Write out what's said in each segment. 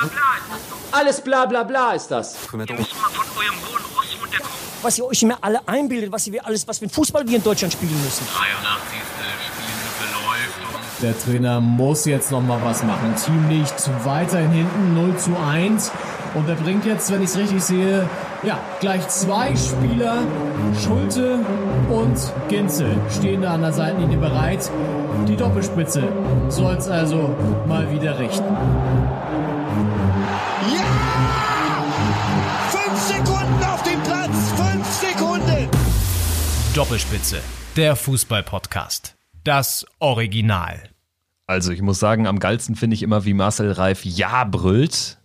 bla bla. Alles bla bla bla ist das. Ihr müsst mal von eurem hohen Ross runterkommen. was ihr euch immer alle einbildet, was wir alles, was für ein Fußball wir in Deutschland spielen müssen. 83. Spielhilfe läuft und Der Trainer muss jetzt noch mal was machen. Team liegt weiterhin hinten 0 zu 1. Und er bringt jetzt, wenn ich es richtig sehe, ja, gleich zwei Spieler. Schulte und Ginzel stehen da an der Seitenlinie bereit. Die Doppelspitze soll es also mal wieder richten. Doppelspitze, der Fußball-Podcast. Das Original. Also ich muss sagen, am geilsten finde ich immer, wie Marcel Reif Ja brüllt.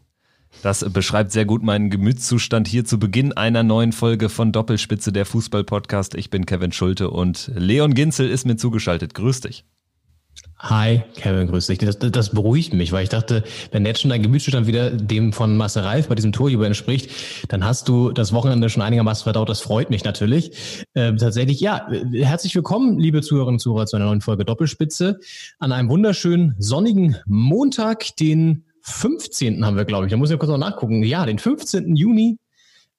Das beschreibt sehr gut meinen Gemütszustand hier zu Beginn einer neuen Folge von Doppelspitze der Fußball-Podcast. Ich bin Kevin Schulte und Leon Ginzel ist mir zugeschaltet. Grüß dich. Hi, Kevin, grüß dich. Das, das beruhigt mich, weil ich dachte, wenn jetzt schon dein Gemütszustand wieder dem von Marcel Reif bei diesem Torjubel entspricht, dann hast du das Wochenende schon einigermaßen verdaut. Das freut mich natürlich. Ähm, tatsächlich, ja, herzlich willkommen, liebe Zuhörerinnen und Zuhörer, zu einer neuen Folge Doppelspitze. An einem wunderschönen sonnigen Montag, den 15. haben wir, glaube ich. Da muss ich kurz noch nachgucken. Ja, den 15. Juni.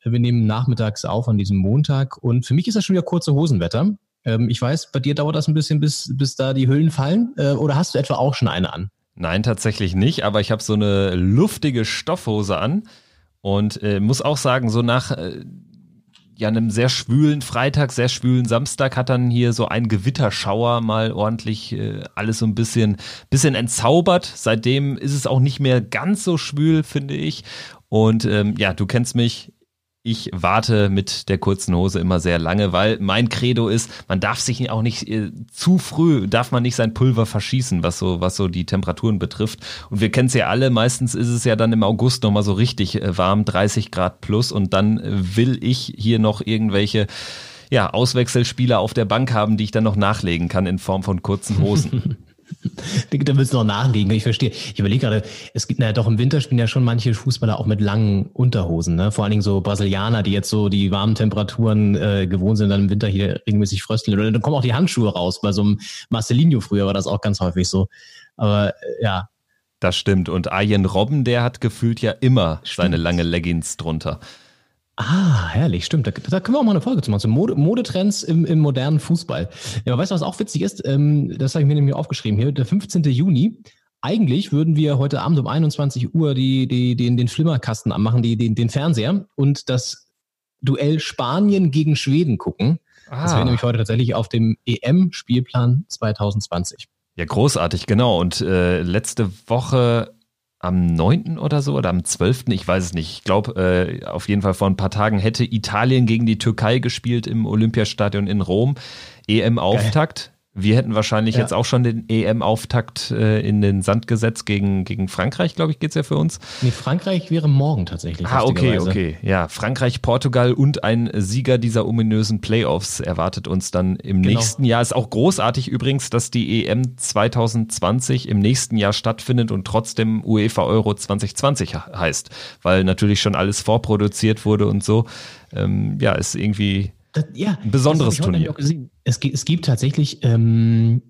Wir nehmen nachmittags auf an diesem Montag und für mich ist das schon wieder kurze Hosenwetter. Ähm, ich weiß, bei dir dauert das ein bisschen, bis, bis da die Hüllen fallen. Äh, oder hast du etwa auch schon eine an? Nein, tatsächlich nicht, aber ich habe so eine luftige Stoffhose an und äh, muss auch sagen, so nach äh, ja einem sehr schwülen Freitag, sehr schwülen Samstag hat dann hier so ein Gewitterschauer mal ordentlich äh, alles so ein bisschen bisschen entzaubert. Seitdem ist es auch nicht mehr ganz so schwül, finde ich. Und ähm, ja, du kennst mich, ich warte mit der kurzen Hose immer sehr lange, weil mein Credo ist, man darf sich auch nicht äh, zu früh, darf man nicht sein Pulver verschießen, was so, was so die Temperaturen betrifft. Und wir kennen es ja alle, meistens ist es ja dann im August nochmal so richtig äh, warm, 30 Grad plus und dann äh, will ich hier noch irgendwelche ja, Auswechselspieler auf der Bank haben, die ich dann noch nachlegen kann in Form von kurzen Hosen. Da willst du noch nachlegen. Ich verstehe. Ich überlege gerade, es gibt naja doch im Winter spielen ja schon manche Fußballer auch mit langen Unterhosen. Ne? Vor allen Dingen so Brasilianer, die jetzt so die warmen Temperaturen äh, gewohnt sind, dann im Winter hier regelmäßig frösteln. Oder dann kommen auch die Handschuhe raus. Bei so einem Marcelinho früher war das auch ganz häufig so. Aber äh, ja, Das stimmt. Und Arjen Robben, der hat gefühlt ja immer seine lange Leggings drunter. Ah, herrlich, stimmt. Da, da können wir auch mal eine Folge zu machen. So Mode, Modetrends im, im modernen Fußball. Ja, aber weißt du, was auch witzig ist? Ähm, das habe ich mir nämlich aufgeschrieben hier. Der 15. Juni. Eigentlich würden wir heute Abend um 21 Uhr die, die, den, den Flimmerkasten anmachen, die, den, den Fernseher und das Duell Spanien gegen Schweden gucken. Das wäre nämlich heute tatsächlich auf dem EM-Spielplan 2020. Ja, großartig, genau. Und äh, letzte Woche am 9. oder so oder am 12., ich weiß es nicht. Ich glaube, äh, auf jeden Fall vor ein paar Tagen hätte Italien gegen die Türkei gespielt im Olympiastadion in Rom. EM-Auftakt. Wir hätten wahrscheinlich Ja. jetzt auch schon den EM-Auftakt äh, in den Sand gesetzt gegen, gegen Frankreich, glaube ich, geht's ja für uns. Nee, Frankreich wäre morgen tatsächlich. Ah, okay, okay. Ja, Frankreich, Portugal und ein Sieger dieser ominösen Playoffs erwartet uns dann im Genau. nächsten Jahr. Ist auch großartig übrigens, dass die EM 2020 im nächsten Jahr stattfindet und trotzdem UEFA Euro 2020 he- heißt, weil natürlich schon alles vorproduziert wurde und so. Ähm, ja, ist irgendwie Das, ja, Ein besonderes Turnier. Es, gibt- es gibt tatsächlich, ähm,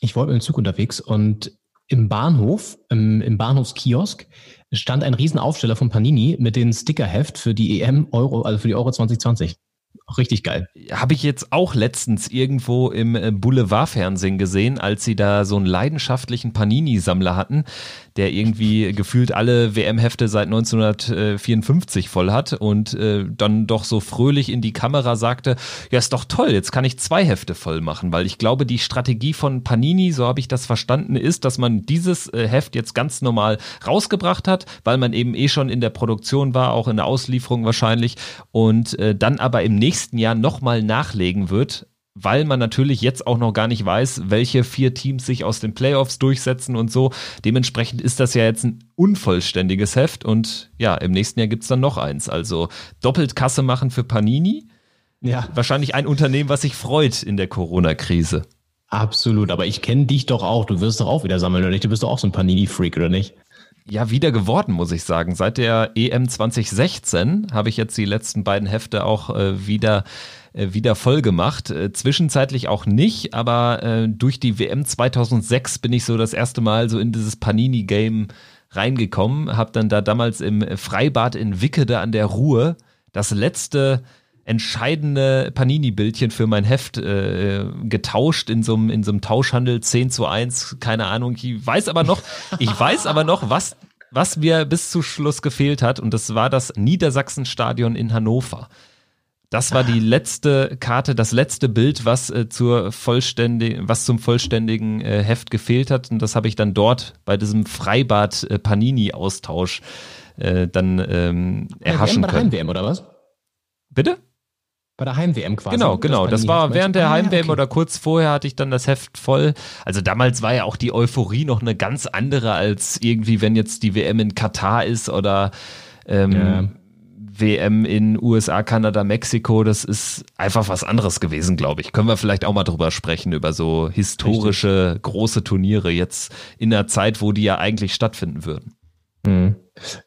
ich war mit dem Zug unterwegs und im Bahnhof, im, im Bahnhofskiosk, stand ein Riesenaufsteller von Panini mit dem Stickerheft für die EM Euro, also für die Euro 2020. Richtig geil. habe ich jetzt auch letztens irgendwo im äh, Boulevardfernsehen gesehen, als sie da so einen leidenschaftlichen Panini-Sammler hatten, der irgendwie gefühlt alle WM-Hefte seit 1954 voll hat und äh, dann doch so fröhlich in die Kamera sagte, ja ist doch toll, jetzt kann ich zwei Hefte voll machen, weil ich glaube, die Strategie von Panini, so habe ich das verstanden, ist, dass man dieses äh, Heft jetzt ganz normal rausgebracht hat, weil man eben eh schon in der Produktion war, auch in der Auslieferung wahrscheinlich und äh, dann aber im nächsten Jahr nochmal nachlegen wird, weil man natürlich jetzt auch noch gar nicht weiß, welche vier Teams sich aus den Playoffs durchsetzen und so. Dementsprechend ist das ja jetzt ein unvollständiges Heft und ja, im nächsten Jahr gibt's dann noch eins. Also doppelt Kasse machen für Panini. Ja, Wahrscheinlich ein Unternehmen, was sich freut in der Corona-Krise. absolut. Aber ich kenne dich doch auch. Du wirst doch auch wieder sammeln, oder nicht? Du bist doch auch so ein Panini-Freak, oder nicht? Ja, wieder geworden, muss ich sagen. Seit der EM 2016 habe ich jetzt die letzten beiden Hefte auch äh, wieder äh, wieder voll gemacht. Äh, zwischenzeitlich auch nicht, aber äh, durch die WM 2006 bin ich so das erste Mal so in dieses Panini-Game reingekommen, habe dann da damals im Freibad in Wickede an der Ruhr das letzte entscheidende Panini-Bildchen für mein Heft äh, getauscht in so einem in so einem Tauschhandel 10 zu 1, keine Ahnung. Ich weiß aber noch, ich weiß aber noch, was was mir bis zu Schluss gefehlt hat und das war das Niedersachsenstadion in Hannover. Das war die letzte Karte, das letzte Bild, was äh, zur vollständigen, was zum vollständigen äh, Heft gefehlt hat. Und das habe ich dann dort bei diesem Freibad äh, Panini-Austausch äh, dann ähm, erhaschen bei der können. Heim-WM oder was? Bitte? Bei der Heim-WM quasi. Genau, genau. Das Panini war während der Ah, Heim-WM okay. oder kurz vorher hatte ich dann das Heft voll. Also damals war ja auch die Euphorie noch eine ganz andere als irgendwie, wenn jetzt die WM in Katar ist oder ähm, Ja. WM in USA, Kanada, Mexiko. Das ist einfach was anderes gewesen, glaube ich. Können wir vielleicht auch mal drüber sprechen, über so historische große Turniere jetzt in einer Zeit, wo die ja eigentlich stattfinden würden. Mhm.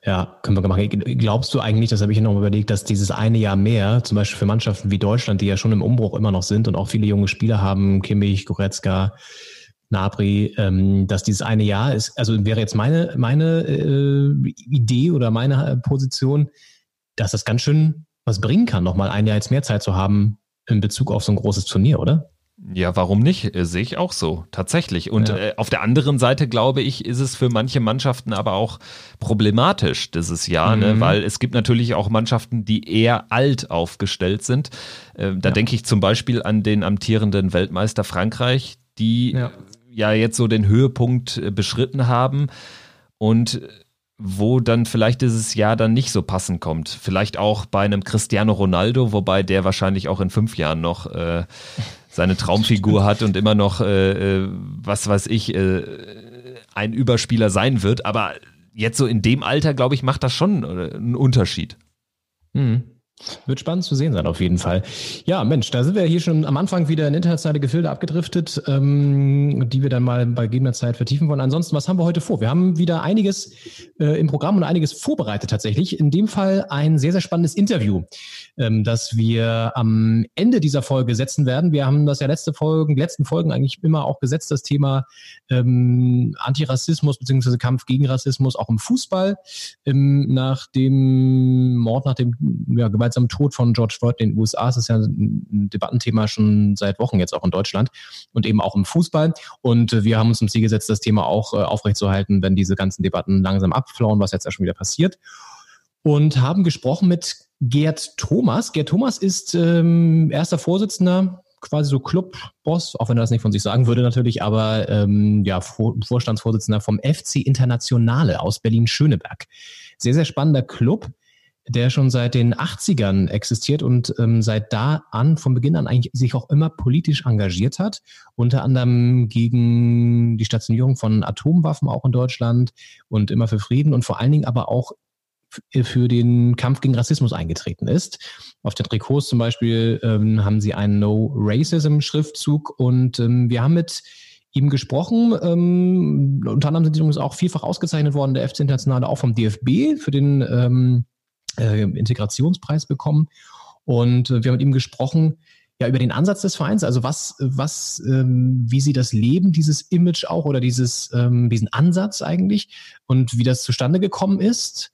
Ja, können wir machen. Glaubst du eigentlich, das habe ich noch mal überlegt, dass dieses eine Jahr mehr, zum Beispiel für Mannschaften wie Deutschland, die ja schon im Umbruch immer noch sind und auch viele junge Spieler haben, Kimmich, Goretzka, Nabri, ähm, dass dieses eine Jahr ist, also wäre jetzt meine, meine äh, Idee oder meine äh, Position, dass das ganz schön was bringen kann, nochmal ein Jahr jetzt mehr Zeit zu haben in Bezug auf so ein großes Turnier, oder? Ja, warum nicht? Äh, Sehe ich auch so, tatsächlich. Und Ja. äh, auf der anderen Seite, glaube ich, ist es für manche Mannschaften aber auch problematisch dieses Jahr, ne? Mhm. weil es gibt natürlich auch Mannschaften, die eher alt aufgestellt sind. Äh, da Ja. denke ich zum Beispiel an den amtierenden Weltmeister Frankreich, die Ja. ja jetzt so den Höhepunkt äh, beschritten haben und wo dann vielleicht dieses Jahr dann nicht so passend kommt. Vielleicht auch bei einem Cristiano Ronaldo, wobei der wahrscheinlich auch in fünf Jahren noch äh, seine Traumfigur hat und immer noch, äh, äh, was weiß ich, äh, ein Überspieler sein wird. Aber jetzt so in dem Alter, glaube ich, macht das schon äh, einen Unterschied. Mhm. Wird spannend zu sehen sein, auf jeden Fall. Ja, Mensch, da sind wir hier schon am Anfang wieder in internationale Gefilde abgedriftet, ähm, die wir dann mal bei gegebener Zeit vertiefen wollen. Ansonsten, was haben wir heute vor? Wir haben wieder einiges äh, im Programm und einiges vorbereitet tatsächlich. In dem Fall ein sehr, sehr spannendes Interview, ähm, das wir am Ende dieser Folge setzen werden. Wir haben das ja letzte Folgen, letzten Folgen eigentlich immer auch gesetzt, das Thema ähm, Antirassismus beziehungsweise Kampf gegen Rassismus auch im Fußball. Ähm, nach dem Mord, nach dem ja, gewaltsamen Tod von George Floyd in den USA ist es ja ein Debattenthema schon seit Wochen jetzt auch in Deutschland und eben auch im Fußball. Und äh, wir haben uns zum Ziel gesetzt, das Thema auch äh, aufrechtzuerhalten, wenn diese ganzen Debatten langsam abflauen, was jetzt ja schon wieder passiert. Und haben gesprochen mit Gerd Thomas. Gerd Thomas ist ähm, erster Vorsitzender, quasi so Clubboss, auch wenn er das nicht von sich sagen würde natürlich, aber ähm, ja, Vor Vorstandsvorsitzender vom FC Internationale aus Berlin-Schöneberg. Sehr, sehr spannender Club, der schon seit den 80ern existiert und ähm, seit da an, von Beginn an eigentlich sich auch immer politisch engagiert hat, unter anderem gegen die Stationierung von Atomwaffen auch in Deutschland und immer für Frieden und vor allen Dingen aber auch für den Kampf gegen Rassismus eingetreten ist. Auf den Trikots zum Beispiel ähm, haben sie einen No Racism Schriftzug und ähm, wir haben mit ihm gesprochen. Ähm, unter anderem sind sie übrigens auch vielfach ausgezeichnet worden, der FC Internationale auch vom DFB für den ähm, äh, Integrationspreis bekommen. Und äh, wir haben mit ihm gesprochen, ja, über den Ansatz des Vereins, also was, was, ähm, wie sie das leben, dieses Image auch oder dieses, ähm, diesen Ansatz eigentlich und wie das zustande gekommen ist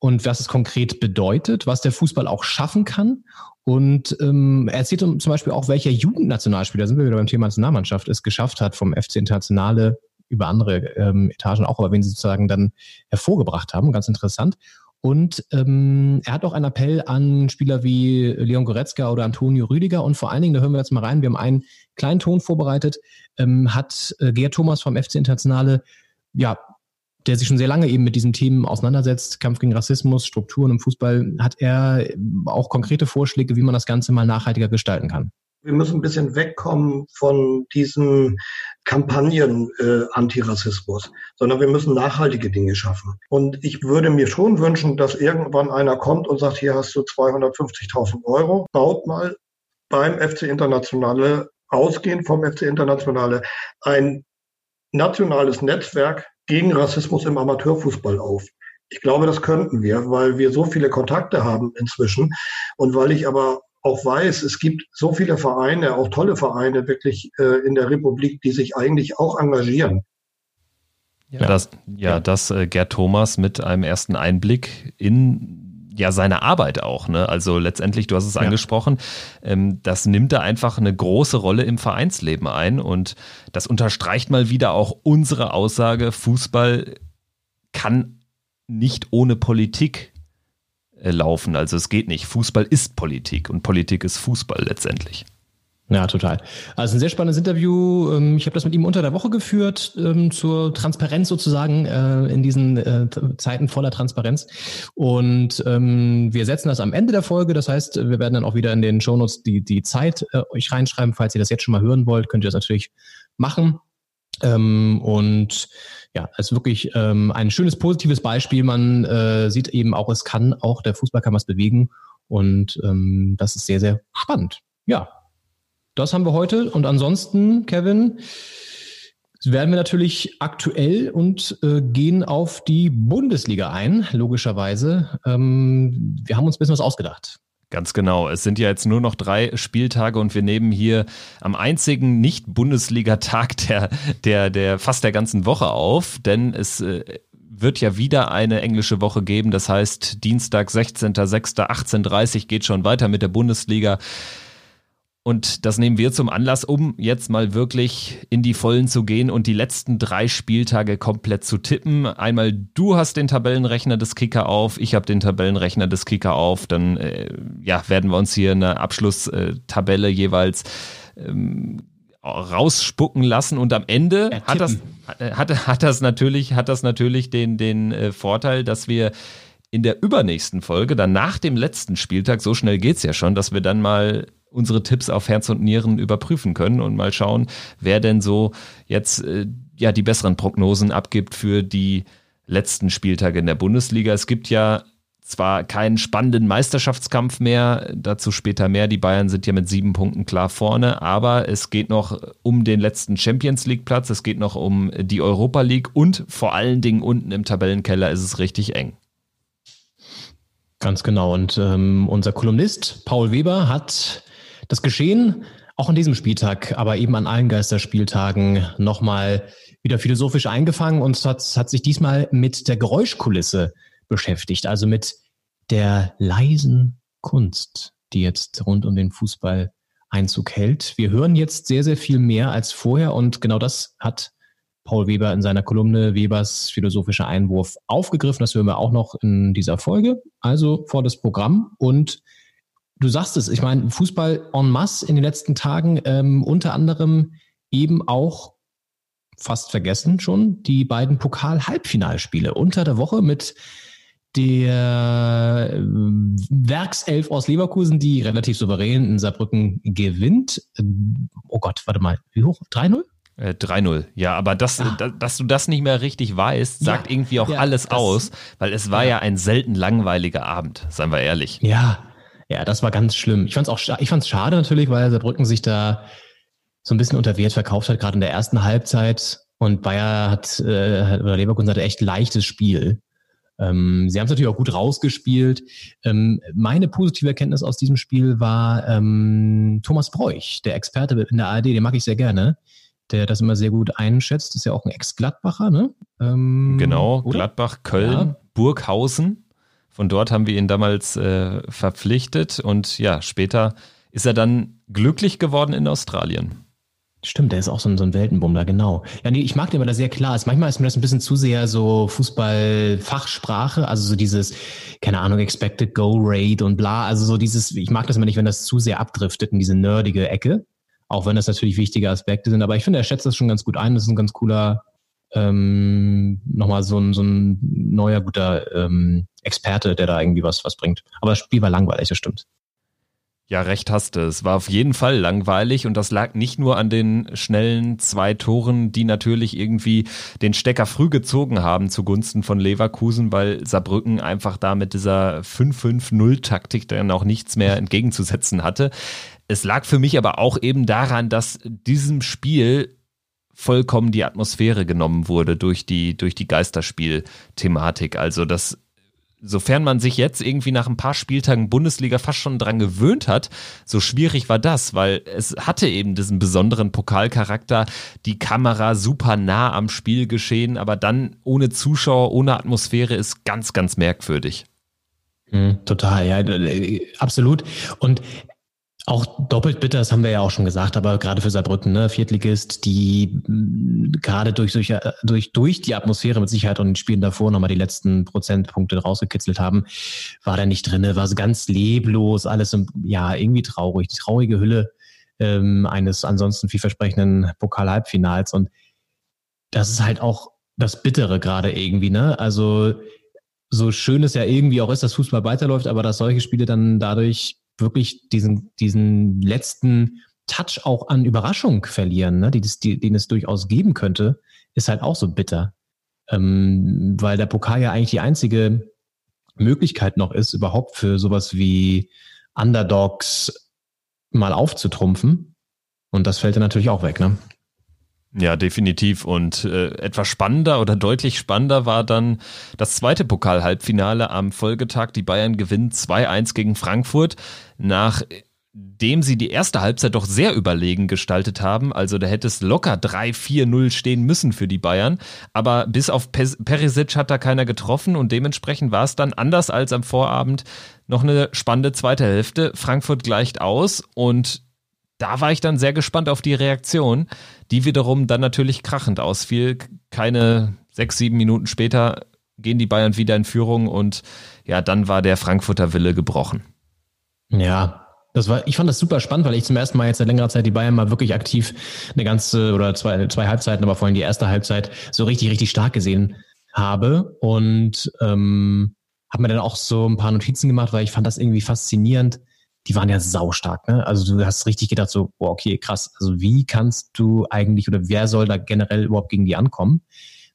und was es konkret bedeutet, was der Fußball auch schaffen kann. Und ähm, er erzählt zum Beispiel auch, welcher Jugendnationalspieler, sind wir wieder beim Thema Nationalmannschaft, es geschafft hat, vom FC Internationale über andere ähm, Etagen auch, aber wen sie sozusagen dann hervorgebracht haben. Ganz interessant. Und ähm, er hat auch einen Appell an Spieler wie Leon Goretzka oder Antonio Rüdiger. Und vor allen Dingen, da hören wir jetzt mal rein, wir haben einen kleinen Ton vorbereitet, ähm, hat äh, Gerd Thomas vom FC Internationale, ja, der sich schon sehr lange eben mit diesen Themen auseinandersetzt, Kampf gegen Rassismus, Strukturen im Fußball, hat er auch konkrete Vorschläge, wie man das Ganze mal nachhaltiger gestalten kann. Wir müssen ein bisschen wegkommen von diesen Kampagnen äh, Antirassismus, sondern wir müssen nachhaltige Dinge schaffen. Und ich würde mir schon wünschen, dass irgendwann einer kommt und sagt, hier hast du 250.000 Euro, baut mal beim FC Internationale, ausgehend vom FC Internationale, ein nationales Netzwerk gegen Rassismus im Amateurfußball auf. Ich glaube, das könnten wir, weil wir so viele Kontakte haben inzwischen und weil ich aber auch weiß, es gibt so viele Vereine, auch tolle Vereine wirklich äh, in der Republik, die sich eigentlich auch engagieren. Ja, das, ja, das äh, Gerd Thomas mit einem ersten Einblick in ja seine Arbeit auch. Ne? Also letztendlich, du hast es ja. angesprochen, ähm, das nimmt da einfach eine große Rolle im Vereinsleben ein und das unterstreicht mal wieder auch unsere Aussage, Fußball kann nicht ohne Politik laufen. Also es geht nicht. Fußball ist Politik und Politik ist Fußball letztendlich. Ja, total. Also ein sehr spannendes Interview. Ähm, ich habe das mit ihm unter der Woche geführt, ähm, zur Transparenz sozusagen äh, in diesen äh, Zeiten voller Transparenz. Und ähm, wir setzen das am Ende der Folge. Das heißt, wir werden dann auch wieder in den Shownotes die, die Zeit äh, euch reinschreiben. Falls ihr das jetzt schon mal hören wollt, könnt ihr das natürlich machen. Und ja, ist wirklich ein schönes, positives Beispiel. Man sieht eben auch, es kann auch, der Fußball kann was bewegen. Und das ist sehr, sehr spannend. Ja, das haben wir heute. Und ansonsten, Kevin, werden wir natürlich aktuell und äh, gehen auf die Bundesliga ein, logischerweise. Ähm, wir haben uns ein bisschen was ausgedacht. Ganz genau. Es sind ja jetzt nur noch drei Spieltage und wir nehmen hier am einzigen Nicht-Bundesliga-Tag der, der, der fast der ganzen Woche auf, denn es äh, wird ja wieder eine englische Woche geben. Das heißt, Dienstag, 16.06.18.30 geht schon weiter mit der Bundesliga. Und das nehmen wir zum Anlass, um jetzt mal wirklich in die Vollen zu gehen und die letzten drei Spieltage komplett zu tippen. Einmal du hast den Tabellenrechner des Kicker auf, ich habe den Tabellenrechner des Kicker auf. Dann äh, ja, werden wir uns hier eine Abschlusstabelle jeweils ähm, rausspucken lassen und am Ende ja, hat das hat, hat das natürlich hat das natürlich den den äh, Vorteil, dass wir in der übernächsten Folge, dann nach dem letzten Spieltag, so schnell geht's ja schon, dass wir dann mal unsere Tipps auf Herz und Nieren überprüfen können und mal schauen, wer denn so jetzt äh, ja die besseren Prognosen abgibt für die letzten Spieltage in der Bundesliga. Es gibt ja zwar keinen spannenden Meisterschaftskampf mehr, dazu später mehr. Die Bayern sind ja mit sieben Punkten klar vorne, aber es geht noch um den letzten Champions League Platz, es geht noch um die Europa League und vor allen Dingen unten im Tabellenkeller ist es richtig eng. Ganz genau. Und ähm, unser Kolumnist Paul Weber hat das Geschehen auch an diesem Spieltag, aber eben an allen Geisterspieltagen nochmal wieder philosophisch eingefangen und hat, hat sich diesmal mit der Geräuschkulisse beschäftigt, also mit der leisen Kunst, die jetzt rund um den Fußball Einzug hält. Wir hören jetzt sehr, sehr viel mehr als vorher und genau das hat Paul Weber in seiner Kolumne Webers philosophischer Einwurf aufgegriffen. Das hören wir auch noch in dieser Folge. Also vor das Programm und du sagst es, ich meine, Fußball en masse in den letzten Tagen, ähm, unter anderem eben auch fast vergessen schon, die beiden Pokal-Halbfinalspiele unter der Woche mit der äh, Werkself aus Leverkusen, die relativ souverän in Saarbrücken gewinnt. Oh Gott, warte mal, wie hoch? 3-0? 3-0, äh, ja, aber das, ah. dass du das nicht mehr richtig weißt, sagt ja, irgendwie auch ja, alles aus, weil es war ja. ja ein selten langweiliger Abend, seien wir ehrlich. Ja, ja, das war ganz schlimm. Ich fand's auch, ich fand's schade natürlich, weil Saarbrücken sich da so ein bisschen unter Wert verkauft hat, gerade in der ersten Halbzeit. Und Bayer hat, äh, oder Leverkusen hatte echt leichtes Spiel. Ähm, sie haben es natürlich auch gut rausgespielt. Ähm, meine positive Erkenntnis aus diesem Spiel war ähm, Thomas Bräuch, der Experte in der ARD, den mag ich sehr gerne, der das immer sehr gut einschätzt. Ist ja auch ein Ex-Gladbacher, ne? Ähm, genau, oder? Gladbach, Köln, ja. Burghausen. Von dort haben wir ihn damals äh, verpflichtet und ja, später ist er dann glücklich geworden in Australien. Stimmt, der ist auch so ein, so ein Weltenbummler, genau. Ja, nee, ich mag den, weil er sehr klar ist. Manchmal ist mir das ein bisschen zu sehr so Fußball-Fachsprache, also so dieses, keine Ahnung, Expected Goal Rate und bla. Also so dieses, ich mag das immer nicht, wenn das zu sehr abdriftet in diese nerdige Ecke. Auch wenn das natürlich wichtige Aspekte sind. Aber ich finde, er schätzt das schon ganz gut ein. Das ist ein ganz cooler, ähm, nochmal so ein, so ein neuer, guter ähm, Experte, der da irgendwie was, was bringt. Aber das Spiel war langweilig, das stimmt. Ja, recht hast du. Es war auf jeden Fall langweilig und das lag nicht nur an den schnellen zwei Toren, die natürlich irgendwie den Stecker früh gezogen haben zugunsten von Leverkusen, weil Saarbrücken einfach da mit dieser 5-5-0-Taktik dann auch nichts mehr entgegenzusetzen hatte. Es lag für mich aber auch eben daran, dass diesem Spiel vollkommen die Atmosphäre genommen wurde durch die, durch die Geisterspiel-Thematik. Also das sofern man sich jetzt irgendwie nach ein paar Spieltagen Bundesliga fast schon dran gewöhnt hat, so schwierig war das, weil es hatte eben diesen besonderen Pokalcharakter, die Kamera super nah am Spiel geschehen, aber dann ohne Zuschauer, ohne Atmosphäre ist ganz, ganz merkwürdig. Mhm, total, ja, absolut. Und auch doppelt bitter, das haben wir ja auch schon gesagt, aber gerade für Saarbrücken, ne, Viertligist, die mh, gerade durch, durch, durch, durch die Atmosphäre mit Sicherheit und den Spielen davor nochmal die letzten Prozentpunkte rausgekitzelt haben, war da nicht drinne, war so ganz leblos, alles ja irgendwie traurig, die traurige Hülle ähm, eines ansonsten vielversprechenden Pokal-Halbfinals und das ist halt auch das Bittere gerade irgendwie, ne? Also so schön es ja irgendwie auch ist, dass Fußball weiterläuft, aber dass solche Spiele dann dadurch wirklich diesen, diesen letzten Touch auch an Überraschung verlieren, ne, die, die, den es durchaus geben könnte, ist halt auch so bitter. Ähm, weil der Pokal ja eigentlich die einzige Möglichkeit noch ist, überhaupt für sowas wie Underdogs mal aufzutrumpfen. Und das fällt dann natürlich auch weg, ne? Ja, definitiv. Und äh, etwas spannender oder deutlich spannender war dann das zweite Pokal-Halbfinale am Folgetag. Die Bayern gewinnen 2-1 gegen Frankfurt, nachdem sie die erste Halbzeit doch sehr überlegen gestaltet haben. Also da hätte es locker 3-4-0 stehen müssen für die Bayern. Aber bis auf Perisic hat da keiner getroffen und dementsprechend war es dann anders als am Vorabend noch eine spannende zweite Hälfte. Frankfurt gleicht aus und da war ich dann sehr gespannt auf die Reaktion, die wiederum dann natürlich krachend ausfiel. Keine sechs, sieben Minuten später gehen die Bayern wieder in Führung und ja, dann war der Frankfurter Wille gebrochen. Ja, das war, ich fand das super spannend, weil ich zum ersten Mal jetzt seit längerer Zeit die Bayern mal wirklich aktiv eine ganze oder zwei, zwei Halbzeiten, aber vor allem die erste Halbzeit so richtig, richtig stark gesehen habe und ähm, habe mir dann auch so ein paar Notizen gemacht, weil ich fand das irgendwie faszinierend, die waren ja saustark. Ne? Also du hast richtig gedacht so, boah, okay, krass. Also wie kannst du eigentlich oder wer soll da generell überhaupt gegen die ankommen?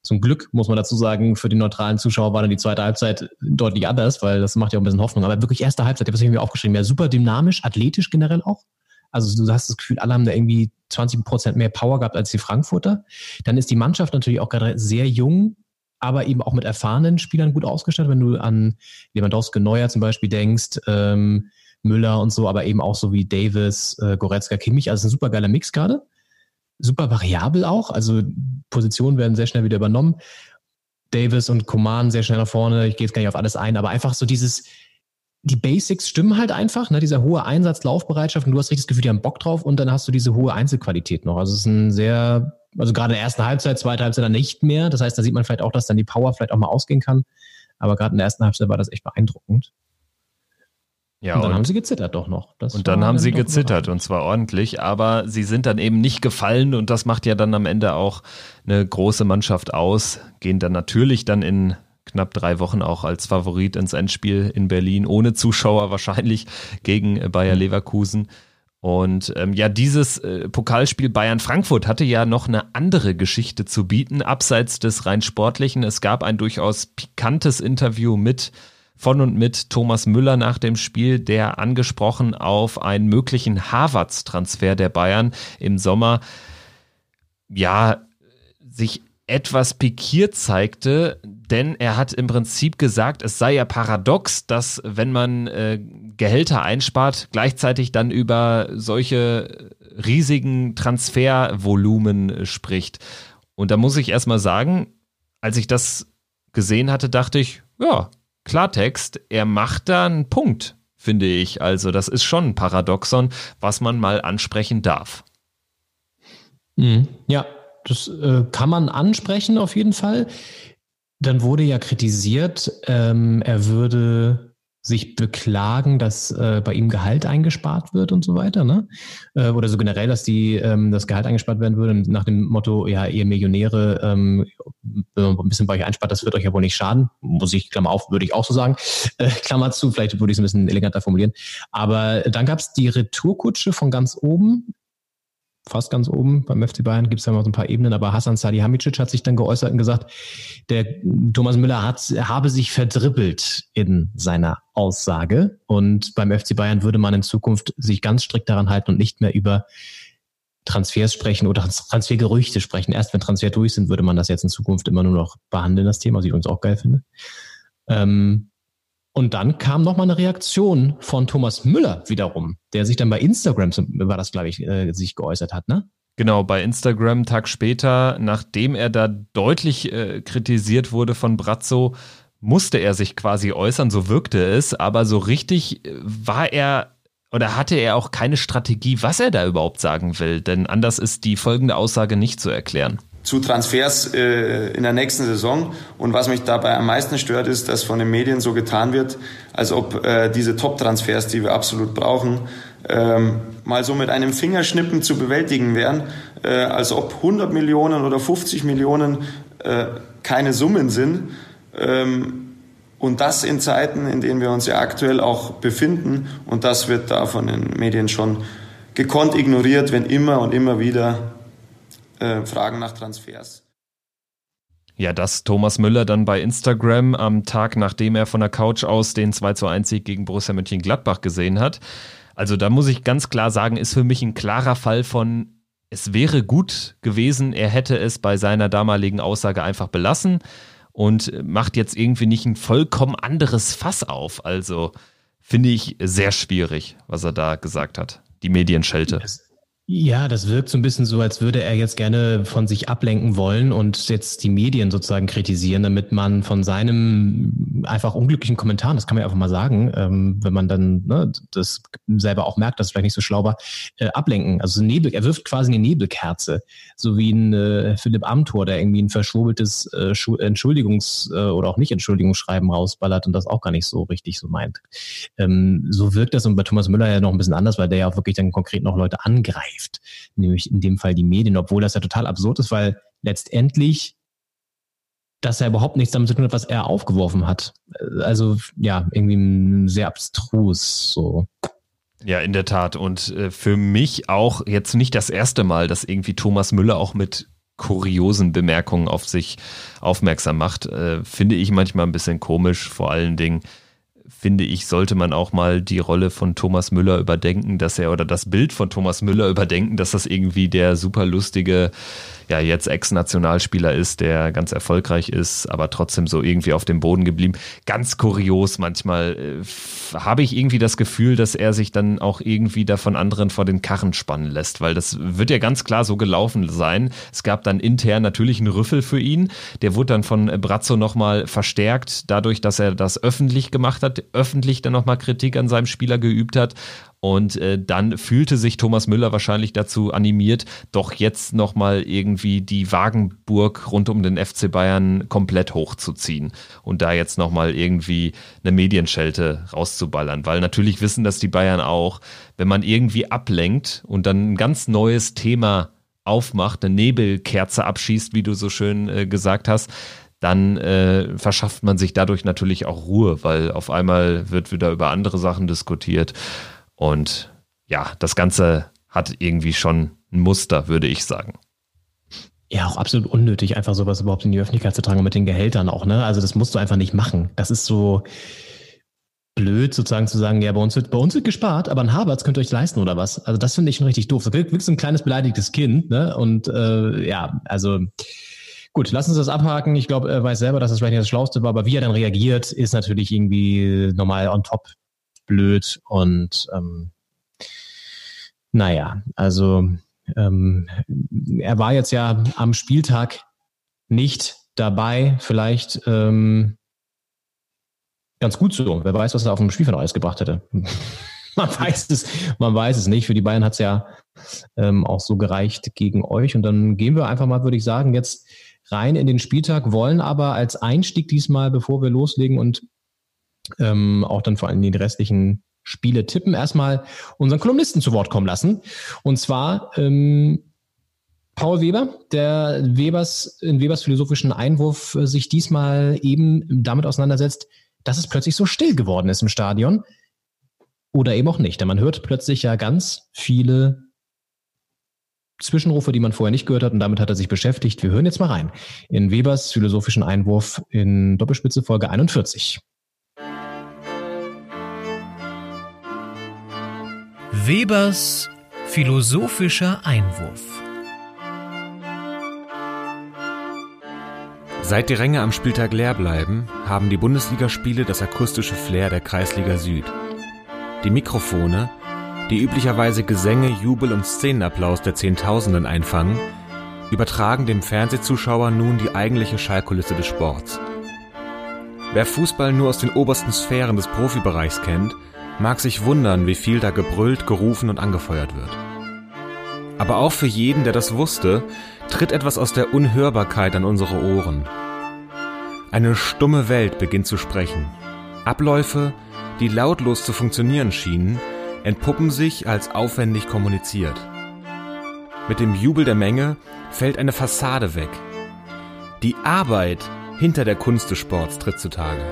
Zum Glück muss man dazu sagen, für die neutralen Zuschauer war dann die zweite Halbzeit deutlich anders, weil das macht ja auch ein bisschen Hoffnung. Aber wirklich erste Halbzeit, ich habe es irgendwie aufgeschrieben, ja super dynamisch, athletisch generell auch. Also du hast das Gefühl, alle haben da irgendwie 20 Prozent mehr Power gehabt als die Frankfurter. Dann ist die Mannschaft natürlich auch gerade sehr jung, aber eben auch mit erfahrenen Spielern gut ausgestattet. Wenn du an Lewandowski Neuer zum Beispiel denkst, ähm, Müller und so, aber eben auch so wie Davis, äh, Goretzka, Kimmich. Also ein super geiler Mix gerade. Super variabel auch. Also Positionen werden sehr schnell wieder übernommen. Davis und Coman sehr schnell nach vorne. Ich gehe jetzt gar nicht auf alles ein, aber einfach so dieses, die Basics stimmen halt einfach, ne? dieser hohe Einsatz, Laufbereitschaft und du hast richtig das Gefühl, die haben Bock drauf und dann hast du diese hohe Einzelqualität noch. Also es ist ein sehr, also gerade in der ersten Halbzeit, zweite Halbzeit dann nicht mehr. Das heißt, da sieht man vielleicht auch, dass dann die Power vielleicht auch mal ausgehen kann. Aber gerade in der ersten Halbzeit war das echt beeindruckend. Ja, und dann und, haben sie gezittert doch noch. Das und dann haben sie gezittert und zwar ordentlich, aber sie sind dann eben nicht gefallen und das macht ja dann am Ende auch eine große Mannschaft aus, gehen dann natürlich dann in knapp drei Wochen auch als Favorit ins Endspiel in Berlin, ohne Zuschauer wahrscheinlich gegen Bayer mhm. Leverkusen. Und ähm, ja, dieses äh, Pokalspiel Bayern-Frankfurt hatte ja noch eine andere Geschichte zu bieten, abseits des rein sportlichen. Es gab ein durchaus pikantes Interview mit von und mit Thomas Müller nach dem Spiel, der angesprochen auf einen möglichen Harvards-Transfer der Bayern im Sommer, ja, sich etwas pikiert zeigte, denn er hat im Prinzip gesagt, es sei ja paradox, dass wenn man äh, Gehälter einspart, gleichzeitig dann über solche riesigen Transfervolumen spricht. Und da muss ich erstmal sagen, als ich das gesehen hatte, dachte ich, ja, Klartext, er macht da einen Punkt, finde ich. Also das ist schon ein Paradoxon, was man mal ansprechen darf. Mhm. Ja, das äh, kann man ansprechen auf jeden Fall. Dann wurde ja kritisiert, ähm, er würde sich beklagen, dass äh, bei ihm Gehalt eingespart wird und so weiter, ne? Äh, oder so generell, dass die ähm, das Gehalt eingespart werden würde nach dem Motto, ja, ihr Millionäre, ähm, ein bisschen bei euch einspart, das wird euch ja wohl nicht schaden. Muss ich, Klammer auf, würde ich auch so sagen. Äh, Klammer zu, vielleicht würde ich es ein bisschen eleganter formulieren. Aber dann gab es die Retourkutsche von ganz oben fast ganz oben. Beim FC Bayern gibt es ja mal so ein paar Ebenen, aber Hassan Salihamidzic hat sich dann geäußert und gesagt, der Thomas Müller hat, habe sich verdribbelt in seiner Aussage und beim FC Bayern würde man in Zukunft sich ganz strikt daran halten und nicht mehr über Transfers sprechen oder Transfergerüchte sprechen. Erst wenn Transfer durch sind, würde man das jetzt in Zukunft immer nur noch behandeln, das Thema, was ich übrigens auch geil finde. Ähm, Und dann kam nochmal eine Reaktion von Thomas Müller wiederum, der sich dann bei Instagram, war das glaube ich, äh, sich geäußert hat, ne? Genau, bei Instagram Tag später, nachdem er da deutlich äh, kritisiert wurde von Brazzo, musste er sich quasi äußern, so wirkte es, aber so richtig äh, war er oder hatte er auch keine Strategie, was er da überhaupt sagen will, denn anders ist die folgende Aussage nicht zu erklären zu Transfers äh, in der nächsten Saison. Und was mich dabei am meisten stört, ist, dass von den Medien so getan wird, als ob äh, diese Top-Transfers, die wir absolut brauchen, ähm, mal so mit einem Fingerschnippen zu bewältigen wären, äh, als ob 100 Millionen oder 50 Millionen äh, keine Summen sind. Ähm, und das in Zeiten, in denen wir uns ja aktuell auch befinden. Und das wird da von den Medien schon gekonnt ignoriert, wenn immer und immer wieder äh, Fragen nach Transfers. Ja, dass Thomas Müller dann bei Instagram am Tag, nachdem er von der Couch aus den 2 zu 1 Sieg gegen Borussia Mönchengladbach gesehen hat. Also da muss ich ganz klar sagen, ist für mich ein klarer Fall von, es wäre gut gewesen, er hätte es bei seiner damaligen Aussage einfach belassen und macht jetzt irgendwie nicht ein vollkommen anderes Fass auf. Also finde ich sehr schwierig, was er da gesagt hat. Die Medienschelte. Es ja, das wirkt so ein bisschen so, als würde er jetzt gerne von sich ablenken wollen und jetzt die Medien sozusagen kritisieren, damit man von seinem einfach unglücklichen Kommentar, das kann man ja einfach mal sagen, ähm, wenn man dann ne, das selber auch merkt, dass es vielleicht nicht so schlau war, äh, ablenken. Also Nebel, er wirft quasi eine Nebelkerze, so wie ein äh, Philipp Amthor, der irgendwie ein verschwurbeltes äh, Entschuldigungs- äh, oder auch nicht Entschuldigungsschreiben rausballert und das auch gar nicht so richtig so meint. Ähm, so wirkt das und bei Thomas Müller ja noch ein bisschen anders, weil der ja auch wirklich dann konkret noch Leute angreift greift, nämlich in dem Fall die Medien, obwohl das ja total absurd ist, weil letztendlich das ja überhaupt nichts damit zu tun hat, was er aufgeworfen hat. Also ja, irgendwie sehr abstrus so. Ja, in der Tat. Und äh, für mich auch jetzt nicht das erste Mal, dass irgendwie Thomas Müller auch mit kuriosen Bemerkungen auf sich aufmerksam macht. Äh, finde ich manchmal ein bisschen komisch, vor allen Dingen finde ich, sollte man auch mal die Rolle von Thomas Müller überdenken, dass er oder das Bild von Thomas Müller überdenken, dass das irgendwie der super lustige ja jetzt Ex-Nationalspieler ist, der ganz erfolgreich ist, aber trotzdem so irgendwie auf dem Boden geblieben. Ganz kurios manchmal äh, habe ich irgendwie das Gefühl, dass er sich dann auch irgendwie da von anderen vor den Karren spannen lässt, weil das wird ja ganz klar so gelaufen sein. Es gab dann intern natürlich einen Rüffel für ihn, der wurde dann von Brazzo nochmal verstärkt, dadurch, dass er das öffentlich gemacht hat, öffentlich dann nochmal Kritik an seinem Spieler geübt hat und äh, dann fühlte sich Thomas Müller wahrscheinlich dazu animiert, doch jetzt nochmal irgendwie die Wagenburg rund um den FC Bayern komplett hochzuziehen und da jetzt nochmal irgendwie eine Medienschelte rauszuballern. Weil natürlich wissen das die Bayern auch, wenn man irgendwie ablenkt und dann ein ganz neues Thema aufmacht, eine Nebelkerze abschießt, wie du so schön äh, gesagt hast, dann äh, verschafft man sich dadurch natürlich auch Ruhe, weil auf einmal wird wieder über andere Sachen diskutiert. Und ja, das Ganze hat irgendwie schon ein Muster, würde ich sagen. Ja, auch absolut unnötig, einfach sowas überhaupt in die Öffentlichkeit zu tragen und mit den Gehältern auch, ne? Also das musst du einfach nicht machen. Das ist so blöd, sozusagen zu sagen, ja, bei uns wird, bei uns wird gespart, aber ein Harvards könnt ihr euch leisten oder was? Also das finde ich schon richtig doof. So wirklich so ein kleines beleidigtes Kind, ne? Und äh, ja, also gut, lass uns das abhaken. Ich glaube, er weiß selber, dass das vielleicht nicht das Schlauste war, aber wie er dann reagiert, ist natürlich irgendwie normal on top blöd und ähm, naja, also ähm, er war jetzt ja am Spieltag nicht dabei, vielleicht ähm, ganz gut so. Wer weiß, was er auf dem Spielfeld alles gebracht hätte. man weiß es, man weiß es nicht. Für die Bayern hat es ja ähm, auch so gereicht gegen euch. Und dann gehen wir einfach mal, würde ich sagen, jetzt rein in den Spieltag, wollen aber als Einstieg diesmal, bevor wir loslegen und ähm, auch dann vor allem die restlichen Spiele tippen, erstmal unseren Kolumnisten zu Wort kommen lassen. Und zwar ähm, Paul Weber, der Webers in Webers philosophischen Einwurf äh, sich diesmal eben damit auseinandersetzt, dass es plötzlich so still geworden ist im Stadion. Oder eben auch nicht. Denn man hört plötzlich ja ganz viele Zwischenrufe, die man vorher nicht gehört hat, und damit hat er sich beschäftigt. Wir hören jetzt mal rein in Webers philosophischen Einwurf in Doppelspitze Folge 41. Webers philosophischer Einwurf. Seit die Ränge am Spieltag leer bleiben, haben die Bundesligaspiele das akustische Flair der Kreisliga Süd. Die Mikrofone, die üblicherweise Gesänge, Jubel und Szenenapplaus der Zehntausenden einfangen, übertragen dem Fernsehzuschauer nun die eigentliche Schallkulisse des Sports. Wer Fußball nur aus den obersten Sphären des Profibereichs kennt, mag sich wundern, wie viel da gebrüllt, gerufen und angefeuert wird. Aber auch für jeden, der das wusste, tritt etwas aus der Unhörbarkeit an unsere Ohren. Eine stumme Welt beginnt zu sprechen. Abläufe, die lautlos zu funktionieren schienen, entpuppen sich als aufwendig kommuniziert. Mit dem Jubel der Menge fällt eine Fassade weg. Die Arbeit hinter der Kunst des Sports tritt zutage.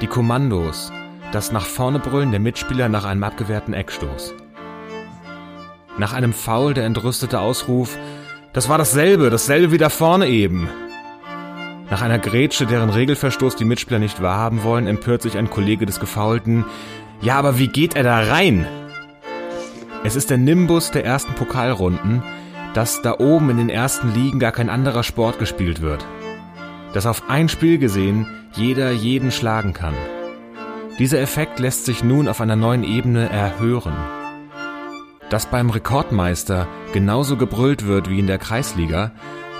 Die Kommandos, das nach vorne brüllen der Mitspieler nach einem abgewehrten Eckstoß. Nach einem Foul der entrüstete Ausruf, das war dasselbe, dasselbe wie da vorne eben. Nach einer Grätsche, deren Regelverstoß die Mitspieler nicht wahrhaben wollen, empört sich ein Kollege des Gefaulten, ja, aber wie geht er da rein? Es ist der Nimbus der ersten Pokalrunden, dass da oben in den ersten Ligen gar kein anderer Sport gespielt wird. Dass auf ein Spiel gesehen jeder jeden schlagen kann. Dieser Effekt lässt sich nun auf einer neuen Ebene erhören. Dass beim Rekordmeister genauso gebrüllt wird wie in der Kreisliga,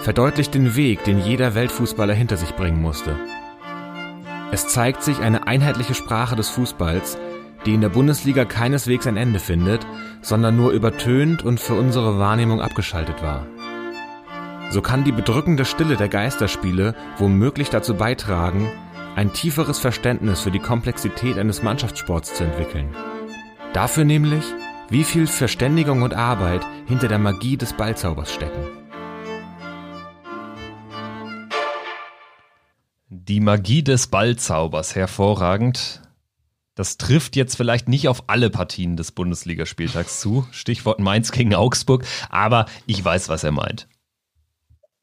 verdeutlicht den Weg, den jeder Weltfußballer hinter sich bringen musste. Es zeigt sich eine einheitliche Sprache des Fußballs, die in der Bundesliga keineswegs ein Ende findet, sondern nur übertönt und für unsere Wahrnehmung abgeschaltet war. So kann die bedrückende Stille der Geisterspiele womöglich dazu beitragen, ein tieferes Verständnis für die Komplexität eines Mannschaftssports zu entwickeln. Dafür nämlich, wie viel Verständigung und Arbeit hinter der Magie des Ballzaubers stecken. Die Magie des Ballzaubers, hervorragend. Das trifft jetzt vielleicht nicht auf alle Partien des Bundesligaspieltags zu. Stichwort Mainz gegen Augsburg. Aber ich weiß, was er meint.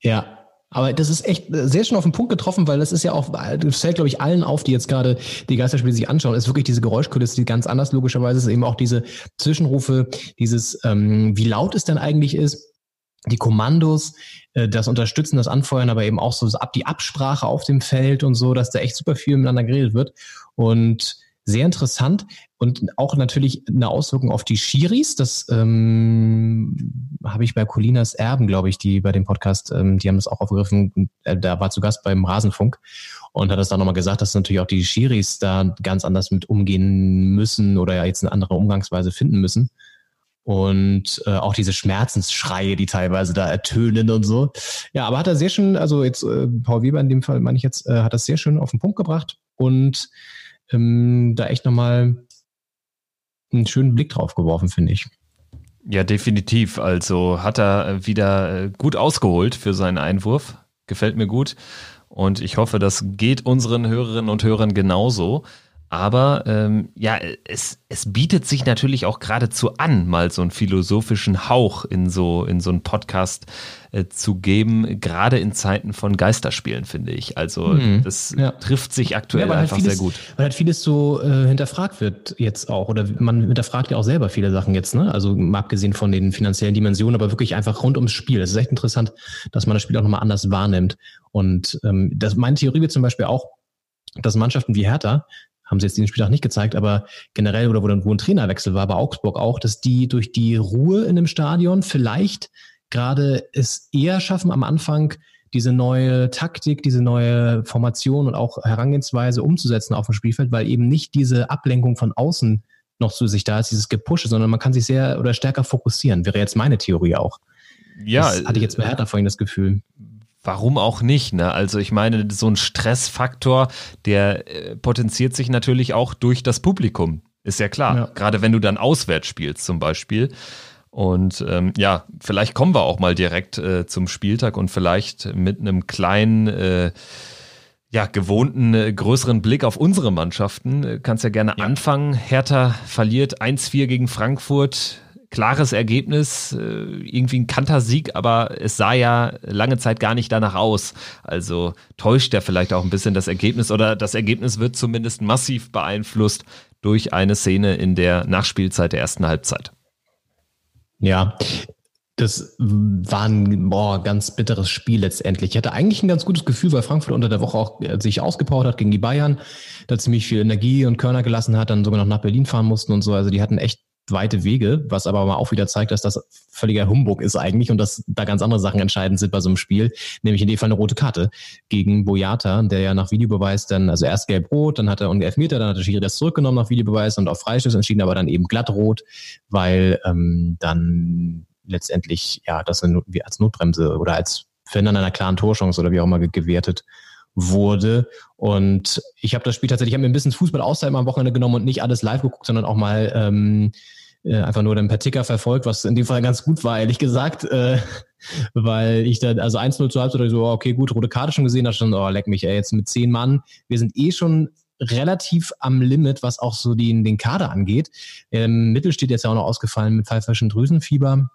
Ja, aber das ist echt sehr schön auf den Punkt getroffen, weil das ist ja auch, das fällt, glaube ich, allen auf, die jetzt gerade die Geisterspiele sich anschauen, ist wirklich diese Geräuschkulisse, die ganz anders logischerweise ist, eben auch diese Zwischenrufe, dieses, ähm, wie laut es denn eigentlich ist, die Kommandos, äh, das Unterstützen, das Anfeuern, aber eben auch so die Absprache auf dem Feld und so, dass da echt super viel miteinander geredet wird. Und sehr interessant und auch natürlich eine Auswirkung auf die Schiris. Das ähm, habe ich bei Colinas Erben, glaube ich, die bei dem Podcast, ähm, die haben das auch aufgegriffen. Äh, da war zu Gast beim Rasenfunk und hat das da nochmal gesagt, dass natürlich auch die Schiris da ganz anders mit umgehen müssen oder ja jetzt eine andere Umgangsweise finden müssen. Und äh, auch diese Schmerzensschreie, die teilweise da ertönen und so. Ja, aber hat er sehr schön, also jetzt äh, Paul Weber in dem Fall meine ich jetzt, äh, hat das sehr schön auf den Punkt gebracht und ähm, da echt nochmal einen schönen Blick drauf geworfen, finde ich. Ja, definitiv. Also hat er wieder äh, gut ausgeholt für seinen Einwurf. Gefällt mir gut. Und ich hoffe, das geht unseren Hörerinnen und Hörern genauso. Aber ähm, ja, es, es bietet sich natürlich auch geradezu an, mal so einen philosophischen Hauch in so, in so einen Podcast äh, zu geben, gerade in Zeiten von Geisterspielen, finde ich. Also mhm, das ja. trifft sich aktuell ja, einfach vieles, sehr gut. Weil halt vieles so äh, hinterfragt wird jetzt auch. Oder man hinterfragt ja auch selber viele Sachen jetzt, ne? Also abgesehen von den finanziellen Dimensionen, aber wirklich einfach rund ums Spiel. Es ist echt interessant, dass man das Spiel auch nochmal anders wahrnimmt. Und ähm, das, meine Theorie wird zum Beispiel auch, dass Mannschaften wie Hertha haben sie jetzt den Spieltag nicht gezeigt, aber generell oder wo, dann, wo ein Trainerwechsel war, bei Augsburg auch, dass die durch die Ruhe in dem Stadion vielleicht gerade es eher schaffen, am Anfang diese neue Taktik, diese neue Formation und auch Herangehensweise umzusetzen auf dem Spielfeld, weil eben nicht diese Ablenkung von außen noch zu sich da ist, dieses Gepusche, sondern man kann sich sehr oder stärker fokussieren, wäre jetzt meine Theorie auch. Ja. Das hatte ich jetzt bei Hertha vorhin das Gefühl warum auch nicht? Ne? Also ich meine, so ein Stressfaktor, der äh, potenziert sich natürlich auch durch das Publikum. Ist ja klar. Ja. Gerade wenn du dann auswärts spielst zum Beispiel. Und ähm, ja, vielleicht kommen wir auch mal direkt äh, zum Spieltag und vielleicht mit einem kleinen, äh, ja, gewohnten, äh, größeren Blick auf unsere Mannschaften. Äh, kannst ja gerne ja. anfangen. Hertha verliert 1-4 gegen Frankfurt klares Ergebnis, äh, irgendwie ein Kantersieg, aber es sah ja lange Zeit gar nicht danach aus. Also täuscht ja vielleicht auch ein bisschen das Ergebnis oder das Ergebnis wird zumindest massiv beeinflusst durch eine Szene in der Nachspielzeit der ersten Halbzeit. Ja, Das war ein boah, ganz bitteres Spiel letztendlich. Ich hatte eigentlich ein ganz gutes Gefühl, weil Frankfurt unter der Woche auch äh, sich ausgepowert hat gegen die Bayern, da ziemlich viel Energie und Körner gelassen hat, dann sogar noch nach Berlin fahren mussten und so. Also die hatten echt weite Wege, was aber mal auch wieder zeigt, dass das völliger Humbug ist eigentlich und dass da ganz andere Sachen entscheidend sind bei so einem Spiel, nämlich in dem Fall eine rote Karte gegen Boyata, der ja nach Videobeweis dann, also erst gelb-rot, dann hat er einen Elfmeter, dann hat der Schiri das zurückgenommen nach Videobeweis und auf Freistöß entschieden, aber dann eben glatt-rot, weil ähm, dann letztendlich ja das als Notbremse oder als Verhindern einer klaren Torchance oder wie auch immer gewertet wurde. Und ich habe das Spiel tatsächlich, ich habe mir ein bisschen Fußball außerhalb am Wochenende genommen und nicht alles live geguckt, sondern auch mal ähm, äh, einfach nur dann per Ticker verfolgt, was in dem Fall ganz gut war, ehrlich gesagt, äh, weil ich dann, also 1-0 zu Halbzeit, so, okay, gut, rote Karte schon gesehen, da schon, oh, leck mich, ey, jetzt mit zehn Mann, wir sind eh schon relativ am Limit, was auch so den, den Kader angeht. Ähm, Mittel steht jetzt ja auch noch ausgefallen mit pfeiferschen Drüsenfieber.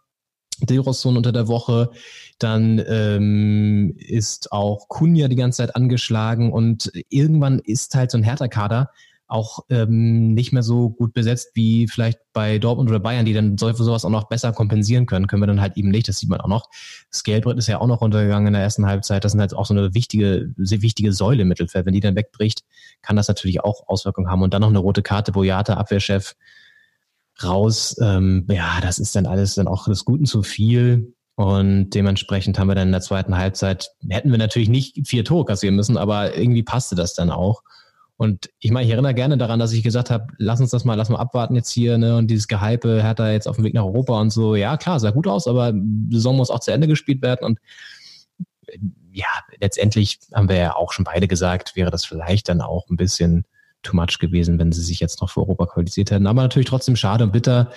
Dilrosson unter der Woche. Dann ähm, ist auch Kunja die ganze Zeit angeschlagen und irgendwann ist halt so ein Hertha-Kader auch ähm, nicht mehr so gut besetzt wie vielleicht bei Dortmund oder Bayern, die dann sowas auch noch besser kompensieren können, können wir dann halt eben nicht. Das sieht man auch noch. Das Geldbrett ist ja auch noch runtergegangen in der ersten Halbzeit. Das sind halt auch so eine wichtige, sehr wichtige Säule im Mittelfeld. Wenn die dann wegbricht, kann das natürlich auch Auswirkungen haben. Und dann noch eine rote Karte, Boyata, Abwehrchef, raus. Ähm, ja, das ist dann alles dann auch des Guten zu viel. Und dementsprechend haben wir dann in der zweiten Halbzeit, hätten wir natürlich nicht vier Tore kassieren müssen, aber irgendwie passte das dann auch. Und ich meine, ich erinnere gerne daran, dass ich gesagt habe, lass uns das mal, lass mal abwarten jetzt hier, ne, und dieses Gehype hat da jetzt auf dem Weg nach Europa und so. Ja, klar, sah gut aus, aber die Saison muss auch zu Ende gespielt werden und äh, ja, letztendlich haben wir ja auch schon beide gesagt, wäre das vielleicht dann auch ein bisschen too much gewesen, wenn sie sich jetzt noch für Europa qualifiziert hätten. Aber natürlich trotzdem schade und bitter.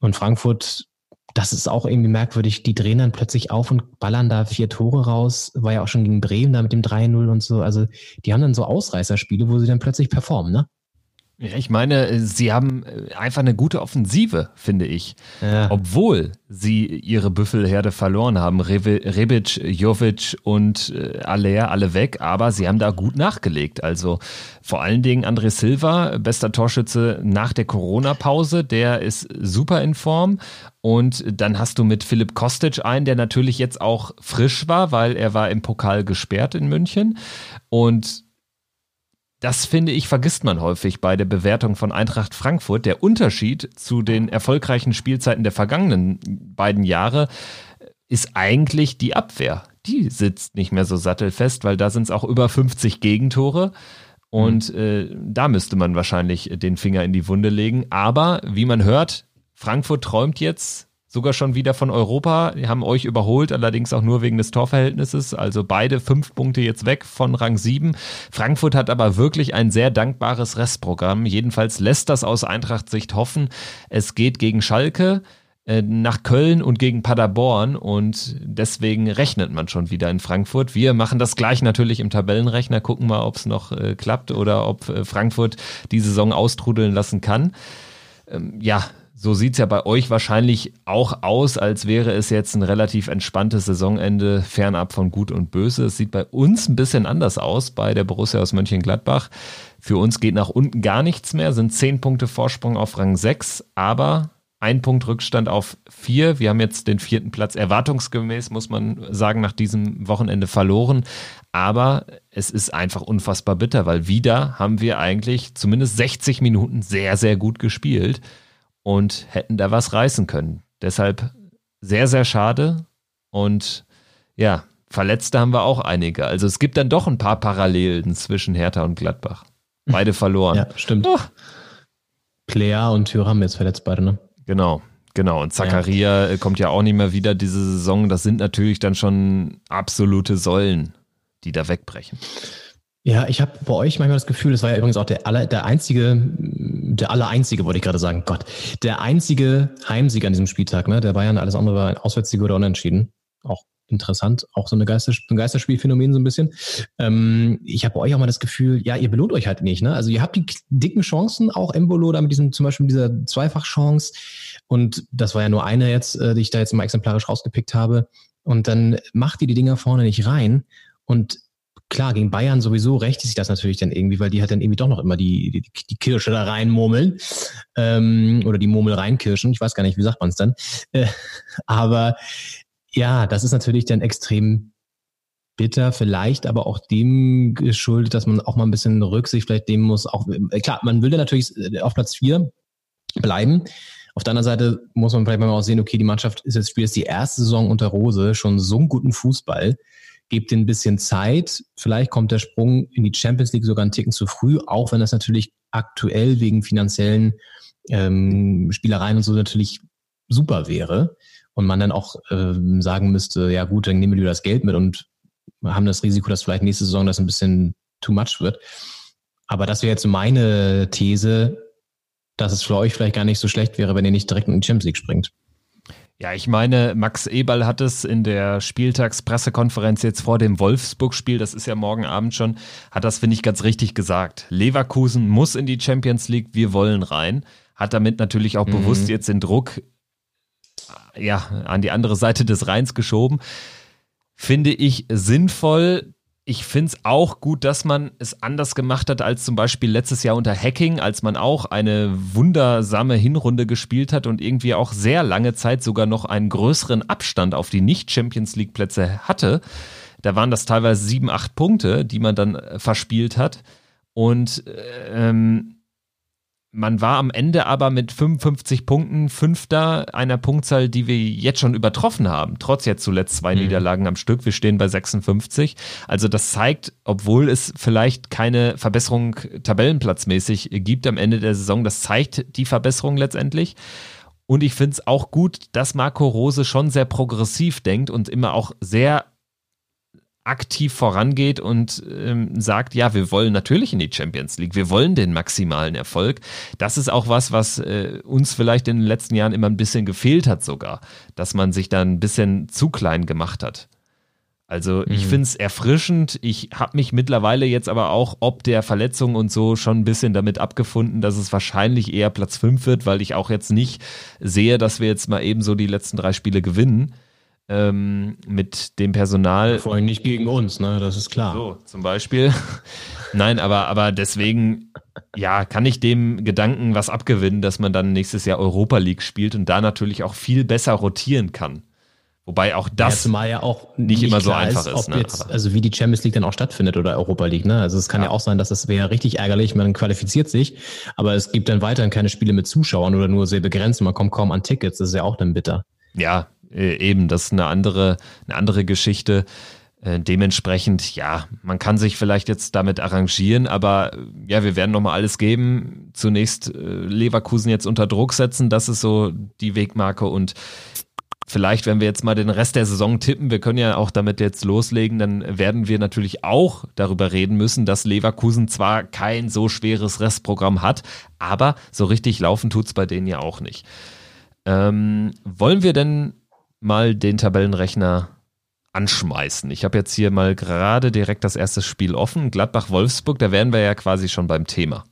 Und Frankfurt, das ist auch irgendwie merkwürdig. Die drehen dann plötzlich auf und ballern da vier Tore raus. War ja auch schon gegen Bremen da mit dem 3-0 und so. Also die haben dann so Ausreißerspiele, wo sie dann plötzlich performen, ne? Ja, ich meine, sie haben äh, einfach eine gute Offensive, finde ich. Ja. Obwohl sie ihre Büffelherde verloren haben. Rebic, Jovic und äh, Aller alle weg, aber sie haben da gut nachgelegt. Also vor allen Dingen André Silva, bester Torschütze nach der Corona-Pause, der ist super in Form. Und dann hast du mit Philipp Kostic einen, der natürlich jetzt auch frisch war, weil er war im Pokal gesperrt in München. Und das finde ich, vergisst man häufig bei der Bewertung von Eintracht Frankfurt. Der Unterschied zu den erfolgreichen Spielzeiten der vergangenen beiden Jahre ist eigentlich die Abwehr. Die sitzt nicht mehr so sattelfest, weil da sind es auch über 50 Gegentore. Und mhm. äh, da müsste man wahrscheinlich den Finger in die Wunde legen. Aber wie man hört, Frankfurt träumt jetzt sogar schon wieder von Europa. Die haben euch überholt, allerdings auch nur wegen des Torverhältnisses. Also beide fünf Punkte jetzt weg von Rang 7. Frankfurt hat aber wirklich ein sehr dankbares Restprogramm. Jedenfalls lässt das aus Eintracht-Sicht hoffen. Es geht gegen Schalke äh, nach Köln und gegen Paderborn und deswegen rechnet man schon wieder in Frankfurt. Wir machen das gleich natürlich im Tabellenrechner, gucken mal, ob es noch äh, klappt oder ob äh, Frankfurt die Saison austrudeln lassen kann. Ähm, ja, so sieht's ja bei euch wahrscheinlich auch aus, als wäre es jetzt ein relativ entspanntes Saisonende, fernab von Gut und Böse. Es sieht bei uns ein bisschen anders aus, bei der Borussia aus Mönchengladbach. Für uns geht nach unten gar nichts mehr, sind zehn Punkte Vorsprung auf Rang 6, aber ein Punkt Rückstand auf vier. Wir haben jetzt den vierten Platz erwartungsgemäß, muss man sagen, nach diesem Wochenende verloren. Aber es ist einfach unfassbar bitter, weil wieder haben wir eigentlich zumindest 60 Minuten sehr, sehr gut gespielt und hätten da was reißen können. Deshalb sehr, sehr schade. Und ja, Verletzte haben wir auch einige. Also es gibt dann doch ein paar Parallelen zwischen Hertha und Gladbach. Beide verloren. Ja, stimmt. Oh. Plea und Thür haben jetzt verletzt beide, ne? Genau, genau. Und Zakaria ja. kommt ja auch nicht mehr wieder diese Saison. Das sind natürlich dann schon absolute Säulen, die da wegbrechen. Ja, ich habe bei euch manchmal das Gefühl, das war ja übrigens auch der aller, der einzige, der aller einzige, wollte ich gerade sagen, Gott, der einzige Heimsieg an diesem Spieltag, ne? Der Bayern, alles andere war ein Auswärtssieg oder unentschieden. Auch interessant, auch so eine Geister, ein Geisterspielphänomen so ein bisschen. Ähm, ich habe bei euch auch mal das Gefühl, ja, ihr belohnt euch halt nicht, ne? Also ihr habt die dicken Chancen, auch Embolo da mit diesem, zum Beispiel mit dieser Zweifachchance. Und das war ja nur eine jetzt, äh, die ich da jetzt mal exemplarisch rausgepickt habe. Und dann macht ihr die Dinger vorne nicht rein. Und klar, gegen Bayern sowieso rächt sich das natürlich dann irgendwie, weil die hat dann irgendwie doch noch immer die, die, die Kirsche da reinmurmeln. Ähm, oder die Murmel reinkirschen. Ich weiß gar nicht, wie sagt man es dann. Äh, aber ja, das ist natürlich dann extrem bitter, vielleicht aber auch dem geschuldet, dass man auch mal ein bisschen Rücksicht vielleicht nehmen muss. Auch äh, klar, man will ja natürlich äh, auf Platz vier bleiben. Auf der anderen Seite muss man vielleicht mal auch sehen, okay, die Mannschaft ist jetzt spielt jetzt die erste Saison unter Rose, schon so einen guten Fußball gebt ihnen ein bisschen Zeit. Vielleicht kommt der Sprung in die Champions League sogar einen Ticken zu früh, auch wenn das natürlich aktuell wegen finanziellen ähm, Spielereien und so natürlich super wäre. Und man dann auch ähm, sagen müsste, ja gut, dann nehmen wir lieber das Geld mit und haben das Risiko, dass vielleicht nächste Saison das ein bisschen too much wird. Aber das wäre jetzt meine These, dass es für euch vielleicht gar nicht so schlecht wäre, wenn ihr nicht direkt in die Champions League springt. Ja, ich meine, Max Eberl hat es in der Spieltagspressekonferenz jetzt vor dem Wolfsburg-Spiel, das ist ja morgen Abend schon, hat das, finde ich, ganz richtig gesagt. Leverkusen muss in die Champions League, wir wollen rein. Hat damit natürlich auch mhm. bewusst jetzt den Druck ja, an die andere Seite des Rheins geschoben. Finde ich sinnvoll, ich finde es auch gut, dass man es anders gemacht hat als zum Beispiel letztes Jahr unter Hacking, als man auch eine wundersame Hinrunde gespielt hat und irgendwie auch sehr lange Zeit sogar noch einen größeren Abstand auf die Nicht-Champions League-Plätze hatte. Da waren das teilweise sieben, acht Punkte, die man dann äh, verspielt hat. Und ähm, man war am Ende aber mit 55 Punkten Fünfter einer Punktzahl, die wir jetzt schon übertroffen haben, trotz jetzt zuletzt zwei mhm. Niederlagen am Stück. Wir stehen bei 56. Also das zeigt, obwohl es vielleicht keine Verbesserung tabellenplatzmäßig gibt am Ende der Saison, das zeigt die Verbesserung letztendlich. Und ich finde es auch gut, dass Marco Rose schon sehr progressiv denkt und immer auch sehr aktiv vorangeht und ähm, sagt, ja, wir wollen natürlich in die Champions League, wir wollen den maximalen Erfolg. Das ist auch was, was äh, uns vielleicht in den letzten Jahren immer ein bisschen gefehlt hat sogar, dass man sich da ein bisschen zu klein gemacht hat. Also ich mhm. finde es erfrischend. Ich habe mich mittlerweile jetzt aber auch ob der Verletzung und so schon ein bisschen damit abgefunden, dass es wahrscheinlich eher Platz 5 wird, weil ich auch jetzt nicht sehe, dass wir jetzt mal eben so die letzten drei Spiele gewinnen ähm, mit dem Personal. Vor allem nicht gegen uns, ne? Das ist klar. So, zum Beispiel. Nein, aber, aber deswegen, ja, kann ich dem Gedanken was abgewinnen, dass man dann nächstes Jahr Europa League spielt und da natürlich auch viel besser rotieren kann. Wobei auch das ja, ja auch nicht, immer so einfach ist. ist ne? jetzt, also wie die Champions League dann auch stattfindet oder Europa League. Ne? Also es kann ja, ja auch sein, dass das wäre richtig ärgerlich, man qualifiziert sich, aber es gibt dann weiterhin keine Spiele mit Zuschauern oder nur sehr begrenzt. Man kommt kaum an Tickets. Das ist ja auch dann bitter. Ja, äh, eben, das ist eine andere, eine andere Geschichte. Äh, dementsprechend, ja, man kann sich vielleicht jetzt damit arrangieren, aber äh, ja, wir werden nochmal alles geben. Zunächst Leverkusen jetzt unter Druck setzen, das ist so die Wegmarke und vielleicht, wenn wir jetzt mal den Rest der Saison tippen, wir können ja auch damit jetzt loslegen, dann werden wir natürlich auch darüber reden müssen, dass Leverkusen zwar kein so schweres Restprogramm hat, aber so richtig laufen tut's bei denen ja auch nicht. Ähm, wollen wir denn mal den Tabellenrechner anschmeißen. Ich habe jetzt hier mal gerade direkt das erste Spiel offen. Gladbach-Wolfsburg, da wären wir ja quasi schon beim Thema.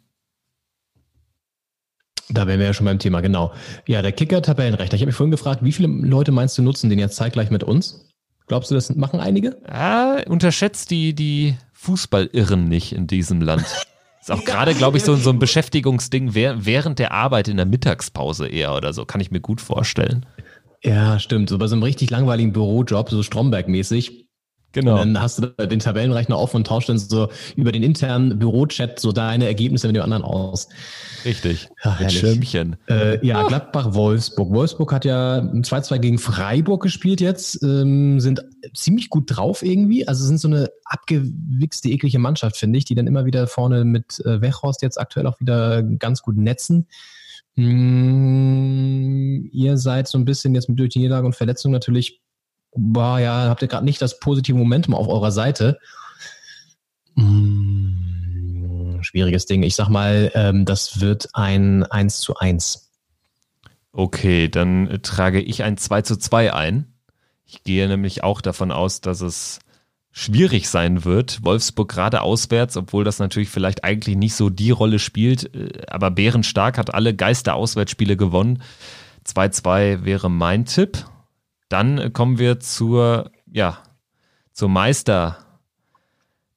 Da wären wir ja schon beim Thema, genau. Ja, der Kicker-Tabellenrechner. Ich habe mich vorhin gefragt, wie viele Leute meinst du nutzen den jetzt zeitgleich mit uns? Glaubst du, das machen einige? Ja, unterschätzt die, die Fußballirren nicht in diesem Land. Ist auch gerade, glaube ich, so, so ein Beschäftigungsding während der Arbeit in der Mittagspause eher oder so. Kann ich mir gut vorstellen. Ja, stimmt. So bei so einem richtig langweiligen Bürojob, so Stromberg-mäßig. Genau. Und dann hast du den Tabellenrechner auf und tauschst dann so über den internen Bürochat so deine Ergebnisse mit dem anderen aus. Richtig. Ja, Mit Schirmchen. Äh, ja, Gladbach-Wolfsburg. Wolfsburg hat ja 2-2 gegen Freiburg gespielt jetzt, ähm, sind ziemlich gut drauf irgendwie. Also sind so eine abgewichste, eklige Mannschaft, finde ich, die dann immer wieder vorne mit äh, Wechhorst jetzt aktuell auch wieder ganz gut netzen. Hm, ihr seid so ein bisschen jetzt mit durch die Niederlage und Verletzung natürlich, boah, ja, habt ihr gerade nicht das positive Momentum auf eurer Seite. Hm, schwieriges Ding. Ich sag mal, ähm, das wird ein 1 zu 1. Okay, dann trage ich ein 2 zu 2 ein. Ich gehe nämlich auch davon aus, dass es schwierig sein wird. Wolfsburg gerade auswärts, obwohl das natürlich vielleicht eigentlich nicht so die Rolle spielt. Äh, aber Bärenstark hat alle Geister-Auswärtsspiele gewonnen. 2-2 wäre mein Tipp. Dann kommen wir zur, ja, zur Meister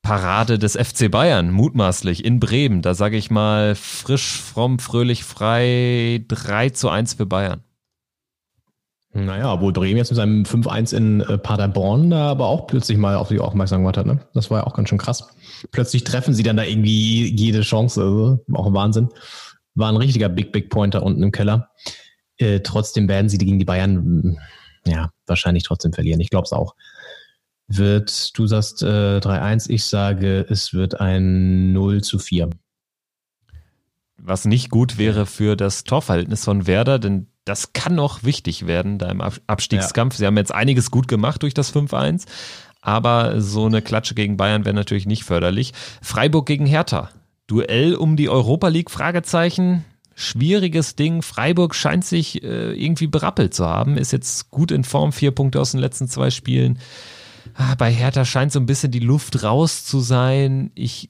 Parade des FC Bayern, mutmaßlich in Bremen. Da sage ich mal frisch, fromm, fröhlich, frei 3 zu 1 für Bayern. Naja, obwohl Bremen jetzt mit seinem 5-1 in äh, Paderborn da aber auch plötzlich mal auf die aufmerksam gemacht hat. Ne? Das war ja auch ganz schön krass. Plötzlich treffen sie dann da irgendwie jede Chance. Also auch Wahnsinn. War ein richtiger Big, Big Pointer unten im Keller. Äh, trotzdem werden sie gegen die Bayern ja wahrscheinlich trotzdem verlieren. Ich glaube es auch. Wird, du sagst äh, 3-1, ich sage, es wird ein 0 zu 4. Was nicht gut wäre für das Torverhältnis von Werder, denn das kann noch wichtig werden da im Abstiegskampf. Ja. Sie haben jetzt einiges gut gemacht durch das 5-1, aber so eine Klatsche gegen Bayern wäre natürlich nicht förderlich. Freiburg gegen Hertha. Duell um die Europa League? Fragezeichen. Schwieriges Ding. Freiburg scheint sich äh, irgendwie berappelt zu haben. Ist jetzt gut in Form. Vier Punkte aus den letzten zwei Spielen. Ah, bei Hertha scheint so ein bisschen die Luft raus zu sein. Ich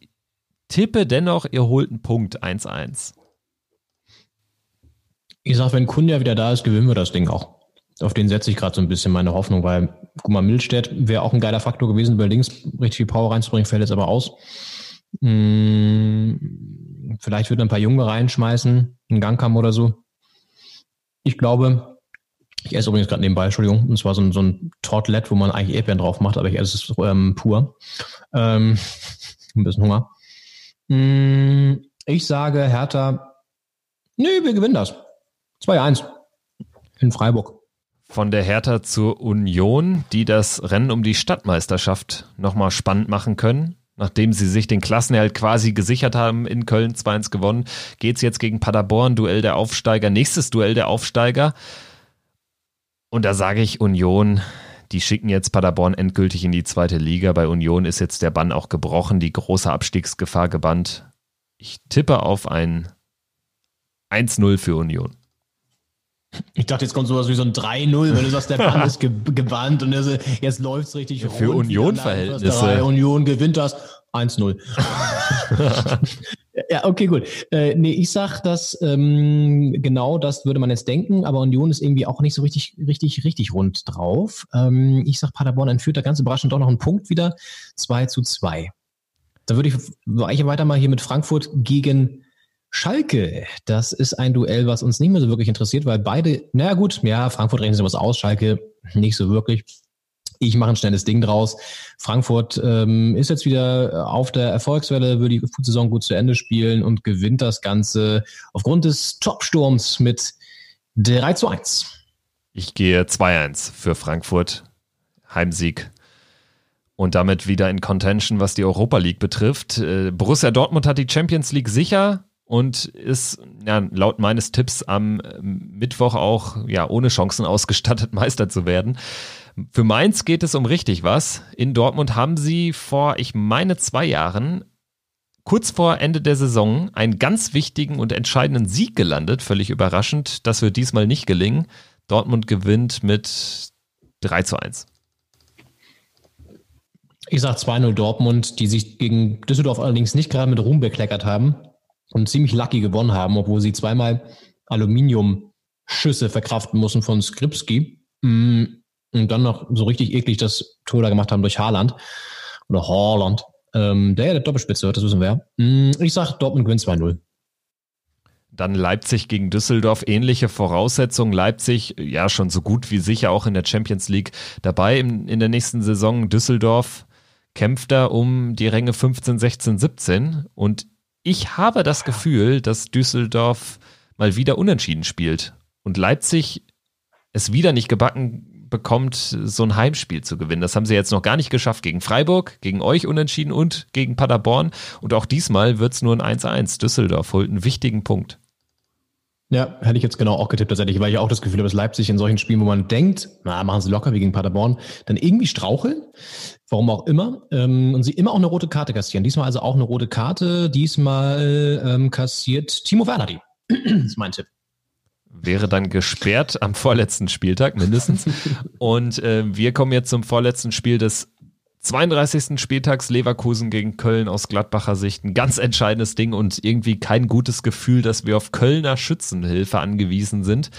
tippe dennoch, ihr holt einen Punkt 1-1. Ich sag, wenn Kunja wieder da ist, gewinnen wir das Ding auch. Auf den setze ich gerade so ein bisschen meine Hoffnung, weil, guck mal, Milstedt wäre auch ein geiler Faktor gewesen, über links richtig viel Power reinzubringen, fällt jetzt aber aus. Hm, vielleicht wird ein paar Junge reinschmeißen, einen Gangkamm oder so. Ich glaube, ich esse übrigens gerade nebenbei, Entschuldigung, und zwar so ein, so ein Tortlet, wo man eigentlich Erdbeeren drauf macht, aber ich esse es ähm, pur. Ähm, ein bisschen Hunger. Hm, ich sage, Hertha, nee, wir gewinnen das. 2-1 in Freiburg. Von der Hertha zur Union, die das Rennen um die Stadtmeisterschaft nochmal spannend machen können. Nachdem sie sich den Klassenerhalt quasi gesichert haben, in Köln 2-1 gewonnen, geht's jetzt gegen Paderborn, Duell der Aufsteiger, nächstes Duell der Aufsteiger. Und da sage ich Union, die schicken jetzt Paderborn endgültig in die zweite Liga. Bei Union ist jetzt der Bann auch gebrochen, die große Abstiegsgefahr gebannt. Ich tippe auf ein 1-0 für Union. Ich dachte, jetzt kommt sowas wie so ein 3-0, wenn du sagst, der Bann ist ge gebannt und jetzt, jetzt läuft es richtig Für Union-Verhältnisse. Union gewinnt das 1-0. ja, okay, gut. Äh, nee, ich sag, dass ähm, genau das würde man jetzt denken, aber Union ist irgendwie auch nicht so richtig, richtig, richtig rund drauf. Ähm, ich sag, Paderborn entführt da ganz überraschend doch noch einen Punkt wieder. 2 zu 2. Da würde ich eigentlich weiter mal hier mit Frankfurt gegen Schalke, das ist ein Duell, was uns nicht mehr so wirklich interessiert, weil beide, naja gut, ja, Frankfurt rechnet sich was aus, Schalke nicht so wirklich. Ich mache ein schnelles Ding draus. Frankfurt ähm, ist jetzt wieder auf der Erfolgswelle, würde die Saison gut zu Ende spielen und gewinnt das Ganze aufgrund des Topsturms mit 3 zu 1. Ich gehe 2-1 für Frankfurt. Heimsieg. Und damit wieder in Contention, was die Europa League betrifft. Äh, Borussia Dortmund hat die Champions League sicher und ist ja, laut meines Tipps am ähm, Mittwoch auch ja ohne Chancen ausgestattet, Meister zu werden. Für Mainz geht es um richtig was. In Dortmund haben sie vor, ich meine, zwei Jahren kurz vor Ende der Saison einen ganz wichtigen und entscheidenden Sieg gelandet. Völlig überraschend. Das wird diesmal nicht gelingen. Dortmund gewinnt mit 3 zu 1. Ich sage 2-0 Dortmund, die sich gegen Düsseldorf allerdings nicht gerade mit Ruhm bekleckert haben und ziemlich lucky gewonnen haben, obwohl sie zweimal Aluminiumschüsse verkraften mussten von Skripski mm, und dann noch so richtig eklig das Tor da gemacht haben durch Haaland oder Haaland. Ähm, der ja der Doppelspitze hört, das wissen wir. Mm, ich sag Dortmund gewinnt 2-0. Dann Leipzig gegen Düsseldorf, ähnliche Voraussetzungen. Leipzig, ja, schon so gut wie sicher auch in der Champions League dabei in, in der nächsten Saison. Düsseldorf kämpft da um die Ränge 15, 16, 17 und ich habe das Gefühl, dass Düsseldorf mal wieder unentschieden spielt und Leipzig es wieder nicht gebacken bekommt, so ein Heimspiel zu gewinnen. Das haben sie jetzt noch gar nicht geschafft gegen Freiburg, gegen euch unentschieden und gegen Paderborn. Und auch diesmal wird es nur ein 1-1. Düsseldorf holt einen wichtigen Punkt. Ja, hätte ich jetzt genau auch getippt tatsächlich, weil ich auch das Gefühl habe, dass Leipzig in solchen Spielen, wo man denkt, na, machen sie locker wie gegen Paderborn, dann irgendwie straucheln, warum auch immer, ähm, und sie immer auch eine rote Karte kassieren. Diesmal also auch eine rote Karte, diesmal ähm, kassiert Timo Werner die. das ist mein Tipp. Wäre dann gesperrt am vorletzten Spieltag mindestens. und äh, wir kommen jetzt zum vorletzten Spiel des 32. Spieltags Leverkusen gegen Köln aus Gladbacher Sicht ein ganz entscheidendes Ding und irgendwie kein gutes Gefühl, dass wir auf Kölner Schützenhilfe angewiesen sind.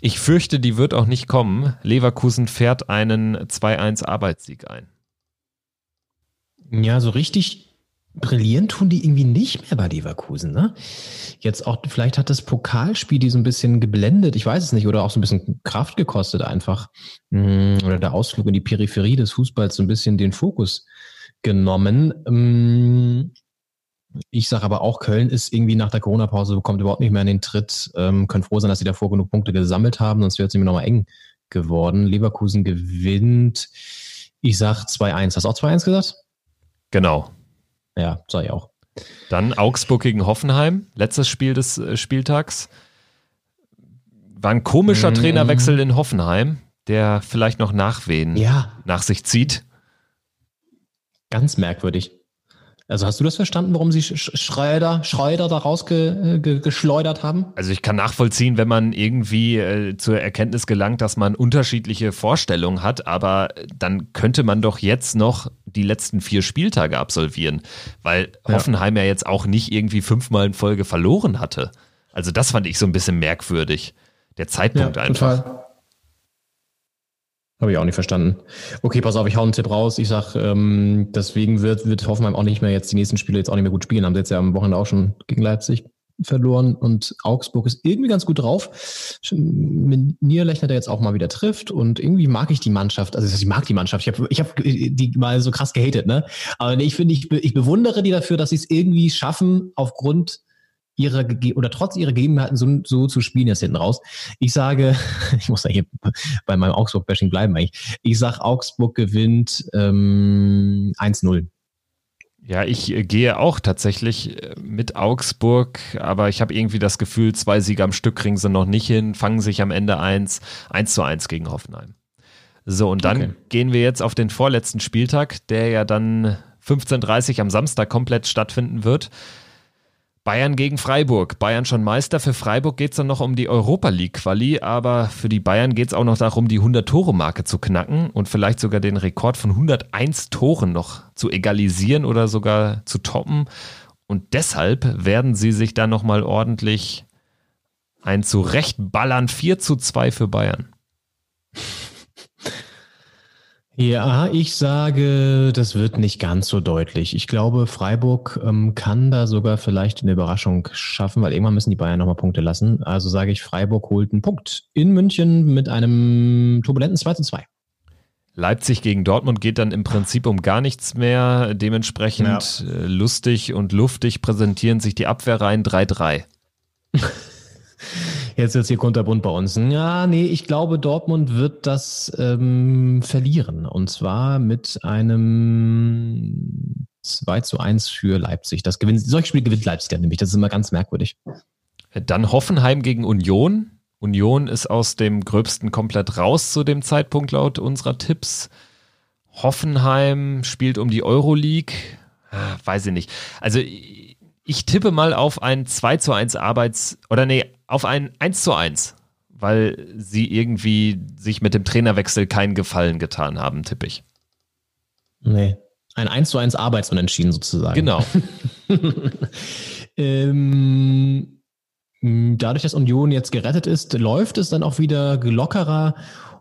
Ich fürchte, die wird auch nicht kommen. Leverkusen fährt einen 2-1 Arbeitssieg ein. Ja, so richtig brillieren tun die irgendwie nicht mehr bei Leverkusen. Ne? Jetzt auch, vielleicht hat das Pokalspiel die so ein bisschen geblendet, ich weiß es nicht, oder auch so ein bisschen Kraft gekostet einfach. Mm, Oder der Ausflug in die Peripherie des Fußballs so ein bisschen den Fokus genommen. Mm, Ich sage aber auch, Köln ist irgendwie nach der Corona-Pause, kommt überhaupt nicht mehr in den Tritt. Ähm, können froh sein, dass sie davor genug Punkte gesammelt haben, sonst wäre es nämlich nochmal eng geworden. Leverkusen gewinnt, ich sag 2-1. Hast du auch 2-1 gesagt? Genau. Ja, sag ich auch. Dann Augsburg gegen Hoffenheim, letztes Spiel des äh, Spieltags. War ein komischer Mm. Trainerwechsel in Hoffenheim, der vielleicht noch Nachwehen Ja, nach sich zieht. ganz merkwürdig. Also hast du das verstanden, warum sie Sch Sch- Schreuder, Schreuder da rausgeschleudert haben? Also ich kann nachvollziehen, wenn man irgendwie äh, zur Erkenntnis gelangt, dass man unterschiedliche Vorstellungen hat, aber dann könnte man doch jetzt noch die letzten vier Spieltage absolvieren, weil Ja. Hoffenheim ja jetzt auch nicht irgendwie fünfmal in Folge verloren hatte. Also das fand ich so ein bisschen merkwürdig. Der Zeitpunkt einfach. Habe ich auch nicht verstanden. Okay, pass auf, ich hau einen Tipp raus. Ich sag, ähm, deswegen wird, wird Hoffenheim auch nicht mehr jetzt die nächsten Spiele jetzt auch nicht mehr gut spielen. Haben sie jetzt ja am Wochenende auch schon gegen Leipzig verloren und Augsburg ist irgendwie ganz gut drauf. Mit Niederlechner, der jetzt auch mal wieder trifft und irgendwie mag ich die Mannschaft. Also ich mag die Mannschaft. Ich habe ich hab die mal so krass gehatet, ne? Aber ich finde, ich, ich bewundere die dafür, dass sie es irgendwie schaffen, aufgrund ihrer oder trotz ihrer Gegebenheiten so, so zu spielen jetzt hinten raus. Ich sage, ich muss ja hier bei meinem Augsburg-Bashing bleiben eigentlich. Ich sag, Augsburg gewinnt ähm, 1-0. Ja, ich äh, gehe auch tatsächlich äh, mit Augsburg, aber ich habe irgendwie das Gefühl, zwei Siege am Stück kriegen sie noch nicht hin, fangen sich am Ende eins, eins zu eins gegen Hoffenheim. So, und dann Okay. gehen wir jetzt auf den vorletzten Spieltag, der ja dann 15.30 am Samstag komplett stattfinden wird. Bayern gegen Freiburg. Bayern schon Meister. Für Freiburg geht es dann noch um die Europa League Quali, aber für die Bayern geht es auch noch darum, die 100-Tore-Marke zu knacken und vielleicht sogar den Rekord von 101 Toren noch zu egalisieren oder sogar zu toppen. Und deshalb werden sie sich dann nochmal ordentlich ein zurechtballern 4 zu 2 für Bayern. Ja, ich sage, das wird nicht ganz so deutlich. Ich glaube, Freiburg ähm, kann da sogar vielleicht eine Überraschung schaffen, weil irgendwann müssen die Bayern nochmal Punkte lassen. Also sage ich, Freiburg holt einen Punkt in München mit einem turbulenten 2 zu 2. Leipzig gegen Dortmund geht dann im Prinzip um gar nichts mehr. Dementsprechend äh, lustig und luftig präsentieren sich die Abwehrreihen 3-3. Jetzt wird's hier kunterbunt bei uns. Ja, nee, ich glaube, Dortmund wird das ähm, verlieren. Und zwar mit einem 2 zu 1 für Leipzig. Das gewinnt, solche Spiele gewinnt Leipzig dann nämlich. Das ist immer ganz merkwürdig. Dann Hoffenheim gegen Union. Union ist aus dem Gröbsten komplett raus zu dem Zeitpunkt laut unserer Tipps. Hoffenheim spielt um die Euroleague. Ah, Weiß ich nicht. Also ich tippe mal auf ein 2 zu 1 Arbeits- oder nee, auf ein 1 zu 1, weil sie irgendwie sich mit dem Trainerwechsel keinen Gefallen getan haben, tippe ich. Nee. Ein 1 zu 1 Arbeitsunentschieden sozusagen. Genau. ähm, dadurch, dass Union jetzt gerettet ist, läuft es dann auch wieder lockerer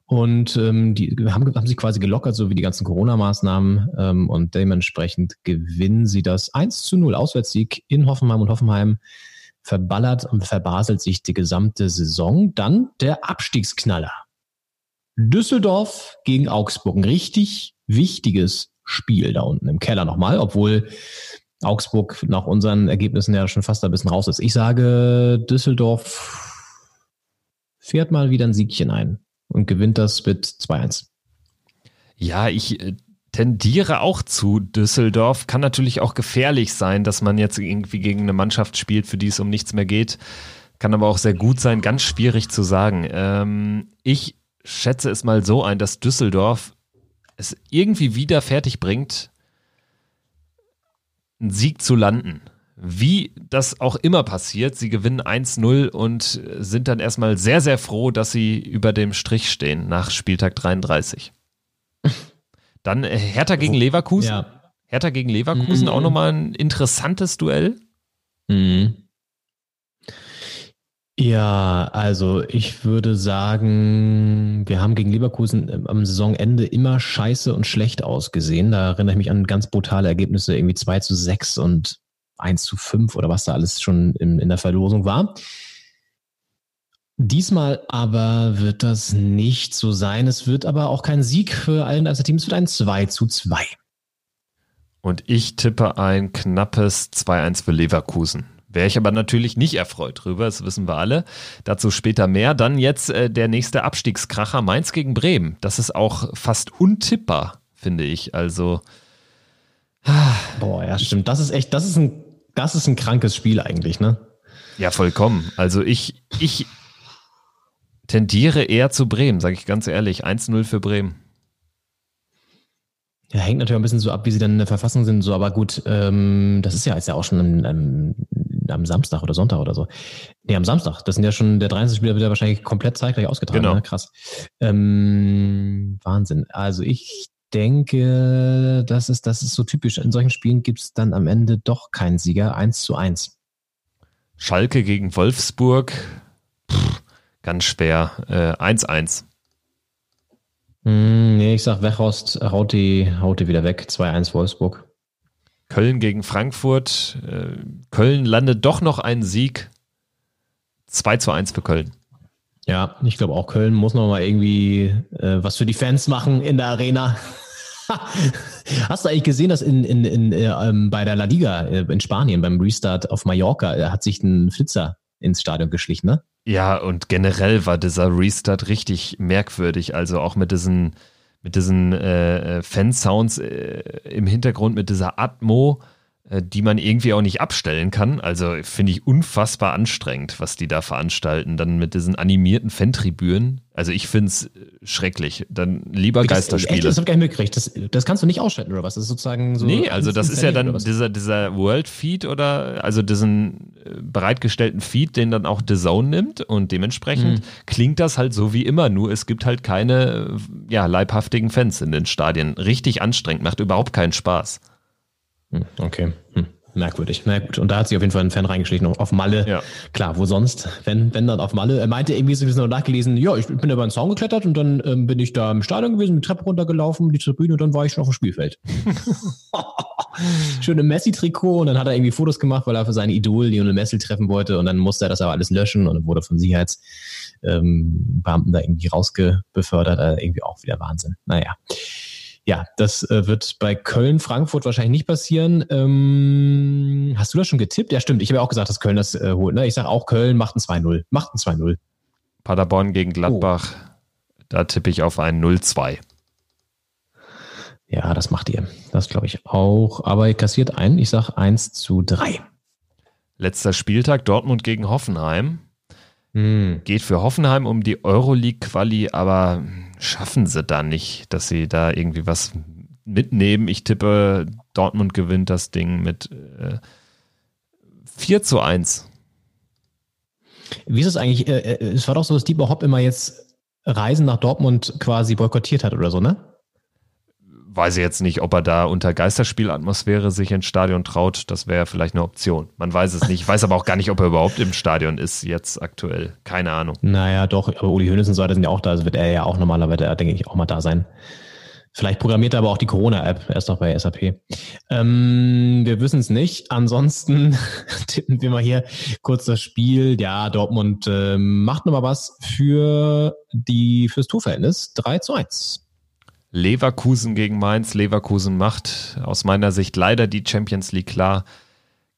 und ähm, die haben, haben sich quasi gelockert, so wie die ganzen Corona-Maßnahmen ähm, und dementsprechend gewinnen sie das 1 zu 0 Auswärtssieg in Hoffenheim und Hoffenheim verballert und verbaselt sich die gesamte Saison. Dann der Abstiegsknaller. Düsseldorf gegen Augsburg. Ein richtig wichtiges Spiel da unten im Keller nochmal, obwohl Augsburg nach unseren Ergebnissen ja schon fast ein bisschen raus ist. Ich sage, Düsseldorf fährt mal wieder ein Siegchen ein und gewinnt das mit 2-1. Ja, ich äh, tendiere auch zu Düsseldorf. Kann natürlich auch gefährlich sein, dass man jetzt irgendwie gegen eine Mannschaft spielt, für die es um nichts mehr geht. Kann aber auch sehr gut sein, ganz schwierig zu sagen. Ähm, ich schätze es mal so ein, dass Düsseldorf es irgendwie wieder fertig bringt, einen Sieg zu landen. Wie das auch immer passiert, sie gewinnen 1-0 und sind dann erstmal sehr, sehr froh, dass sie über dem Strich stehen nach Spieltag 33. Dann äh, Hertha gegen Leverkusen. Ja. Hertha gegen Leverkusen, Mhm. auch nochmal ein interessantes Duell. Mhm. Ja, also ich würde sagen, wir haben gegen Leverkusen am Saisonende immer scheiße und schlecht ausgesehen. Da erinnere ich mich an ganz brutale Ergebnisse, irgendwie 2 zu 6 und 1 zu 5 oder was da alles schon in, in der Verlosung war. Diesmal aber wird das nicht so sein. Es wird aber auch kein Sieg für allen Teams. Es wird ein 2 zu 2. Und ich tippe ein knappes 2-1 für Leverkusen. Wäre ich aber natürlich nicht erfreut drüber, das wissen wir alle. Dazu später mehr. Dann jetzt äh, der nächste Abstiegskracher, Mainz gegen Bremen. Das ist auch fast untippbar, finde ich. Also. Boah, ja, stimmt. Das ist echt, das ist ein, das ist ein krankes Spiel eigentlich, ne? Ja, vollkommen. Also ich, ich tendiere eher zu Bremen, sage ich ganz ehrlich. 1-0 für Bremen. Ja, hängt natürlich ein bisschen so ab, wie sie dann in der Verfassung sind, so, aber gut, ähm, das ist ja jetzt ja auch schon am, am, am Samstag oder Sonntag oder so. Nee, am Samstag. Das sind ja schon, der 30. Spieler wird ja wahrscheinlich komplett zeitgleich ausgetragen. Genau. Ne? Krass. Ähm, Wahnsinn. Also ich denke, das ist, das ist so typisch. In solchen Spielen gibt es dann am Ende doch keinen Sieger. 1 zu 1. Schalke gegen Wolfsburg. Ganz schwer. 1-1. Äh, hm, nee, ich sag Wechost haut die, haut die wieder weg. 2-1 Wolfsburg. Köln gegen Frankfurt. Äh, Köln landet doch noch einen Sieg. 2 zu 1 für Köln. Ja, ich glaube auch Köln muss noch mal irgendwie äh, was für die Fans machen in der Arena. Hast du eigentlich gesehen, dass in, in, in, äh, ähm, bei der La Liga äh, in Spanien beim Restart auf Mallorca äh, hat sich ein Flitzer ins Stadion geschlichen, ne? Ja, und generell war dieser Restart richtig merkwürdig. Also auch mit diesen, mit diesen äh, Fansounds äh, im Hintergrund, mit dieser Atmo. Äh, die man irgendwie auch nicht abstellen kann. Also finde ich unfassbar anstrengend, was die da veranstalten. Dann mit diesen animierten Fantribünen. Also ich finde es äh, schrecklich. Dann lieber das, Geisterspiele. Echt, das habe ich gar nicht mitgekriegt. Das, das kannst du nicht ausschalten oder was? Das ist sozusagen so. Nee, also das ist ja dann dieser, dieser World Feed oder also diesen äh, bereitgestellten Feed, den dann auch The Zone nimmt und dementsprechend mhm. klingt das halt so wie immer. Nur es gibt halt keine ja, leibhaftigen Fans in den Stadien. Richtig anstrengend, macht überhaupt keinen Spaß. Hm, okay. Hm. Merkwürdig. Na gut. Und da hat sich auf jeden Fall ein Fan reingeschlichen auf Malle. Ja. Klar, wo sonst? Wenn, wenn dann auf Malle. Er meinte irgendwie so ein bisschen nachgelesen, ja, ich bin über den Zaun geklettert und dann ähm, bin ich da im Stadion gewesen, die Treppe runtergelaufen, die Tribüne und dann war ich schon auf dem Spielfeld. Schöne Messi-Trikot und dann hat er irgendwie Fotos gemacht, weil er für seine Idol Lionel Messi treffen wollte und dann musste er das aber alles löschen und dann wurde von Sicherheitsbeamten ähm, da irgendwie rausgebefördert. Also irgendwie auch wieder Wahnsinn. Naja. Ja, das äh, wird bei Köln, Frankfurt wahrscheinlich nicht passieren. Ähm, hast du das schon getippt? Ja, stimmt. Ich habe ja auch gesagt, dass Köln das äh, holt. Ne? Ich sage auch, Köln macht ein 2-0. Macht ein 2-0. Paderborn gegen Gladbach. Oh. Da tippe ich auf ein 0-2. Ja, das macht ihr. Das glaube ich auch. Aber ihr kassiert ein. Ich sage 1 zu 3. Letzter Spieltag Dortmund gegen Hoffenheim. Hm. Geht für Hoffenheim um die Euroleague-Quali, aber schaffen sie da nicht, dass sie da irgendwie was mitnehmen. Ich tippe, Dortmund gewinnt das Ding mit äh, 4 zu 1. Wie ist es eigentlich? Äh, äh, es war doch so, dass Dieter Hopp immer jetzt Reisen nach Dortmund quasi boykottiert hat oder so, ne? Weiß ich jetzt nicht, ob er da unter Geisterspielatmosphäre sich ins Stadion traut. Das wäre vielleicht eine Option. Man weiß es nicht. Ich weiß aber auch gar nicht, ob er überhaupt im Stadion ist jetzt aktuell. Keine Ahnung. Naja, doch. Aber Uli Hoeneß und so weiter sind ja auch da. Also wird er ja auch normalerweise, denke ich, auch mal da sein. Vielleicht programmiert er aber auch die Corona-App. Er ist doch bei SAP. Ähm, wir wissen es nicht. Ansonsten tippen wir mal hier kurz das Spiel. Ja, Dortmund äh, macht nochmal was für die, fürs Torverhältnis. 3 zu 1. Leverkusen gegen Mainz. Leverkusen macht aus meiner Sicht leider die Champions League klar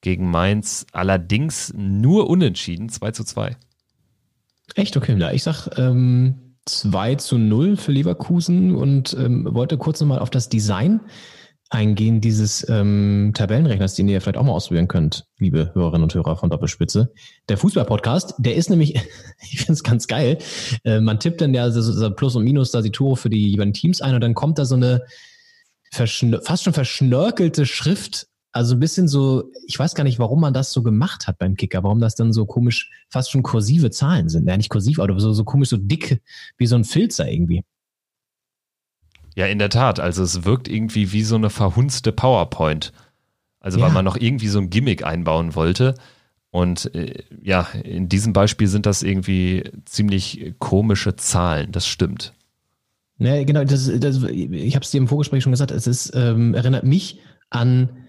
gegen Mainz. Allerdings nur unentschieden, 2 zu 2. Echt okay, ja, ich sag ähm, 2 zu 0 für Leverkusen und ähm, wollte kurz nochmal auf das Design eingehen dieses ähm, Tabellenrechners, den ihr vielleicht auch mal ausprobieren könnt, liebe Hörerinnen und Hörer von Doppelspitze. Der Fußball-Podcast, der ist nämlich, ich finde es ganz geil, äh, man tippt dann ja so, Plus und Minus da die Tore für die jeweiligen Teams ein und dann kommt da so eine fast schon verschnörkelte Schrift, also ein bisschen so, ich weiß gar nicht, warum man das so gemacht hat beim Kicker, warum das dann so komisch, fast schon kursive Zahlen sind. Ja, nicht kursiv, aber so, so komisch, so dick wie so ein Filzer irgendwie. Ja, in der Tat. Also es wirkt irgendwie wie so eine verhunzte PowerPoint. Also ja. weil man noch irgendwie so ein Gimmick einbauen wollte. Und äh, ja, in diesem Beispiel sind das irgendwie ziemlich komische Zahlen, das stimmt. Ja, genau, das, das, ich habe es dir im Vorgespräch schon gesagt, es ist, ähm, erinnert mich an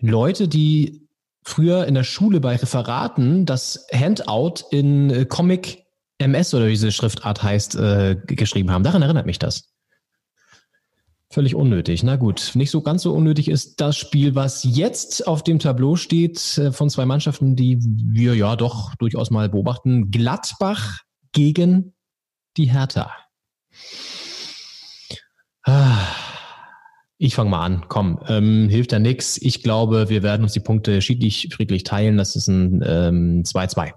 Leute, die früher in der Schule bei Referaten das Handout in äh, Comic MS oder wie diese Schriftart heißt, äh, geschrieben haben. Daran erinnert mich das. Völlig unnötig. Na gut, nicht so ganz so unnötig ist das Spiel, was jetzt auf dem Tableau steht äh, von zwei Mannschaften, die wir ja doch durchaus mal beobachten. Gladbach gegen die Hertha. Ah, ich fange mal an. Komm, ähm, hilft ja nix. Ich glaube, wir werden uns die Punkte schiedlich, friedlich teilen. Das ist ein 2-2. Ähm,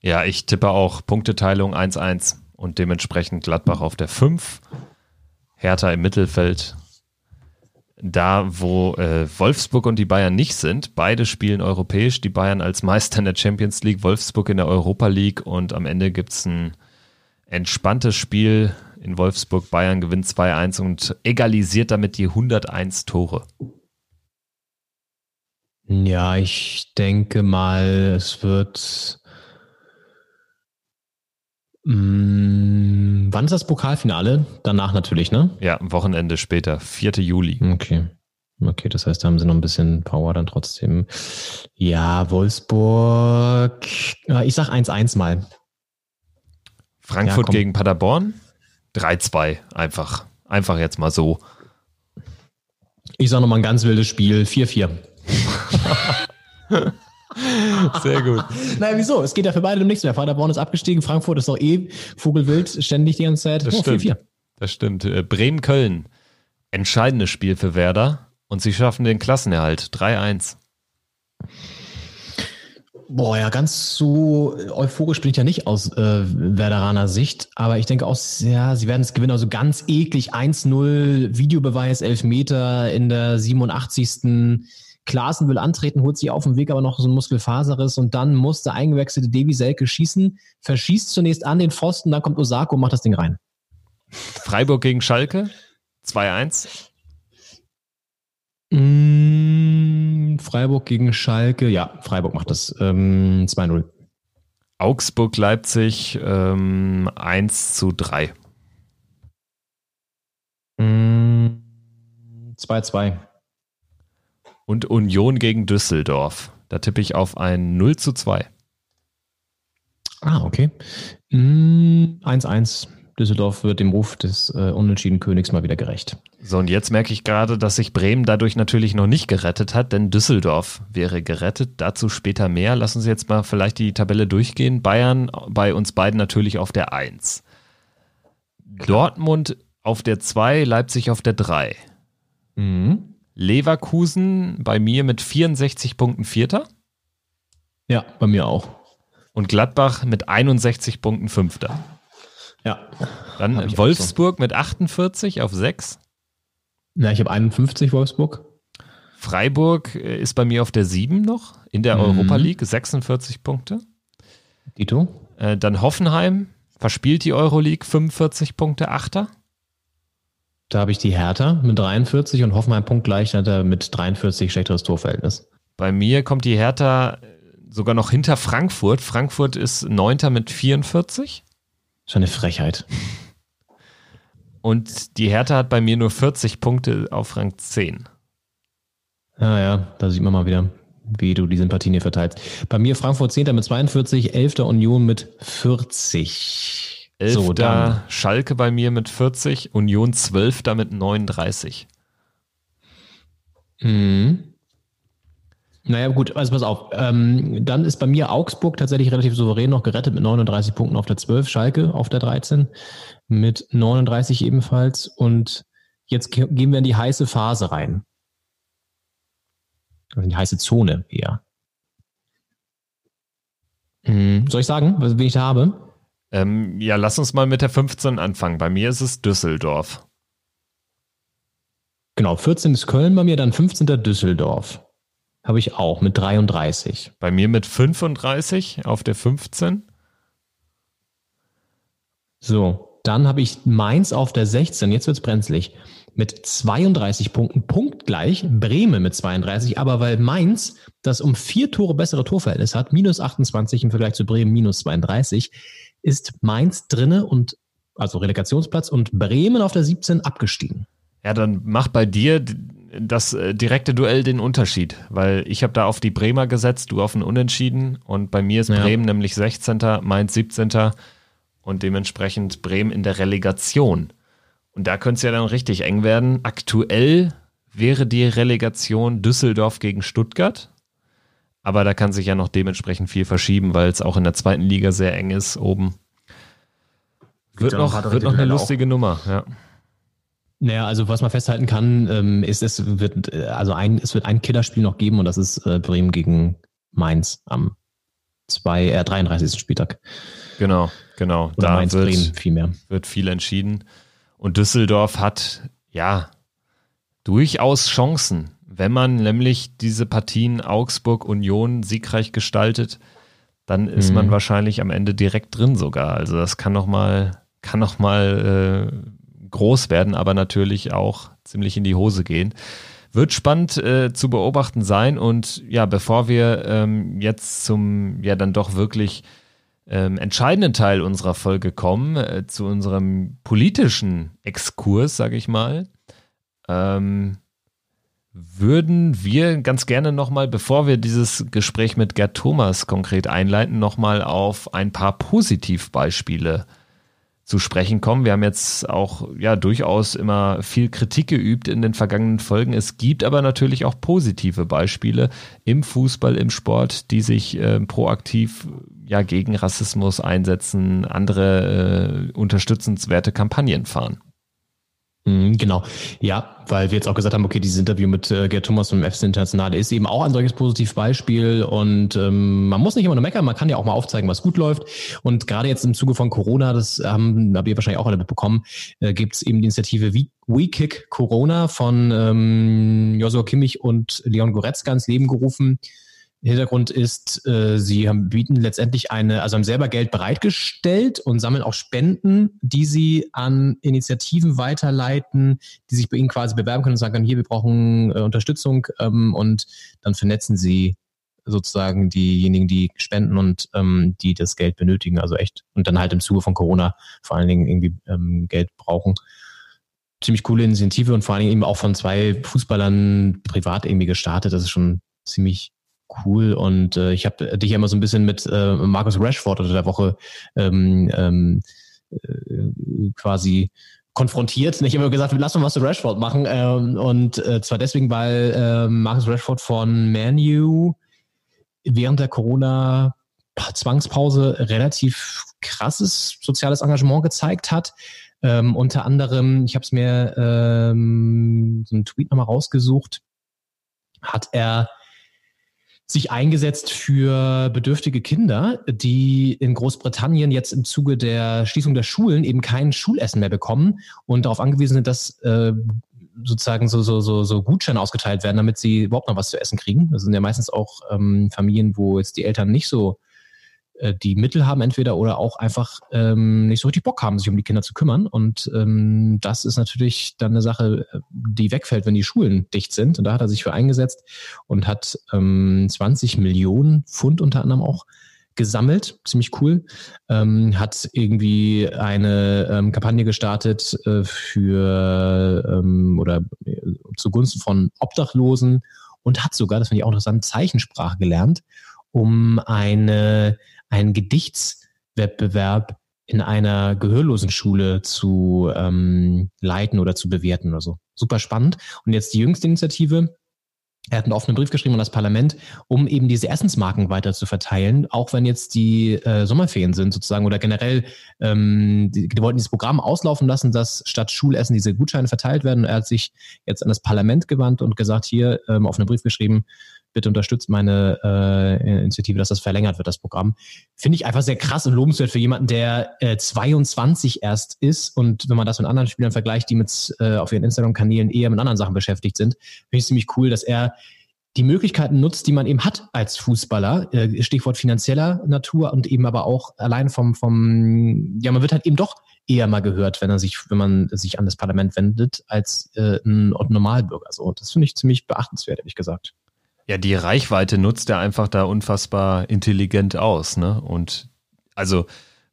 ja, ich tippe auch Punkteteilung 1-1 und dementsprechend Gladbach auf der 5. Hertha im Mittelfeld. Da, wo äh, Wolfsburg und die Bayern nicht sind, beide spielen europäisch, die Bayern als Meister in der Champions League, Wolfsburg in der Europa League und am Ende gibt es ein entspanntes Spiel in Wolfsburg. Bayern gewinnt 2-1 und egalisiert damit die 101 Tore. Ja, ich denke mal, es wird. Mm, wann ist das Pokalfinale? Danach natürlich, ne? Ja, ein Wochenende später, 4. Juli. Okay. Okay, das heißt, da haben sie noch ein bisschen Power dann trotzdem. Ja, Wolfsburg. Ich sag 1-1 mal. Frankfurt ja, gegen Paderborn? 3-2, einfach. Einfach jetzt mal so. Ich sage nochmal ein ganz wildes Spiel, 4-4. Sehr gut. Naja, wieso? Es geht ja für beide um nichts mehr. Paderborn ist abgestiegen, Frankfurt ist doch eh Vogelwild, ständig die ganze Zeit. Das oh, stimmt. 4 -4. Das stimmt. Äh, Bremen-Köln. Entscheidendes Spiel für Werder. Und sie schaffen den Klassenerhalt. 3-1. Boah, ja, ganz so euphorisch bin ich ja nicht aus äh, Werderaner Sicht, aber ich denke auch, ja, sie werden es gewinnen. Also ganz eklig 1-0, Videobeweis, Elfmeter in der 87. Klaassen will antreten, holt sich auf dem Weg aber noch so ein Muskelfaserriss und dann muss der eingewechselte Devi Selke schießen, verschießt zunächst an den Pfosten, dann kommt Osako und macht das Ding rein. Freiburg gegen Schalke, 2-1. Mm, Freiburg gegen Schalke. Ja, Freiburg macht das ähm, 2-0. Augsburg, Leipzig ähm, 1 zu 3. 2-2. Mm, Und Union gegen Düsseldorf. Da tippe ich auf ein 0 zu 2. Ah, okay. 1-1. Mm, Düsseldorf wird dem Ruf des äh, unentschieden Königs mal wieder gerecht. So, und jetzt merke ich gerade, dass sich Bremen dadurch natürlich noch nicht gerettet hat, denn Düsseldorf wäre gerettet. Dazu später mehr. Lassen Sie jetzt mal vielleicht die Tabelle durchgehen. Bayern bei uns beiden natürlich auf der 1. Dortmund auf der 2, Leipzig auf der 3. Mhm. Leverkusen bei mir mit 64 Punkten Vierter. Ja, bei mir auch. Und Gladbach mit 61 Punkten Fünfter. Ja. Dann Wolfsburg so. mit 48 auf 6. Ja, ich habe 51 Wolfsburg. Freiburg äh, ist bei mir auf der 7 noch in der mhm. Europa League, 46 Punkte. Dito. Äh, dann Hoffenheim verspielt die Euroleague 45 Punkte, 8. Da habe ich die Hertha mit 43 und Hoffenheim punktgleich hat er mit 43 schlechteres Torverhältnis. Bei mir kommt die Hertha äh, sogar noch hinter Frankfurt. Frankfurt ist Neunter mit 44. Schon eine Frechheit. Und die Hertha hat bei mir nur 40 Punkte auf Rang 10. Ja, ja, da sieht man mal wieder, wie du die Sympathien hier verteilst. Bei mir Frankfurt 10. mit 42, 11. Union mit 40. 11. So, dann. Schalke bei mir mit 40, Union 12. mit 39. Mhm. Naja, gut, also pass auf. Ähm, dann ist bei mir Augsburg tatsächlich relativ souverän noch gerettet mit 39 Punkten auf der 12, Schalke auf der 13 mit 39 ebenfalls. Und jetzt gehen wir in die heiße Phase rein. Also in die heiße Zone eher. Hm, soll ich sagen, was ich da habe? Ähm, ja, lass uns mal mit der 15 anfangen. Bei mir ist es Düsseldorf. Genau, 14 ist Köln bei mir, dann 15. Düsseldorf. Habe ich auch mit 33. Bei mir mit 35 auf der 15. So, dann habe ich Mainz auf der 16. Jetzt wird es brenzlig. mit 32 Punkten, punktgleich, Bremen mit 32, aber weil Mainz das um vier Tore bessere Torverhältnis hat, minus 28 im Vergleich zu Bremen, minus 32, ist Mainz drinne und also Relegationsplatz und Bremen auf der 17 abgestiegen. Ja, dann macht bei dir das äh, direkte Duell den Unterschied, weil ich habe da auf die Bremer gesetzt, du auf ein Unentschieden und bei mir ist ja. Bremen nämlich 16., Mainz 17. und dementsprechend Bremen in der Relegation. Und da könnte es ja dann richtig eng werden. Aktuell wäre die Relegation Düsseldorf gegen Stuttgart. Aber da kann sich ja noch dementsprechend viel verschieben, weil es auch in der zweiten Liga sehr eng ist oben. Wird noch, wird noch eine lustige auch. Nummer, ja. Naja, also was man festhalten kann, ähm, ist, es wird, äh, also ein, es wird ein Killerspiel noch geben und das ist äh, Bremen gegen Mainz am zwei, äh, 33. Spieltag. Genau, genau. Oder da Mainz, wird, Bremen viel mehr. wird viel entschieden. Und Düsseldorf hat ja durchaus Chancen, wenn man nämlich diese Partien Augsburg Union siegreich gestaltet, dann ist mhm. man wahrscheinlich am Ende direkt drin sogar. Also das kann noch mal kann noch mal äh, groß werden, aber natürlich auch ziemlich in die Hose gehen. Wird spannend äh, zu beobachten sein und ja, bevor wir ähm, jetzt zum ja dann doch wirklich ähm, entscheidenden Teil unserer Folge kommen, äh, zu unserem politischen Exkurs, sage ich mal, ähm, würden wir ganz gerne nochmal, bevor wir dieses Gespräch mit Gerd Thomas konkret einleiten, nochmal auf ein paar Positivbeispiele zu sprechen kommen. Wir haben jetzt auch ja durchaus immer viel Kritik geübt in den vergangenen Folgen. Es gibt aber natürlich auch positive Beispiele im Fußball, im Sport, die sich äh, proaktiv ja gegen Rassismus einsetzen, andere äh, unterstützenswerte Kampagnen fahren. Mhm, genau. Ja, weil wir jetzt auch gesagt haben, okay, dieses Interview mit äh, Gerd Thomas vom FC Internationale ist eben auch ein solches Positivbeispiel und ähm, man muss nicht immer nur meckern, man kann ja auch mal aufzeigen, was gut läuft. Und gerade jetzt im Zuge von Corona, das haben, habt ihr wahrscheinlich auch alle mitbekommen, äh, gibt es eben die Initiative We Kick Corona von ähm, Joshua Kimmich und Leon Goretzka ins Leben gerufen. Hintergrund ist, äh, sie haben, bieten letztendlich eine, also haben selber Geld bereitgestellt und sammeln auch Spenden, die sie an Initiativen weiterleiten, die sich bei ihnen quasi bewerben können und sagen können, hier, wir brauchen äh, Unterstützung ähm, und dann vernetzen sie sozusagen diejenigen, die spenden und ähm, die das Geld benötigen, also echt und dann halt im Zuge von Corona vor allen Dingen irgendwie ähm, Geld brauchen. Ziemlich coole Initiative und vor allen Dingen eben auch von zwei Fußballern privat irgendwie gestartet. Das ist schon ziemlich cool. Und äh, ich habe dich ja immer so ein bisschen mit äh, Markus Rashford unter der Woche ähm, ähm, äh, quasi konfrontiert. Ich habe immer gesagt, lass uns was zu Rashford machen. Ähm, und äh, zwar deswegen, weil äh, Markus Rashford von Manu während der Corona Zwangspause relativ krasses soziales Engagement gezeigt hat. Ähm, unter anderem, ich habe es mir ähm, so einen Tweet nochmal rausgesucht, hat er sich eingesetzt für bedürftige Kinder, die in Großbritannien jetzt im Zuge der Schließung der Schulen eben kein Schulessen mehr bekommen und darauf angewiesen sind, dass äh, sozusagen so, so, so, so Gutscheine ausgeteilt werden, damit sie überhaupt noch was zu essen kriegen. Das sind ja meistens auch ähm, Familien, wo jetzt die Eltern nicht so die Mittel haben entweder oder auch einfach ähm, nicht so richtig Bock haben, sich um die Kinder zu kümmern. Und ähm, das ist natürlich dann eine Sache, äh, die wegfällt, wenn die Schulen dicht sind. Und da hat er sich für eingesetzt und hat ähm, 20 Millionen Pfund unter anderem auch gesammelt, ziemlich cool, ähm, hat irgendwie eine ähm, Kampagne gestartet äh, für ähm, oder äh, zugunsten von Obdachlosen und hat sogar, das finde ich auch interessant, Zeichensprache gelernt, um eine einen Gedichtswettbewerb in einer gehörlosen Schule zu ähm, leiten oder zu bewerten oder so. Super spannend. Und jetzt die jüngste Initiative. Er hat einen offenen Brief geschrieben an das Parlament, um eben diese Essensmarken weiter zu verteilen, auch wenn jetzt die äh, Sommerferien sind sozusagen oder generell, ähm, die, die wollten dieses Programm auslaufen lassen, dass statt Schulessen diese Gutscheine verteilt werden. Er hat sich jetzt an das Parlament gewandt und gesagt, hier ähm, offenen Brief geschrieben, bitte unterstützt meine äh, Initiative, dass das verlängert wird, das Programm. Finde ich einfach sehr krass und lobenswert für jemanden, der äh, 22 erst ist und wenn man das mit anderen Spielern vergleicht, die mit äh, auf ihren Instagram-Kanälen eher mit anderen Sachen beschäftigt sind, finde ich ziemlich cool, dass er die Möglichkeiten nutzt, die man eben hat als Fußballer, äh, Stichwort finanzieller Natur und eben aber auch allein vom, vom, ja, man wird halt eben doch eher mal gehört, wenn er sich, wenn man sich an das Parlament wendet, als äh, ein Normalbürger. So, das finde ich ziemlich beachtenswert, ehrlich gesagt. Ja, die Reichweite nutzt er einfach da unfassbar intelligent aus, ne? Und also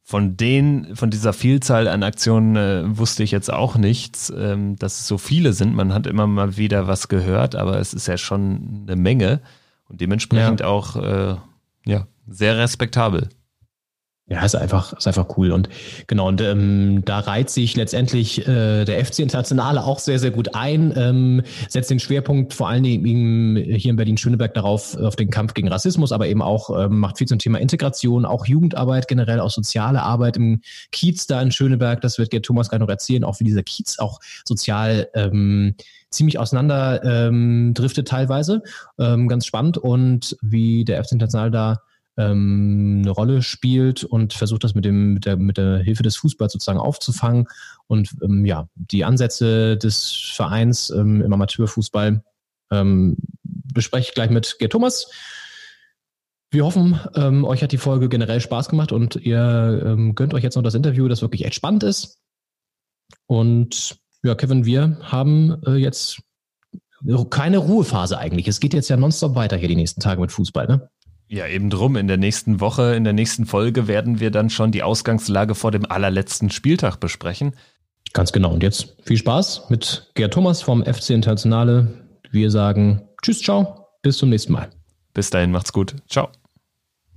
von den, von dieser Vielzahl an Aktionen äh, wusste ich jetzt auch nichts, ähm, dass es so viele sind. Man hat immer mal wieder was gehört, aber es ist ja schon eine Menge und dementsprechend ja. auch äh, ja, sehr respektabel. Ja, ist einfach, ist einfach cool. Und genau, und ähm, da reiht sich letztendlich äh, der FC Internationale auch sehr, sehr gut ein, ähm, setzt den Schwerpunkt vor allen Dingen hier in Berlin-Schöneberg darauf, auf den Kampf gegen Rassismus, aber eben auch ähm, macht viel zum Thema Integration, auch Jugendarbeit generell, auch soziale Arbeit im Kiez da in Schöneberg. Das wird Gerd Thomas gleich noch erzählen, auch wie dieser Kiez auch sozial ähm, ziemlich auseinander ähm, driftet teilweise. Ähm, ganz spannend und wie der FC Internationale da ähm, eine Rolle spielt und versucht das mit, dem, mit, der, mit der Hilfe des Fußballs sozusagen aufzufangen. Und ähm, ja, die Ansätze des Vereins ähm, im Amateurfußball ähm, bespreche ich gleich mit Gerd Thomas. Wir hoffen, ähm, euch hat die Folge generell Spaß gemacht und ihr ähm, gönnt euch jetzt noch das Interview, das wirklich echt spannend ist. Und ja, Kevin, wir haben äh, jetzt keine Ruhephase eigentlich. Es geht jetzt ja nonstop weiter hier die nächsten Tage mit Fußball, ne? Ja, eben drum. In der nächsten Woche, in der nächsten Folge werden wir dann schon die Ausgangslage vor dem allerletzten Spieltag besprechen. Ganz genau. Und jetzt viel Spaß mit Gerd Thomas vom FC Internationale. Wir sagen Tschüss, ciao, bis zum nächsten Mal. Bis dahin, macht's gut. Ciao.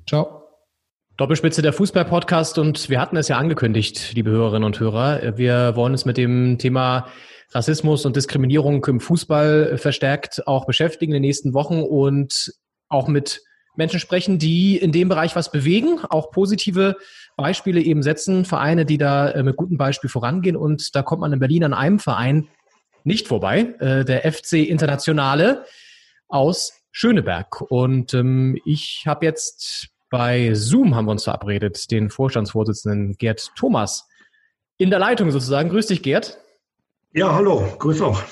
Ciao. Doppelspitze der Fußball-Podcast und wir hatten es ja angekündigt, liebe Hörerinnen und Hörer. Wir wollen uns mit dem Thema Rassismus und Diskriminierung im Fußball verstärkt auch beschäftigen in den nächsten Wochen und auch mit Menschen sprechen, die in dem Bereich was bewegen, auch positive Beispiele eben setzen, Vereine, die da äh, mit gutem Beispiel vorangehen. Und da kommt man in Berlin an einem Verein nicht vorbei, äh, der FC Internationale aus Schöneberg. Und ähm, ich habe jetzt bei Zoom, haben wir uns verabredet, den Vorstandsvorsitzenden Gerd Thomas in der Leitung sozusagen. Grüß dich, Gerd. Ja, hallo, grüß auch.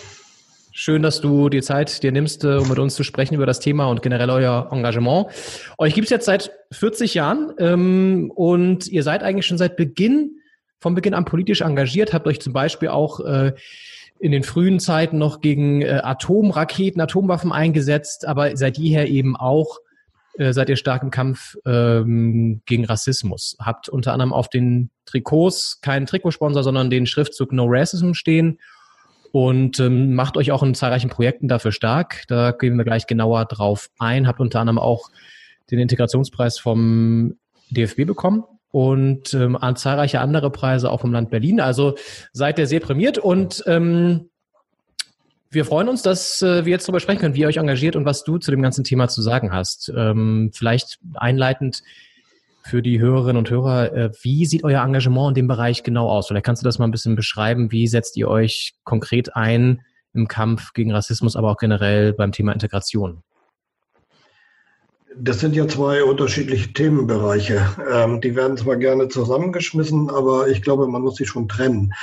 Schön, dass du die Zeit dir nimmst, äh, um mit uns zu sprechen über das Thema und generell euer Engagement. Euch gibt es jetzt seit 40 Jahren ähm, und ihr seid eigentlich schon seit Beginn, von Beginn an politisch engagiert, habt euch zum Beispiel auch äh, in den frühen Zeiten noch gegen äh, Atomraketen, Atomwaffen eingesetzt, aber seit jeher eben auch äh, seid ihr stark im Kampf ähm, gegen Rassismus. Habt unter anderem auf den Trikots keinen Trikotsponsor, sondern den Schriftzug No Racism stehen und ähm, macht euch auch in zahlreichen Projekten dafür stark. Da gehen wir gleich genauer drauf ein. Habt unter anderem auch den Integrationspreis vom DFB bekommen und ähm, an zahlreiche andere Preise auch vom Land Berlin. Also seid ihr sehr prämiert und ähm, wir freuen uns, dass äh, wir jetzt darüber sprechen können, wie ihr euch engagiert und was du zu dem ganzen Thema zu sagen hast. Ähm, vielleicht einleitend für die Hörerinnen und Hörer, äh, wie sieht euer Engagement in dem Bereich genau aus? Vielleicht kannst du das mal ein bisschen beschreiben. Wie setzt ihr euch konkret ein im Kampf gegen Rassismus, aber auch generell beim Thema Integration? Das sind ja zwei unterschiedliche Themenbereiche. Ähm, die werden zwar gerne zusammengeschmissen, aber ich glaube, man muss sie schon trennen.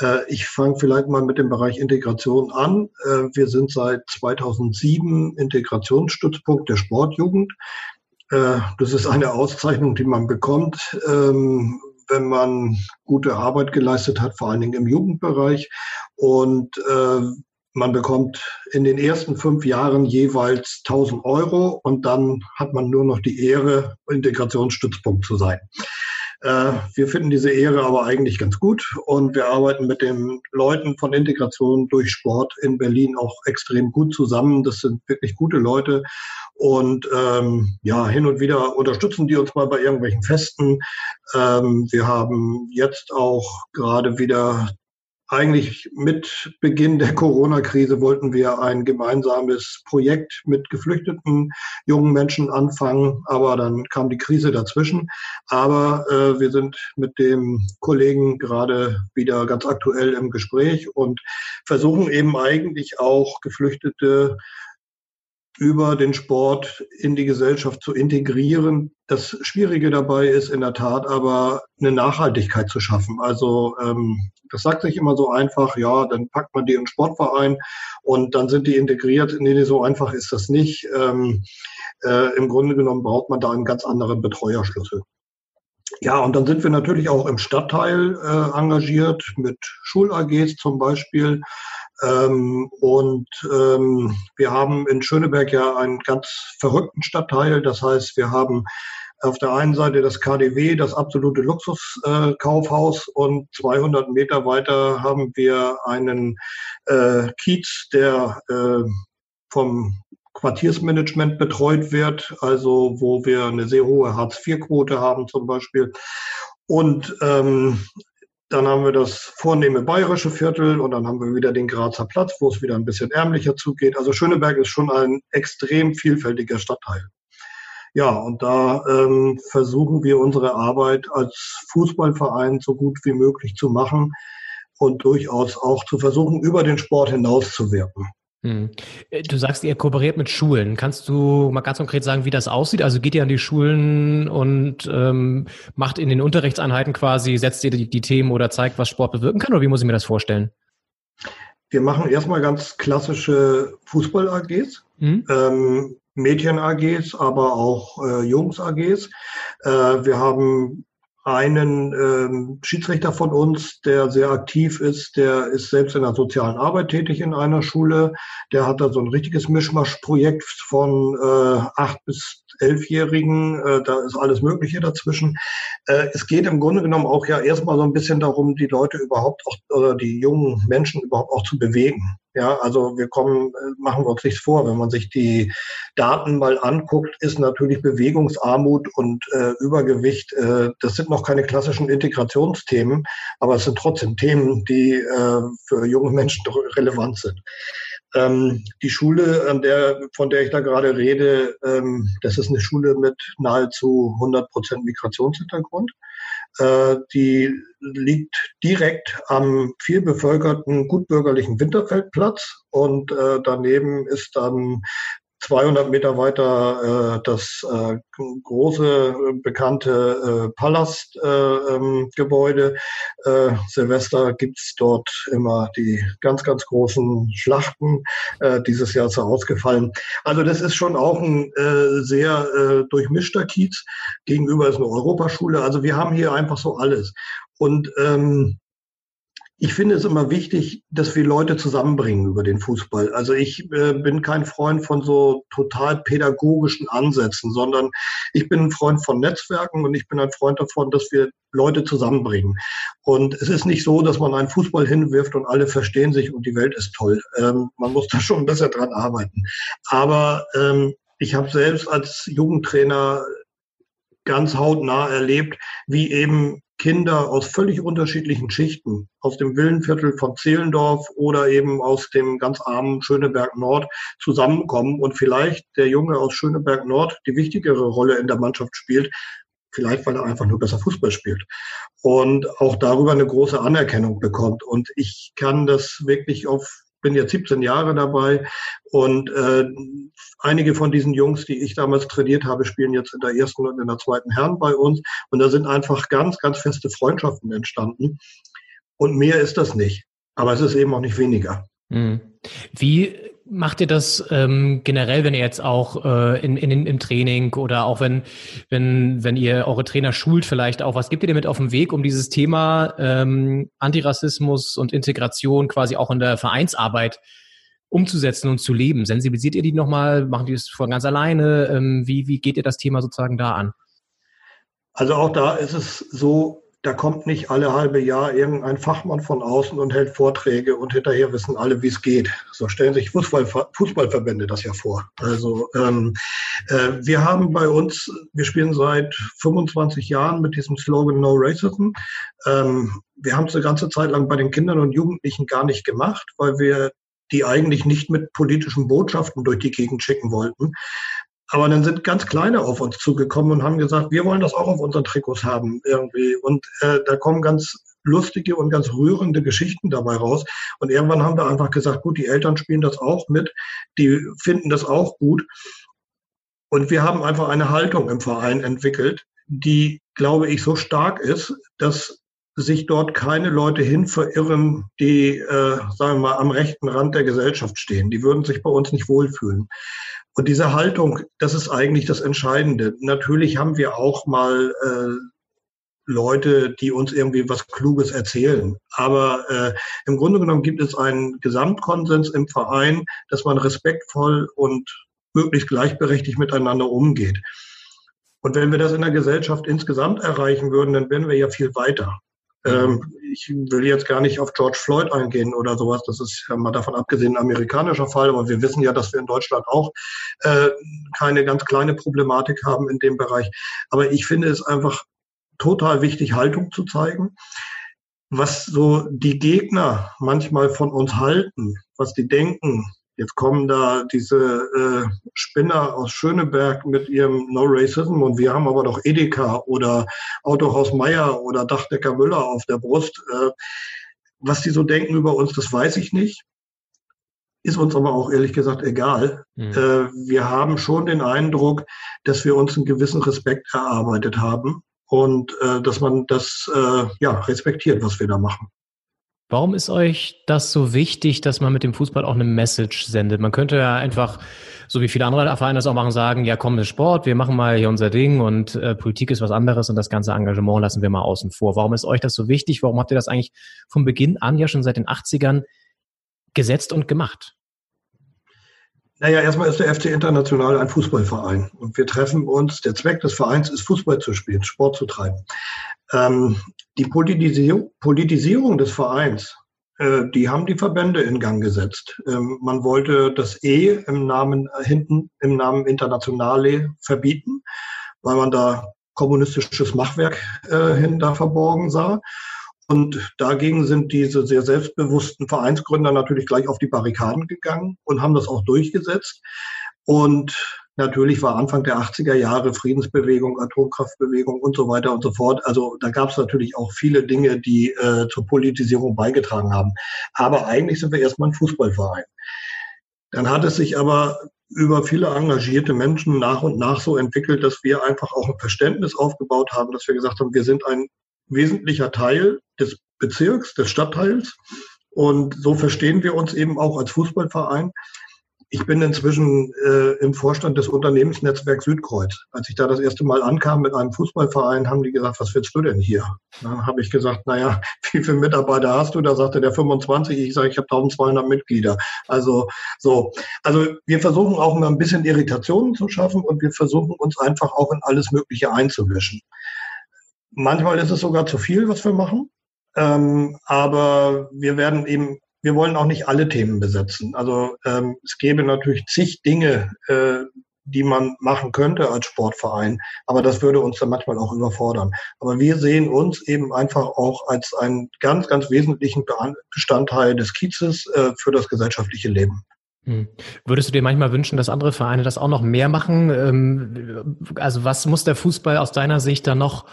Äh, ich fange vielleicht mal mit dem Bereich Integration an. Äh, wir sind seit 2007 Integrationsstützpunkt der Sportjugend. Äh, das ist eine Auszeichnung, die man bekommt, ähm, wenn man gute Arbeit geleistet hat, vor allen Dingen im Jugendbereich. Und äh, man bekommt in den ersten fünf Jahren jeweils 1000 Euro und dann hat man nur noch die Ehre, Integrationsstützpunkt zu sein. Äh, wir finden diese Ehre aber eigentlich ganz gut und wir arbeiten mit den Leuten von Integration durch Sport in Berlin auch extrem gut zusammen. Das sind wirklich gute Leute und ähm, ja, hin und wieder unterstützen die uns mal bei irgendwelchen Festen. Ähm, wir haben jetzt auch gerade wieder eigentlich mit Beginn der Corona-Krise wollten wir ein gemeinsames Projekt mit geflüchteten jungen Menschen anfangen, aber dann kam die Krise dazwischen. Aber äh, wir sind mit dem Kollegen gerade wieder ganz aktuell im Gespräch und versuchen eben eigentlich auch Geflüchtete über den Sport in die Gesellschaft zu integrieren. Das Schwierige dabei ist in der Tat aber eine Nachhaltigkeit zu schaffen. Also ähm, das sagt sich immer so einfach, ja, dann packt man die in den Sportverein und dann sind die integriert. Nee, so einfach ist das nicht. Ähm, äh, Im Grunde genommen braucht man da einen ganz anderen Betreuerschlüssel. Ja, und dann sind wir natürlich auch im Stadtteil äh, engagiert mit Schul-AGs zum Beispiel. Ähm, und ähm, wir haben in Schöneberg ja einen ganz verrückten Stadtteil. Das heißt, wir haben auf der einen Seite das KDW, das absolute Luxuskaufhaus, äh, und 200 Meter weiter haben wir einen äh, Kiez, der äh, vom Quartiersmanagement betreut wird, also wo wir eine sehr hohe Hartz-IV-Quote haben zum Beispiel. Und ähm, dann haben wir das vornehme bayerische Viertel und dann haben wir wieder den Grazer Platz, wo es wieder ein bisschen ärmlicher zugeht. Also Schöneberg ist schon ein extrem vielfältiger Stadtteil. Ja, und da ähm, versuchen wir unsere Arbeit als Fußballverein so gut wie möglich zu machen und durchaus auch zu versuchen, über den Sport hinaus zu wirken. Hm. Äh, du sagst, ihr kooperiert mit Schulen. Kannst du mal ganz konkret sagen, wie das aussieht? Also geht ihr an die Schulen und ähm, macht in den Unterrichtseinheiten quasi, setzt ihr die, die, Themen oder zeigt, was Sport bewirken kann? Oder wie muss ich mir das vorstellen? Wir machen erstmal ganz klassische Fußball-AGs, mhm. ähm, Mädchen-AGs, aber auch äh, Jungs-AGs. Äh, wir haben einen ähm, Schiedsrichter von uns, der sehr aktiv ist, der ist selbst in der sozialen Arbeit tätig in einer Schule. Der hat da so ein richtiges Mischmaschprojekt von äh, acht bis elfjährigen. Äh, da ist alles Mögliche dazwischen. Äh, es geht im Grunde genommen auch ja erstmal so ein bisschen darum, die Leute überhaupt auch oder die jungen Menschen überhaupt auch zu bewegen. Ja, also wir kommen, äh, machen wir uns nichts vor. Wenn man sich die Daten mal anguckt, ist natürlich Bewegungsarmut und äh, Übergewicht, äh, das sind noch keine klassischen Integrationsthemen, aber es sind trotzdem Themen, die äh, für junge Menschen doch relevant sind. Ähm, die Schule, an der, von der ich da gerade rede, ähm, das ist eine Schule mit nahezu 100 Prozent Migrationshintergrund. Äh, die liegt direkt am vielbevölkerten, gutbürgerlichen Winterfeldplatz und äh, daneben ist dann 200 Meter weiter äh, das äh, große bekannte äh, Palastgebäude. Äh, ähm, äh, Silvester gibt's dort immer die ganz, ganz großen Schlachten. Äh, dieses Jahr ist er ausgefallen. Also das ist schon auch ein äh, sehr äh, durchmischter Kiez. Gegenüber ist eine Europaschule. Also wir haben hier einfach so alles. Und ähm, ich finde es immer wichtig, dass wir Leute zusammenbringen über den Fußball. Also ich äh, bin kein Freund von so total pädagogischen Ansätzen, sondern ich bin ein Freund von Netzwerken und ich bin ein Freund davon, dass wir Leute zusammenbringen. Und es ist nicht so, dass man einen Fußball hinwirft und alle verstehen sich und die Welt ist toll. Ähm, man muss da schon besser dran arbeiten. Aber ähm, ich habe selbst als Jugendtrainer ganz hautnah erlebt, wie eben Kinder aus völlig unterschiedlichen Schichten, aus dem Villenviertel von Zehlendorf oder eben aus dem ganz armen Schöneberg Nord zusammenkommen und vielleicht der Junge aus Schöneberg Nord die wichtigere Rolle in der Mannschaft spielt, vielleicht weil er einfach nur besser Fußball spielt und auch darüber eine große Anerkennung bekommt. Und ich kann das wirklich auf bin jetzt 17 Jahre dabei und äh, einige von diesen Jungs, die ich damals trainiert habe, spielen jetzt in der ersten und in der zweiten Herren bei uns und da sind einfach ganz, ganz feste Freundschaften entstanden und mehr ist das nicht, aber es ist eben auch nicht weniger. Mhm. Wie macht ihr das ähm, generell, wenn ihr jetzt auch äh, in, in, im Training oder auch wenn, wenn, wenn ihr eure Trainer schult vielleicht auch, was gibt ihr damit auf dem Weg, um dieses Thema ähm, Antirassismus und Integration quasi auch in der Vereinsarbeit umzusetzen und zu leben? Sensibilisiert ihr die nochmal? Machen die das von ganz alleine? Ähm, wie, wie geht ihr das Thema sozusagen da an? Also auch da ist es so, da kommt nicht alle halbe Jahr irgendein Fachmann von außen und hält Vorträge und hinterher wissen alle, wie es geht. So stellen sich Fußball, Fußballverbände das ja vor. Also ähm, äh, wir haben bei uns, wir spielen seit 25 Jahren mit diesem Slogan No Racism. Ähm, wir haben es eine ganze Zeit lang bei den Kindern und Jugendlichen gar nicht gemacht, weil wir die eigentlich nicht mit politischen Botschaften durch die Gegend schicken wollten. Aber dann sind ganz kleine auf uns zugekommen und haben gesagt, wir wollen das auch auf unseren Trikots haben irgendwie. Und äh, da kommen ganz lustige und ganz rührende Geschichten dabei raus. Und irgendwann haben wir einfach gesagt, gut, die Eltern spielen das auch mit, die finden das auch gut. Und wir haben einfach eine Haltung im Verein entwickelt, die, glaube ich, so stark ist, dass sich dort keine Leute hin verirren, die, äh, sagen wir mal, am rechten Rand der Gesellschaft stehen. Die würden sich bei uns nicht wohlfühlen. Und diese Haltung, das ist eigentlich das Entscheidende. Natürlich haben wir auch mal äh, Leute, die uns irgendwie was Kluges erzählen. Aber äh, im Grunde genommen gibt es einen Gesamtkonsens im Verein, dass man respektvoll und möglichst gleichberechtigt miteinander umgeht. Und wenn wir das in der Gesellschaft insgesamt erreichen würden, dann wären wir ja viel weiter. Ähm, ich will jetzt gar nicht auf George Floyd eingehen oder sowas. Das ist ja mal davon abgesehen ein amerikanischer Fall. Aber wir wissen ja, dass wir in Deutschland auch äh, keine ganz kleine Problematik haben in dem Bereich. Aber ich finde es einfach total wichtig, Haltung zu zeigen. Was so die Gegner manchmal von uns halten, was die denken, Jetzt kommen da diese äh, Spinner aus Schöneberg mit ihrem No Racism und wir haben aber doch Edeka oder Autohaus Meier oder Dachdecker Müller auf der Brust. Äh, was die so denken über uns, das weiß ich nicht. Ist uns aber auch ehrlich gesagt egal. Mhm. Äh, wir haben schon den Eindruck, dass wir uns einen gewissen Respekt erarbeitet haben und äh, dass man das äh, ja respektiert, was wir da machen. Warum ist euch das so wichtig, dass man mit dem Fußball auch eine Message sendet? Man könnte ja einfach, so wie viele andere Vereine das auch machen, sagen, ja komm, ist Sport, wir machen mal hier unser Ding und äh, Politik ist was anderes und das ganze Engagement lassen wir mal außen vor. Warum ist euch das so wichtig? Warum habt ihr das eigentlich von Beginn an ja schon seit den 80ern gesetzt und gemacht? Naja, erstmal ist der FC International ein Fußballverein und wir treffen uns, der Zweck des Vereins ist Fußball zu spielen, Sport zu treiben. Ähm, die Politisierung, Politisierung des Vereins, äh, die haben die Verbände in Gang gesetzt. Ähm, man wollte das E im Namen äh, hinten im Namen Internationale verbieten, weil man da kommunistisches Machwerk äh, hin da verborgen sah. Und dagegen sind diese sehr selbstbewussten Vereinsgründer natürlich gleich auf die Barrikaden gegangen und haben das auch durchgesetzt. Und natürlich war Anfang der 80er Jahre Friedensbewegung, Atomkraftbewegung und so weiter und so fort. Also da gab es natürlich auch viele Dinge, die äh, zur Politisierung beigetragen haben. Aber eigentlich sind wir erstmal ein Fußballverein. Dann hat es sich aber über viele engagierte Menschen nach und nach so entwickelt, dass wir einfach auch ein Verständnis aufgebaut haben, dass wir gesagt haben, wir sind ein wesentlicher Teil des Bezirks, des Stadtteils. Und so verstehen wir uns eben auch als Fußballverein. Ich bin inzwischen äh, im Vorstand des Unternehmensnetzwerks Südkreuz. Als ich da das erste Mal ankam mit einem Fußballverein, haben die gesagt, was willst du denn hier? Dann habe ich gesagt, naja, wie viele Mitarbeiter hast du? Da sagte der 25. Ich sage, ich habe 1200 Mitglieder. Also so. Also wir versuchen auch mal ein bisschen Irritationen zu schaffen und wir versuchen uns einfach auch in alles Mögliche einzumischen. Manchmal ist es sogar zu viel, was wir machen. Ähm, aber wir werden eben, wir wollen auch nicht alle Themen besetzen. Also ähm, es gäbe natürlich zig Dinge, äh, die man machen könnte als Sportverein. Aber das würde uns dann manchmal auch überfordern. Aber wir sehen uns eben einfach auch als einen ganz, ganz wesentlichen Bestandteil des Kiezes äh, für das gesellschaftliche Leben. Hm. Würdest du dir manchmal wünschen, dass andere Vereine das auch noch mehr machen? Ähm, also was muss der Fußball aus deiner Sicht da noch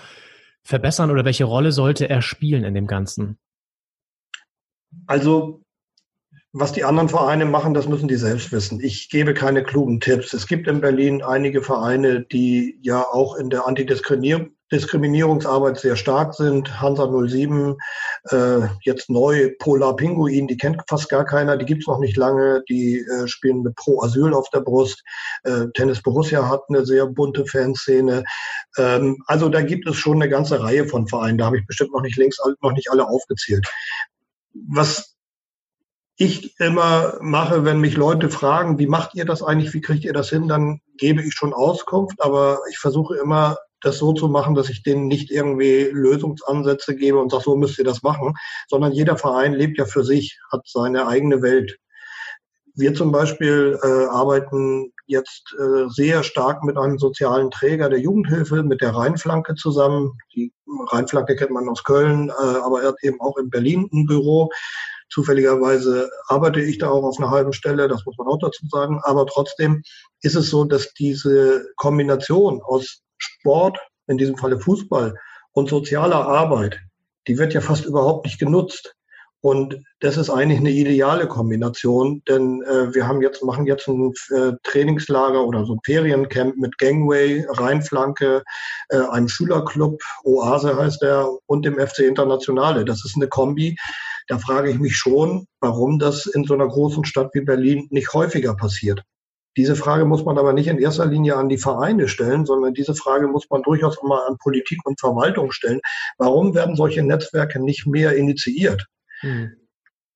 verbessern oder welche Rolle sollte er spielen in dem Ganzen? Also, was die anderen Vereine machen, das müssen die selbst wissen. Ich gebe keine klugen Tipps. Es gibt in Berlin einige Vereine, die ja auch in der Antidiskriminierung Diskriminierungsarbeit sehr stark sind. Hansa 07, äh, jetzt neu Polar Pinguin, die kennt fast gar keiner, die gibt's noch nicht lange, die äh, spielen mit Pro Asyl auf der Brust. Äh, Tennis Borussia hat eine sehr bunte Fanszene. Ähm, also da gibt es schon eine ganze Reihe von Vereinen, da habe ich bestimmt noch nicht längst noch nicht alle aufgezählt. Was ich immer mache, wenn mich Leute fragen, wie macht ihr das eigentlich, wie kriegt ihr das hin, dann gebe ich schon Auskunft, aber ich versuche immer das so zu machen, dass ich denen nicht irgendwie Lösungsansätze gebe und sage, so müsst ihr das machen, sondern jeder Verein lebt ja für sich, hat seine eigene Welt. Wir zum Beispiel äh, arbeiten jetzt äh, sehr stark mit einem sozialen Träger der Jugendhilfe, mit der Rheinflanke zusammen. Die Rheinflanke kennt man aus Köln, äh, aber er hat eben auch in Berlin ein Büro. Zufälligerweise arbeite ich da auch auf einer halben Stelle, das muss man auch dazu sagen. Aber trotzdem ist es so, dass diese Kombination aus Sport, in diesem Falle Fußball und sozialer Arbeit, die wird ja fast überhaupt nicht genutzt. Und das ist eigentlich eine ideale Kombination, denn äh, wir haben jetzt, machen jetzt ein äh, Trainingslager oder so ein Feriencamp mit Gangway, Rheinflanke, äh, einem Schülerclub, Oase heißt der, und dem FC Internationale. Das ist eine Kombi. Da frage ich mich schon, warum das in so einer großen Stadt wie Berlin nicht häufiger passiert. Diese Frage muss man aber nicht in erster Linie an die Vereine stellen, sondern diese Frage muss man durchaus auch mal an Politik und Verwaltung stellen. Warum werden solche Netzwerke nicht mehr initiiert? Hm.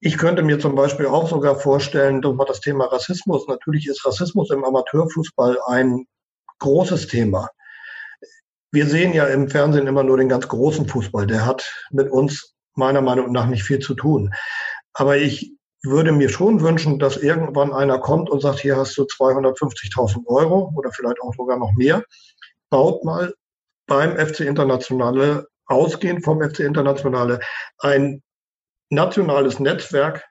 Ich könnte mir zum Beispiel auch sogar vorstellen, man das Thema Rassismus, natürlich ist Rassismus im Amateurfußball ein großes Thema. Wir sehen ja im Fernsehen immer nur den ganz großen Fußball. Der hat mit uns meiner Meinung nach nicht viel zu tun. Aber ich würde mir schon wünschen, dass irgendwann einer kommt und sagt, hier hast du 250.000 Euro oder vielleicht auch sogar noch mehr. Baut mal beim FC Internationale, ausgehend vom FC Internationale, ein nationales Netzwerk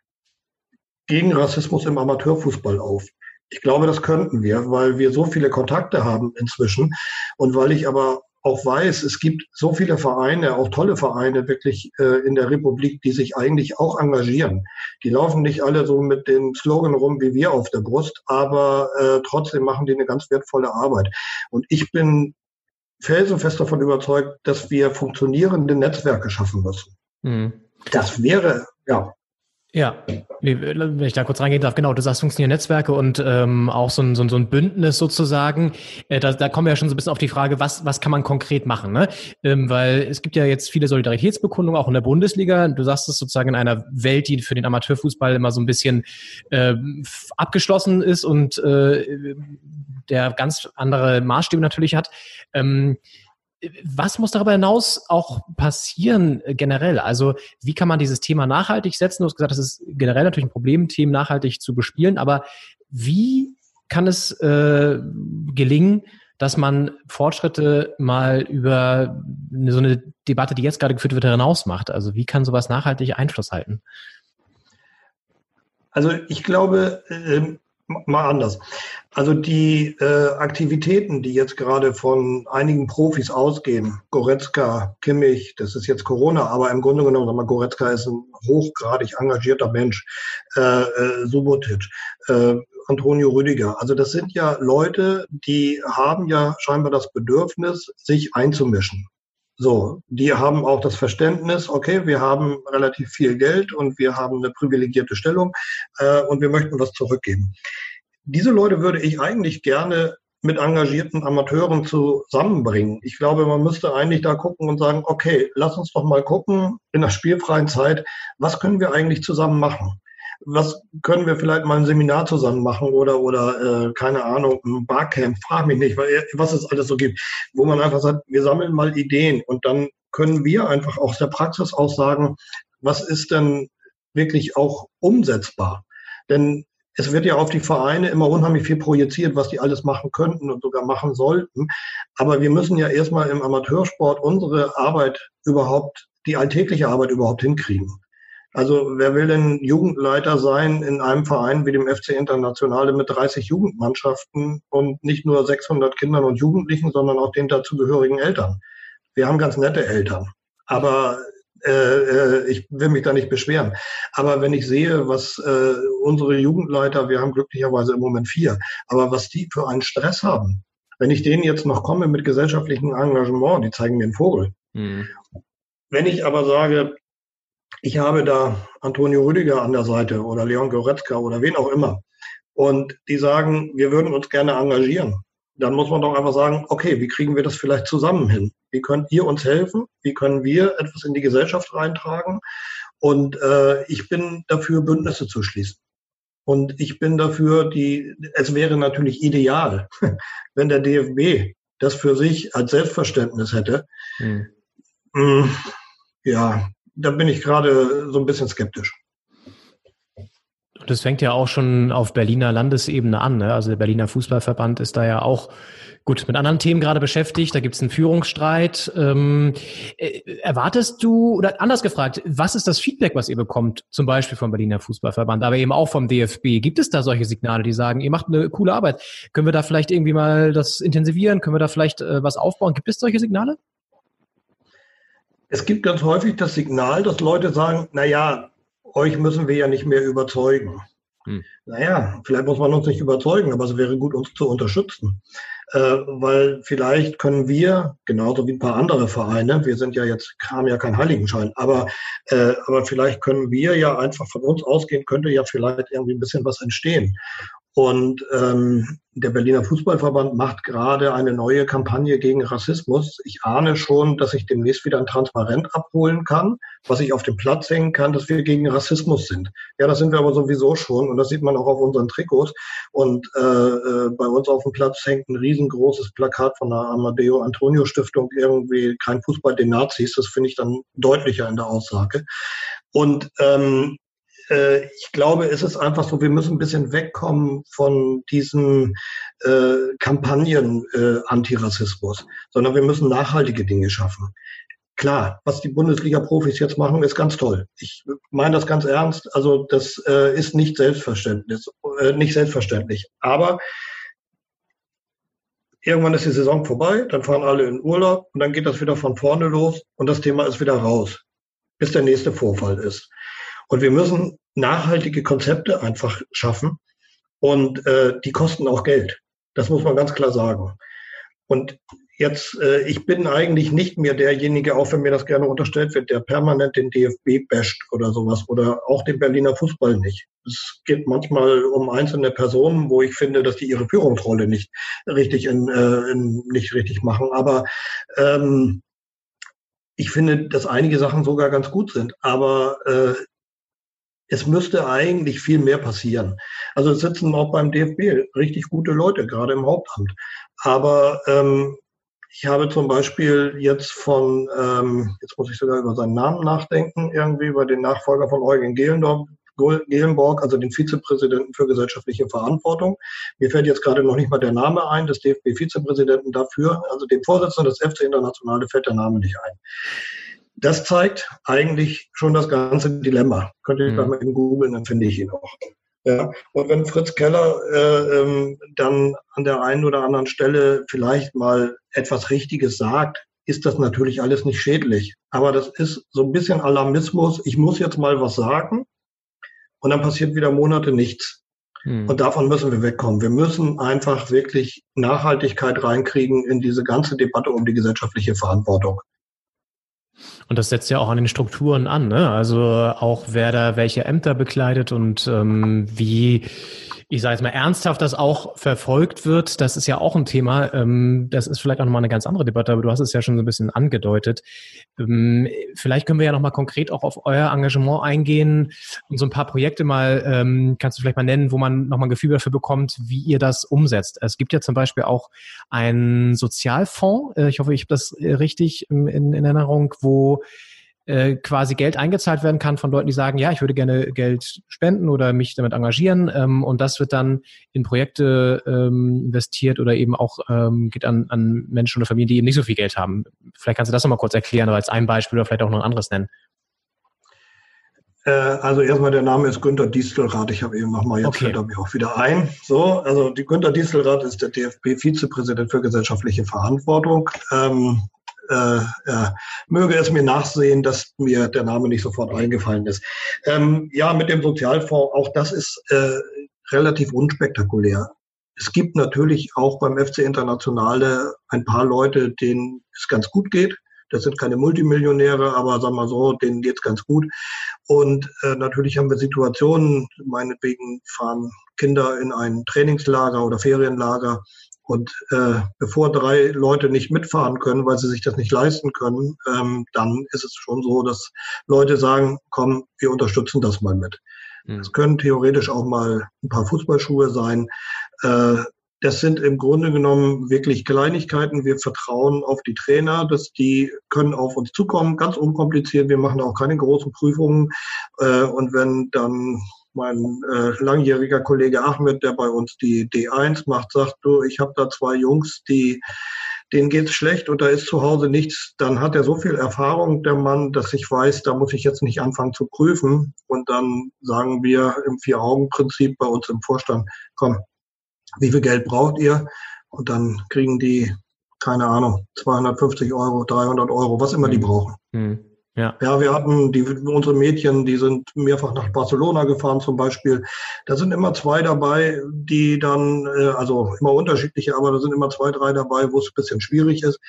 gegen Rassismus im Amateurfußball auf. Ich glaube, das könnten wir, weil wir so viele Kontakte haben inzwischen und weil ich aber auch weiß, es gibt so viele Vereine, auch tolle Vereine wirklich äh, in der Republik, die sich eigentlich auch engagieren. Die laufen nicht alle so mit dem Slogan rum wie wir auf der Brust, aber äh, trotzdem machen die eine ganz wertvolle Arbeit. Und ich bin felsenfest davon überzeugt, dass wir funktionierende Netzwerke schaffen müssen. Mhm. Das wäre, ja. Ja, wenn ich da kurz reingehen darf, genau, du sagst funktionieren Netzwerke und ähm, auch so ein, so, ein, so ein Bündnis sozusagen. Äh, da, da kommen wir ja schon so ein bisschen auf die Frage, was, was kann man konkret machen? Ne? Ähm, weil es gibt ja jetzt viele Solidaritätsbekundungen, auch in der Bundesliga. Du sagst es sozusagen in einer Welt, die für den Amateurfußball immer so ein bisschen äh, abgeschlossen ist und äh, der ganz andere Maßstäbe natürlich hat. Ähm, was muss darüber hinaus auch passieren äh, generell? Also wie kann man dieses Thema nachhaltig setzen? Du hast gesagt, das ist generell natürlich ein Problem, Themen nachhaltig zu bespielen, aber wie kann es äh, gelingen, dass man Fortschritte mal über so eine Debatte, die jetzt gerade geführt wird, hinaus macht? Also wie kann sowas nachhaltig Einfluss halten? Also ich glaube, ähm, mal anders. Also die äh, Aktivitäten, die jetzt gerade von einigen Profis ausgehen, Goretzka, Kimmich, das ist jetzt Corona, aber im Grunde genommen, mal, Goretzka ist ein hochgradig engagierter Mensch, äh, äh, Subotic, äh, Antonio Rüdiger. Also das sind ja Leute, die haben ja scheinbar das Bedürfnis, sich einzumischen. So, die haben auch das Verständnis, okay, wir haben relativ viel Geld und wir haben eine privilegierte Stellung äh, und wir möchten was zurückgeben. Diese Leute würde ich eigentlich gerne mit engagierten Amateuren zusammenbringen. Ich glaube, man müsste eigentlich da gucken und sagen, okay, lass uns doch mal gucken in der spielfreien Zeit, was können wir eigentlich zusammen machen? Was können wir vielleicht mal ein Seminar zusammen machen oder oder äh, keine Ahnung, ein Barcamp, frag mich nicht, weil, was es alles so gibt, wo man einfach sagt, wir sammeln mal Ideen und dann können wir einfach aus der Praxis auch sagen, was ist denn wirklich auch umsetzbar? Denn es wird ja auf die Vereine immer unheimlich viel projiziert, was die alles machen könnten und sogar machen sollten. Aber wir müssen ja erstmal im Amateursport unsere Arbeit überhaupt, die alltägliche Arbeit überhaupt hinkriegen. Also wer will denn Jugendleiter sein in einem Verein wie dem FC Internationale mit 30 Jugendmannschaften und nicht nur 600 Kindern und Jugendlichen, sondern auch den dazugehörigen Eltern? Wir haben ganz nette Eltern, aber äh, äh, ich will mich da nicht beschweren. Aber wenn ich sehe, was äh, unsere Jugendleiter, wir haben glücklicherweise im Moment vier, aber was die für einen Stress haben, wenn ich denen jetzt noch komme mit gesellschaftlichem Engagement, die zeigen mir einen Vogel. Mhm. Wenn ich aber sage, ich habe da Antonio Rüdiger an der Seite oder Leon Goretzka oder wen auch immer. Und die sagen, wir würden uns gerne engagieren. Dann muss man doch einfach sagen, okay, wie kriegen wir das vielleicht zusammen hin? Wie könnt ihr uns helfen? Wie können wir etwas in die Gesellschaft reintragen? Und äh, ich bin dafür, Bündnisse zu schließen. Und ich bin dafür, die, es wäre natürlich ideal, wenn der DFB das für sich als Selbstverständnis hätte. Hm. Mm, ja, da bin ich gerade so ein bisschen skeptisch. Das fängt ja auch schon auf Berliner Landesebene an. Ne? Also der Berliner Fußballverband ist da ja auch gut mit anderen Themen gerade beschäftigt. Da gibt es einen Führungsstreit. Ähm, äh, erwartest du, oder anders gefragt, was ist das Feedback, was ihr bekommt, zum Beispiel vom Berliner Fußballverband, aber eben auch vom DFB? Gibt es da solche Signale, die sagen, ihr macht eine coole Arbeit? Können wir da vielleicht irgendwie mal das intensivieren? Können wir da vielleicht äh, was aufbauen? Gibt es solche Signale? Es gibt ganz häufig das Signal, dass Leute sagen, na ja, euch müssen wir ja nicht mehr überzeugen. Hm. Naja, vielleicht muss man uns nicht überzeugen, aber es wäre gut, uns zu unterstützen. Äh, weil vielleicht können wir, genauso wie ein paar andere Vereine, wir sind ja jetzt, haben ja keinen Heiligenschein, aber, äh, aber vielleicht können wir ja einfach von uns ausgehen, könnte ja vielleicht irgendwie ein bisschen was entstehen. Und ähm, der Berliner Fußballverband macht gerade eine neue Kampagne gegen Rassismus. Ich ahne schon, dass ich demnächst wieder ein Transparent abholen kann, was ich auf dem Platz hängen kann, dass wir gegen Rassismus sind. Ja, das sind wir aber sowieso schon und das sieht man auch auf unseren Trikots. Und äh, äh, bei uns auf dem Platz hängt ein riesengroßes Plakat von der Amadeo Antonio Stiftung, irgendwie kein Fußball den Nazis. Das finde ich dann deutlicher in der Aussage. Und ähm, äh, ich glaube, es ist einfach so, wir müssen ein bisschen wegkommen von diesen äh, Kampagnen äh, Antirassismus, sondern wir müssen nachhaltige Dinge schaffen. Klar, was die Bundesliga-Profis jetzt machen, ist ganz toll. Ich meine das ganz ernst. Also das äh, ist nicht selbstverständlich, äh, nicht selbstverständlich. Aber irgendwann ist die Saison vorbei, dann fahren alle in Urlaub und dann geht das wieder von vorne los und das Thema ist wieder raus, bis der nächste Vorfall ist. Und wir müssen nachhaltige Konzepte einfach schaffen und äh, die kosten auch Geld. Das muss man ganz klar sagen. Und jetzt, äh, ich bin eigentlich nicht mehr derjenige, auch wenn mir das gerne unterstellt wird, der permanent den DFB basht oder sowas oder auch den Berliner Fußball nicht. Es geht manchmal um einzelne Personen, wo ich finde, dass die ihre Führungsrolle nicht richtig in, äh, in, nicht richtig machen. Aber ähm, ich finde, dass einige Sachen sogar ganz gut sind. Aber äh, es müsste eigentlich viel mehr passieren. Also es sitzen auch beim DFB richtig gute Leute, gerade im Hauptamt. Aber ähm, ich habe zum Beispiel jetzt von, ähm, jetzt muss ich sogar über seinen Namen nachdenken, irgendwie über den Nachfolger von Eugen Gehlendorf, Gelenborg, also den Vizepräsidenten für gesellschaftliche Verantwortung. Mir fällt jetzt gerade noch nicht mal der Name ein, des DFB-Vizepräsidenten dafür, also dem Vorsitzenden des FC Internationale fällt der Name nicht ein das zeigt eigentlich schon das ganze Dilemma. Könnt ihr mhm. mal in googeln, dann finde ich ihn auch. Ja, und wenn Fritz Keller äh, ähm, dann an der einen oder anderen Stelle vielleicht mal etwas Richtiges sagt, ist das natürlich alles nicht schädlich. Aber das ist so ein bisschen Alarmismus. Ich muss jetzt mal was sagen und dann passiert wieder Monate nichts. Mhm. Und davon müssen wir wegkommen. Wir müssen einfach wirklich Nachhaltigkeit reinkriegen in diese ganze Debatte um die gesellschaftliche Verantwortung. Und das setzt ja auch an den Strukturen an, ne? Also auch wer da welche Ämter bekleidet und ähm, wie ich sage jetzt mal ernsthaft, das auch verfolgt wird, das ist ja auch ein Thema. Ähm, das ist vielleicht auch nochmal eine ganz andere Debatte, aber du hast es ja schon so ein bisschen angedeutet. Ähm, vielleicht können wir ja nochmal konkret auch auf euer Engagement eingehen und so ein paar Projekte mal, ähm, kannst du vielleicht mal nennen, wo man nochmal ein Gefühl dafür bekommt, wie ihr das umsetzt. Es gibt ja zum Beispiel auch einen Sozialfonds, äh, ich hoffe, ich habe das äh, richtig in Erinnerung, wo äh, quasi Geld eingezahlt werden kann von Leuten, die sagen, ja, ich würde gerne Geld spenden oder mich damit engagieren. Ähm, und das wird dann in Projekte ähm, investiert oder eben auch ähm, geht an, an Menschen oder Familien, die eben nicht so viel Geld haben. Vielleicht kannst du das nochmal kurz erklären oder als ein Beispiel oder vielleicht auch noch ein anderes nennen. Äh, also erstmal der Name ist Günter Distelrath. Ich habe eben nochmal, jetzt okay. fällt er mir auch wieder ein. So, also die Günter Distelrath ist der DFB-Vizepräsident für gesellschaftliche Verantwortung. Ähm, äh, äh, möge es mir nachsehen, dass mir der Name nicht sofort eingefallen ist. Ähm, ja, mit dem Sozialfonds, auch das ist äh, relativ unspektakulär. Es gibt natürlich auch beim FC Internationale ein paar Leute, denen es ganz gut geht. Das sind keine Multimillionäre, aber sagen wir so, denen geht's ganz gut. Und äh, natürlich haben wir Situationen, meinetwegen fahren Kinder in ein Trainingslager oder Ferienlager und äh, bevor drei Leute nicht mitfahren können, weil sie sich das nicht leisten können, ähm, dann ist es schon so, dass Leute sagen, komm, wir unterstützen das mal mit. Mhm. Es mhm. können theoretisch auch mal ein paar Fußballschuhe sein. Äh, das sind im Grunde genommen wirklich Kleinigkeiten. Wir vertrauen auf die Trainer, dass die können auf uns zukommen, ganz unkompliziert. Wir machen auch keine großen Prüfungen. Äh, und wenn dann mein äh, langjähriger Kollege Ahmed, der bei uns die D1 macht, sagt, du, ich habe da zwei Jungs, die denen geht's schlecht und da ist zu Hause nichts, dann hat er so viel Erfahrung, der Mann, dass ich weiß, da muss ich jetzt nicht anfangen zu prüfen. Und dann sagen wir im Vier-Augen-Prinzip bei uns im Vorstand, komm, wie viel Geld braucht ihr? Und dann kriegen die keine Ahnung, 250 Euro, 300 Euro, was immer die brauchen. Hm. Ja. Ja, wir hatten die, unsere Mädchen, die sind mehrfach nach Barcelona gefahren zum Beispiel. Da sind immer zwei dabei, die dann, äh, also immer unterschiedliche, aber da sind immer zwei, drei dabei, wo es ein bisschen schwierig ist.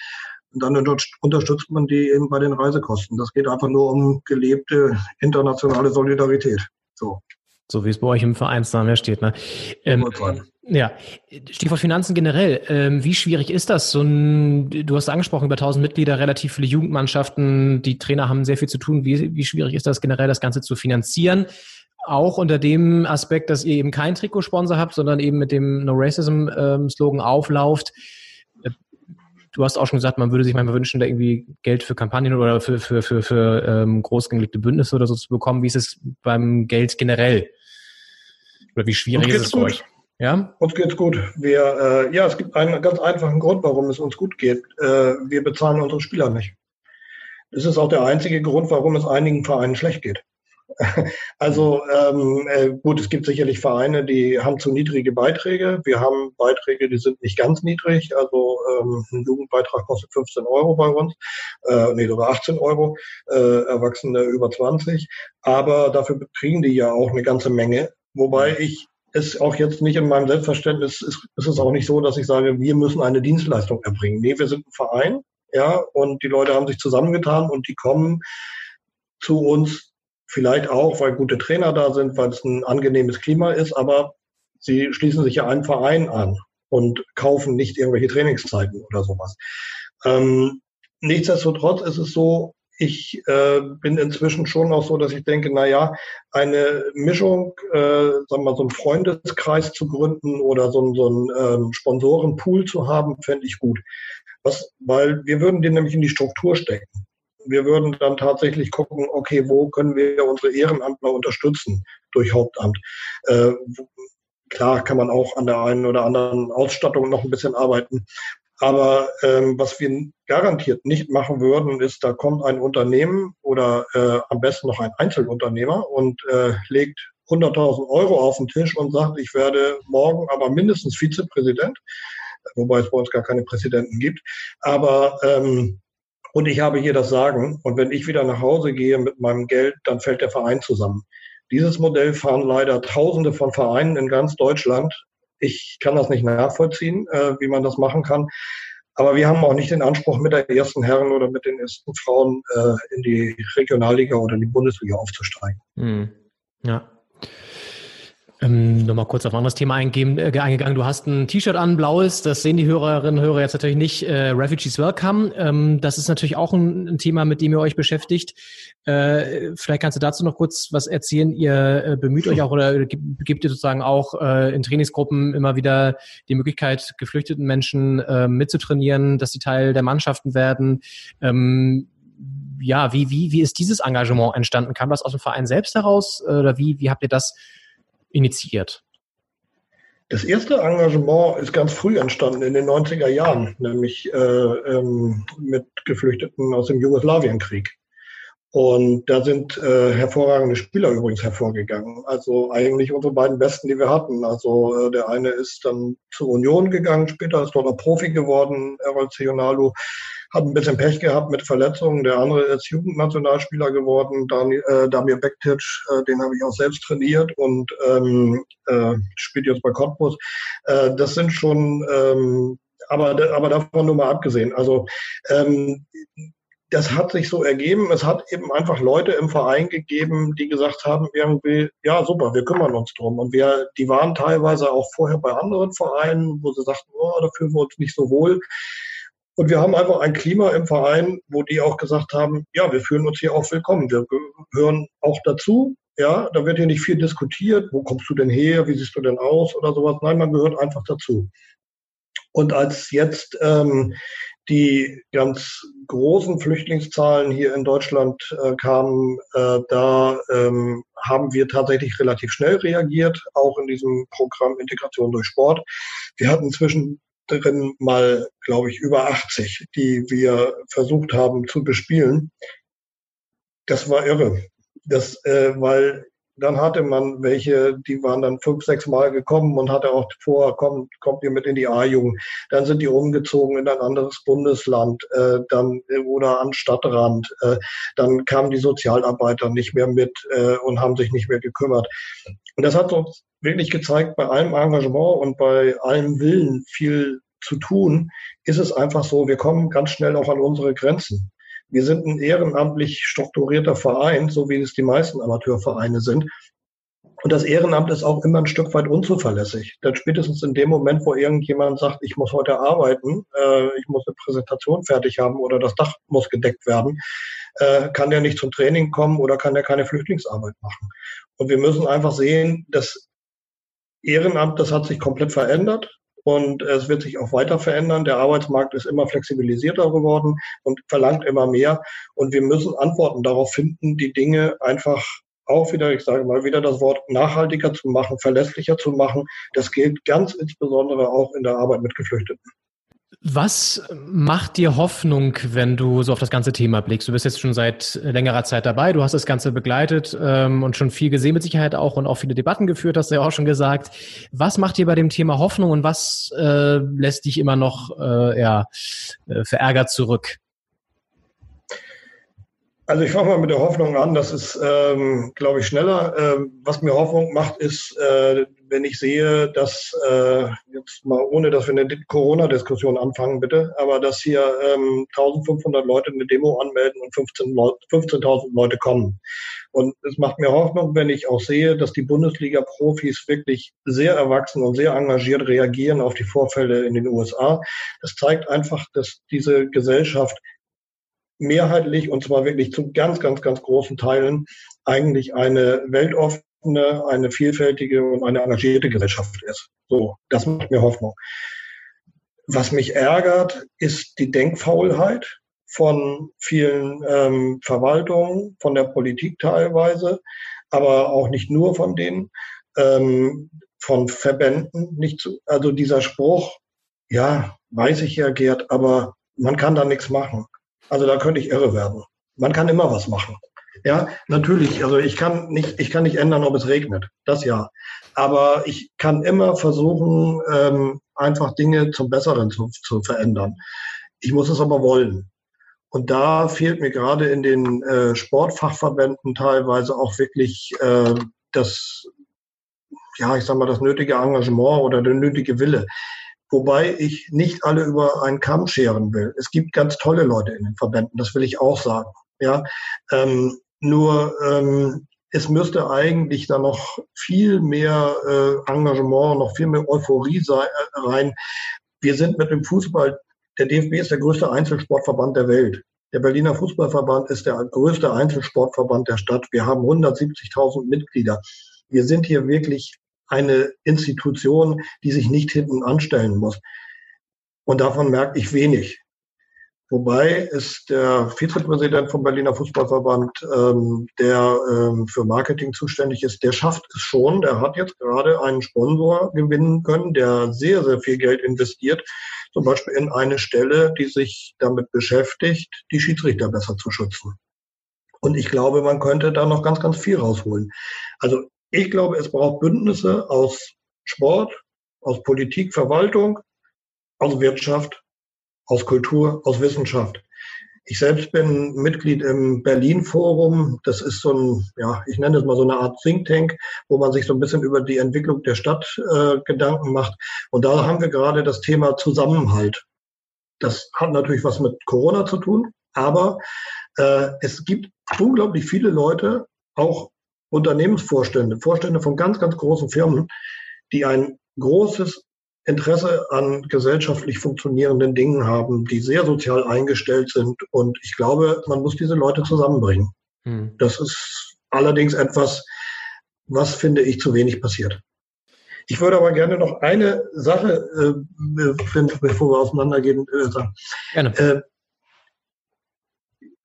Und dann unter- unterstützt man die eben bei den Reisekosten. Das geht einfach nur um gelebte internationale Solidarität. So. So wie es bei euch im Vereinsnamen steht. Ne? Ähm, ja, Stichwort Finanzen generell. Ähm, wie schwierig ist das? So ein, du hast angesprochen, über 1000 Mitglieder, relativ viele Jugendmannschaften, die Trainer haben sehr viel zu tun. Wie, wie schwierig ist das generell, das Ganze zu finanzieren? Auch unter dem Aspekt, dass ihr eben keinen Trikotsponsor habt, sondern eben mit dem No Racism ähm, Slogan auflauft. Du hast auch schon gesagt, man würde sich manchmal wünschen, da irgendwie Geld für Kampagnen oder für, für, für, für ähm, großgelegte Bündnisse oder so zu bekommen. Wie ist es beim Geld generell? Oder wie schwierig ist es für gut. euch? Ja? Uns geht's gut. Wir, äh, ja, es gibt einen ganz einfachen Grund, warum es uns gut geht. Äh, wir bezahlen unsere Spieler nicht. Das ist auch der einzige Grund, warum es einigen Vereinen schlecht geht. Also ähm, äh, gut, es gibt sicherlich Vereine, die haben zu niedrige Beiträge. Wir haben Beiträge, die sind nicht ganz niedrig. Also ähm, ein Jugendbeitrag kostet 15 Euro bei uns, äh, nee, sogar 18 Euro, äh, Erwachsene über 20. Aber dafür kriegen die ja auch eine ganze Menge. Wobei ich es auch jetzt nicht in meinem Selbstverständnis ist, ist es auch nicht so, dass ich sage, wir müssen eine Dienstleistung erbringen. Nee, wir sind ein Verein, ja, und die Leute haben sich zusammengetan und die kommen zu uns vielleicht auch, weil gute Trainer da sind, weil es ein angenehmes Klima ist, aber sie schließen sich ja einem Verein an und kaufen nicht irgendwelche Trainingszeiten oder sowas. Ähm, nichtsdestotrotz ist es so, ich äh, bin inzwischen schon auch so, dass ich denke, na ja, eine Mischung, äh, sagen wir mal, so einen Freundeskreis zu gründen oder so, einen- so einen ähm, Sponsorenpool zu haben, fände ich gut. Was, weil wir würden den nämlich in die Struktur stecken. Wir würden dann tatsächlich gucken, okay, wo können wir unsere Ehrenamtler unterstützen durch Hauptamt? Äh, klar kann man auch an der einen oder anderen Ausstattung noch ein bisschen arbeiten. Aber ähm, was wir garantiert nicht machen würden, ist, da kommt ein Unternehmen oder äh, am besten noch ein Einzelunternehmer und äh, legt 100.000 Euro auf den Tisch und sagt, ich werde morgen aber mindestens Vizepräsident, wobei es bei uns gar keine Präsidenten gibt. Aber ähm, und ich habe hier das Sagen. Und wenn ich wieder nach Hause gehe mit meinem Geld, dann fällt der Verein zusammen. Dieses Modell fahren leider Tausende von Vereinen in ganz Deutschland. Ich kann das nicht nachvollziehen, äh, wie man das machen kann. Aber wir haben auch nicht den Anspruch, mit der ersten Herren oder mit den ersten Frauen äh, in die Regionalliga oder in die Bundesliga aufzusteigen. Hm. Ja. Ähm, Nochmal kurz auf ein anderes Thema eingehen, äh, eingegangen. Du hast ein T-Shirt an, blaues, das sehen die Hörerinnen und Hörer jetzt natürlich nicht. Äh, Refugees Welcome. Ähm, das ist natürlich auch ein, ein Thema, mit dem ihr euch beschäftigt. Äh, vielleicht kannst du dazu noch kurz was erzählen. Ihr äh, bemüht euch auch oder gibt, gebt ihr sozusagen auch äh, in Trainingsgruppen immer wieder die Möglichkeit, geflüchteten Menschen äh, mitzutrainieren, dass sie Teil der Mannschaften werden. Ähm, ja, wie, wie, wie ist dieses Engagement entstanden? Kam das aus dem Verein selbst heraus äh, oder wie, wie habt ihr das initiiert? Das erste Engagement ist ganz früh entstanden in den 90er Jahren, nämlich äh, ähm, mit Geflüchteten aus dem Jugoslawienkrieg. Und da sind äh, hervorragende Spieler übrigens hervorgegangen. Also eigentlich unsere beiden besten, die wir hatten. Also äh, der eine ist dann zur Union gegangen, später ist dort auch Profi geworden, Errol Cionalu. Hat ein bisschen Pech gehabt mit Verletzungen. Der andere ist Jugendnationalspieler geworden, Dani, äh, Damir Bektic, äh, den habe ich auch selbst trainiert und ähm, äh, spielt jetzt bei Cottbus. Äh, das sind schon, ähm, aber, aber davon nur mal abgesehen. Also ähm, das hat sich so ergeben. Es hat eben einfach Leute im Verein gegeben, die gesagt haben, irgendwie, ja, super, wir kümmern uns drum. Und wir, die waren teilweise auch vorher bei anderen Vereinen, wo sie sagten, oh, da fühlen wir uns nicht so wohl. Und wir haben einfach ein Klima im Verein, wo die auch gesagt haben, ja, wir fühlen uns hier auch willkommen. Wir gehören auch dazu. Ja, da wird hier nicht viel diskutiert. Wo kommst du denn her? Wie siehst du denn aus? Oder sowas. Nein, man gehört einfach dazu. Und als jetzt ähm, die ganz großen Flüchtlingszahlen hier in Deutschland äh, kamen, äh, da ähm, haben wir tatsächlich relativ schnell reagiert, auch in diesem Programm Integration durch Sport. Wir hatten inzwischen drin mal, glaube ich, über 80, die wir versucht haben zu bespielen. Das war irre. Das, äh, weil Dann hatte man welche, die waren dann fünf, sechs Mal gekommen und hatte auch vor, kommt, kommt ihr mit in die A-Jugend. Dann sind die umgezogen in ein anderes Bundesland, äh, dann oder an Stadtrand. Äh, dann kamen die Sozialarbeiter nicht mehr mit äh, und haben sich nicht mehr gekümmert. Und das hat uns wirklich gezeigt, bei allem Engagement und bei allem Willen viel zu tun, ist es einfach so, wir kommen ganz schnell auch an unsere Grenzen. Wir sind ein ehrenamtlich strukturierter Verein, so wie es die meisten Amateurvereine sind. Und das Ehrenamt ist auch immer ein Stück weit unzuverlässig. Denn spätestens in dem Moment, wo irgendjemand sagt, ich muss heute arbeiten, äh, ich muss eine Präsentation fertig haben oder das Dach muss gedeckt werden, äh, kann der nicht zum Training kommen oder kann der keine Flüchtlingsarbeit machen. Und wir müssen einfach sehen, das Ehrenamt, das hat sich komplett verändert. Und es wird sich auch weiter verändern. Der Arbeitsmarkt ist immer flexibilisierter geworden und verlangt immer mehr. Und wir müssen Antworten darauf finden, die Dinge einfach auch wieder, ich sage mal wieder das Wort, nachhaltiger zu machen, verlässlicher zu machen. Das gilt ganz insbesondere auch in der Arbeit mit Geflüchteten. Was macht dir Hoffnung, wenn du so auf das ganze Thema blickst? Du bist jetzt schon seit längerer Zeit dabei, du hast das Ganze begleitet ähm, und schon viel gesehen mit Sicherheit auch und auch viele Debatten geführt, hast du ja auch schon gesagt. Was macht dir bei dem Thema Hoffnung und was äh, lässt dich immer noch äh, ja, äh, verärgert zurück? Also ich fange mal mit der Hoffnung an, das ist, ähm, glaube ich, schneller. Ähm, was mir Hoffnung macht, ist, äh, wenn ich sehe, dass, äh, jetzt mal ohne, dass wir eine Corona-Diskussion anfangen, bitte, aber dass hier ähm, 1500 Leute eine Demo anmelden und 15.000 Leute, 15 Leute kommen. Und es macht mir Hoffnung, wenn ich auch sehe, dass die Bundesliga-Profis wirklich sehr erwachsen und sehr engagiert reagieren auf die Vorfälle in den USA. Das zeigt einfach, dass diese Gesellschaft mehrheitlich und zwar wirklich zu ganz, ganz, ganz großen Teilen eigentlich eine weltoffene, eine vielfältige und eine engagierte Gesellschaft ist. So, das macht mir Hoffnung. Was mich ärgert, ist die Denkfaulheit von vielen ähm, Verwaltungen, von der Politik teilweise, aber auch nicht nur von denen, ähm, von Verbänden. Nicht zu, also dieser Spruch, ja, weiß ich ja, Gerd, aber man kann da nichts machen. Also da könnte ich irre werden. Man kann immer was machen. Ja, natürlich. Also ich kann nicht, ich kann nicht ändern, ob es regnet. Das ja. Aber ich kann immer versuchen, ähm, einfach Dinge zum Besseren zu, zu verändern. Ich muss es aber wollen. Und da fehlt mir gerade in den äh, Sportfachverbänden teilweise auch wirklich äh, das, ja, ich sag mal, das nötige Engagement oder der nötige Wille. Wobei ich nicht alle über einen Kamm scheren will. Es gibt ganz tolle Leute in den Verbänden, das will ich auch sagen. Ja, ähm, nur ähm, es müsste eigentlich da noch viel mehr äh, Engagement, noch viel mehr Euphorie sein, äh, rein. Wir sind mit dem Fußball, der DFB ist der größte Einzelsportverband der Welt. Der Berliner Fußballverband ist der größte Einzelsportverband der Stadt. Wir haben 170.000 Mitglieder. Wir sind hier wirklich eine Institution, die sich nicht hinten anstellen muss. Und davon merke ich wenig. Wobei ist der Vizepräsident vom Berliner Fußballverband, ähm, der ähm, für Marketing zuständig ist, der schafft es schon. Der hat jetzt gerade einen Sponsor gewinnen können, der sehr, sehr viel Geld investiert, zum Beispiel in eine Stelle, die sich damit beschäftigt, die Schiedsrichter besser zu schützen. Und ich glaube, man könnte da noch ganz, ganz viel rausholen. Also ich glaube, es braucht Bündnisse aus Sport, aus Politik, Verwaltung, aus Wirtschaft, aus Kultur, aus Wissenschaft. Ich selbst bin Mitglied im Berlin Forum. Das ist so ein, ja, ich nenne es mal so eine Art Think Tank, wo man sich so ein bisschen über die Entwicklung der Stadt äh, Gedanken macht. Und da haben wir gerade das Thema Zusammenhalt. Das hat natürlich was mit Corona zu tun, aber äh, es gibt unglaublich viele Leute, auch Unternehmensvorstände, Vorstände von ganz, ganz großen Firmen, die ein großes Interesse an gesellschaftlich funktionierenden Dingen haben, die sehr sozial eingestellt sind. Und ich glaube, man muss diese Leute zusammenbringen. Hm. Das ist allerdings etwas, was finde ich zu wenig passiert. Ich würde aber gerne noch eine Sache, äh, bevor wir auseinandergehen, äh, sagen. Gerne. Äh,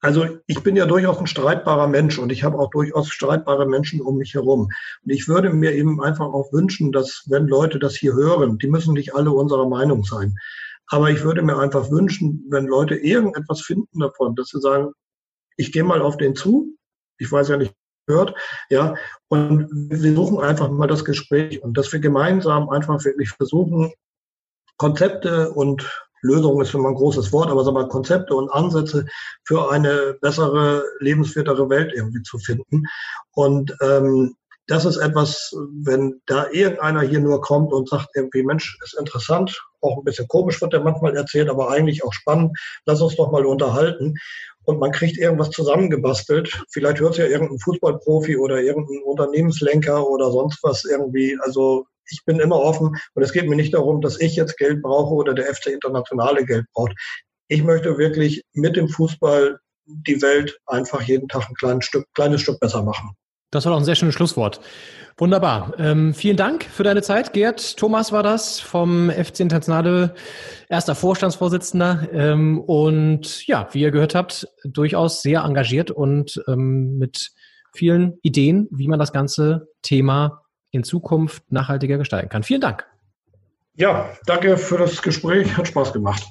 also ich bin ja durchaus ein streitbarer Mensch und ich habe auch durchaus streitbare Menschen um mich herum. Und ich würde mir eben einfach auch wünschen, dass wenn Leute das hier hören, die müssen nicht alle unserer Meinung sein. Aber ich würde mir einfach wünschen, wenn Leute irgendetwas finden davon, dass sie sagen, ich gehe mal auf den zu. Ich weiß ja nicht, gehört. Ja, und wir suchen einfach mal das Gespräch und dass wir gemeinsam einfach wirklich versuchen, Konzepte und Lösung ist immer ein großes Wort, aber sagen wir Konzepte und Ansätze für eine bessere, lebenswertere Welt irgendwie zu finden. Und ähm, das ist etwas, wenn da irgendeiner hier nur kommt und sagt irgendwie, Mensch, ist interessant, auch ein bisschen komisch wird der manchmal erzählt, aber eigentlich auch spannend, lass uns doch mal unterhalten. Und man kriegt irgendwas zusammengebastelt. Vielleicht hört es ja irgendein Fußballprofi oder irgendein Unternehmenslenker oder sonst was irgendwie. Also ich bin immer offen und es geht mir nicht darum, dass ich jetzt Geld brauche oder der FC Internationale Geld braucht. Ich möchte wirklich mit dem Fußball die Welt einfach jeden Tag ein kleines Stück, kleines Stück besser machen. Das war doch ein sehr schönes Schlusswort. Wunderbar. Ähm, vielen Dank für deine Zeit, Gerd. Thomas war das vom FC Internationale, erster Vorstandsvorsitzender. Ähm, und ja, wie ihr gehört habt, durchaus sehr engagiert und ähm, mit vielen Ideen, wie man das ganze Thema in Zukunft nachhaltiger gestalten kann. Vielen Dank. Ja, danke für das Gespräch. Hat Spaß gemacht.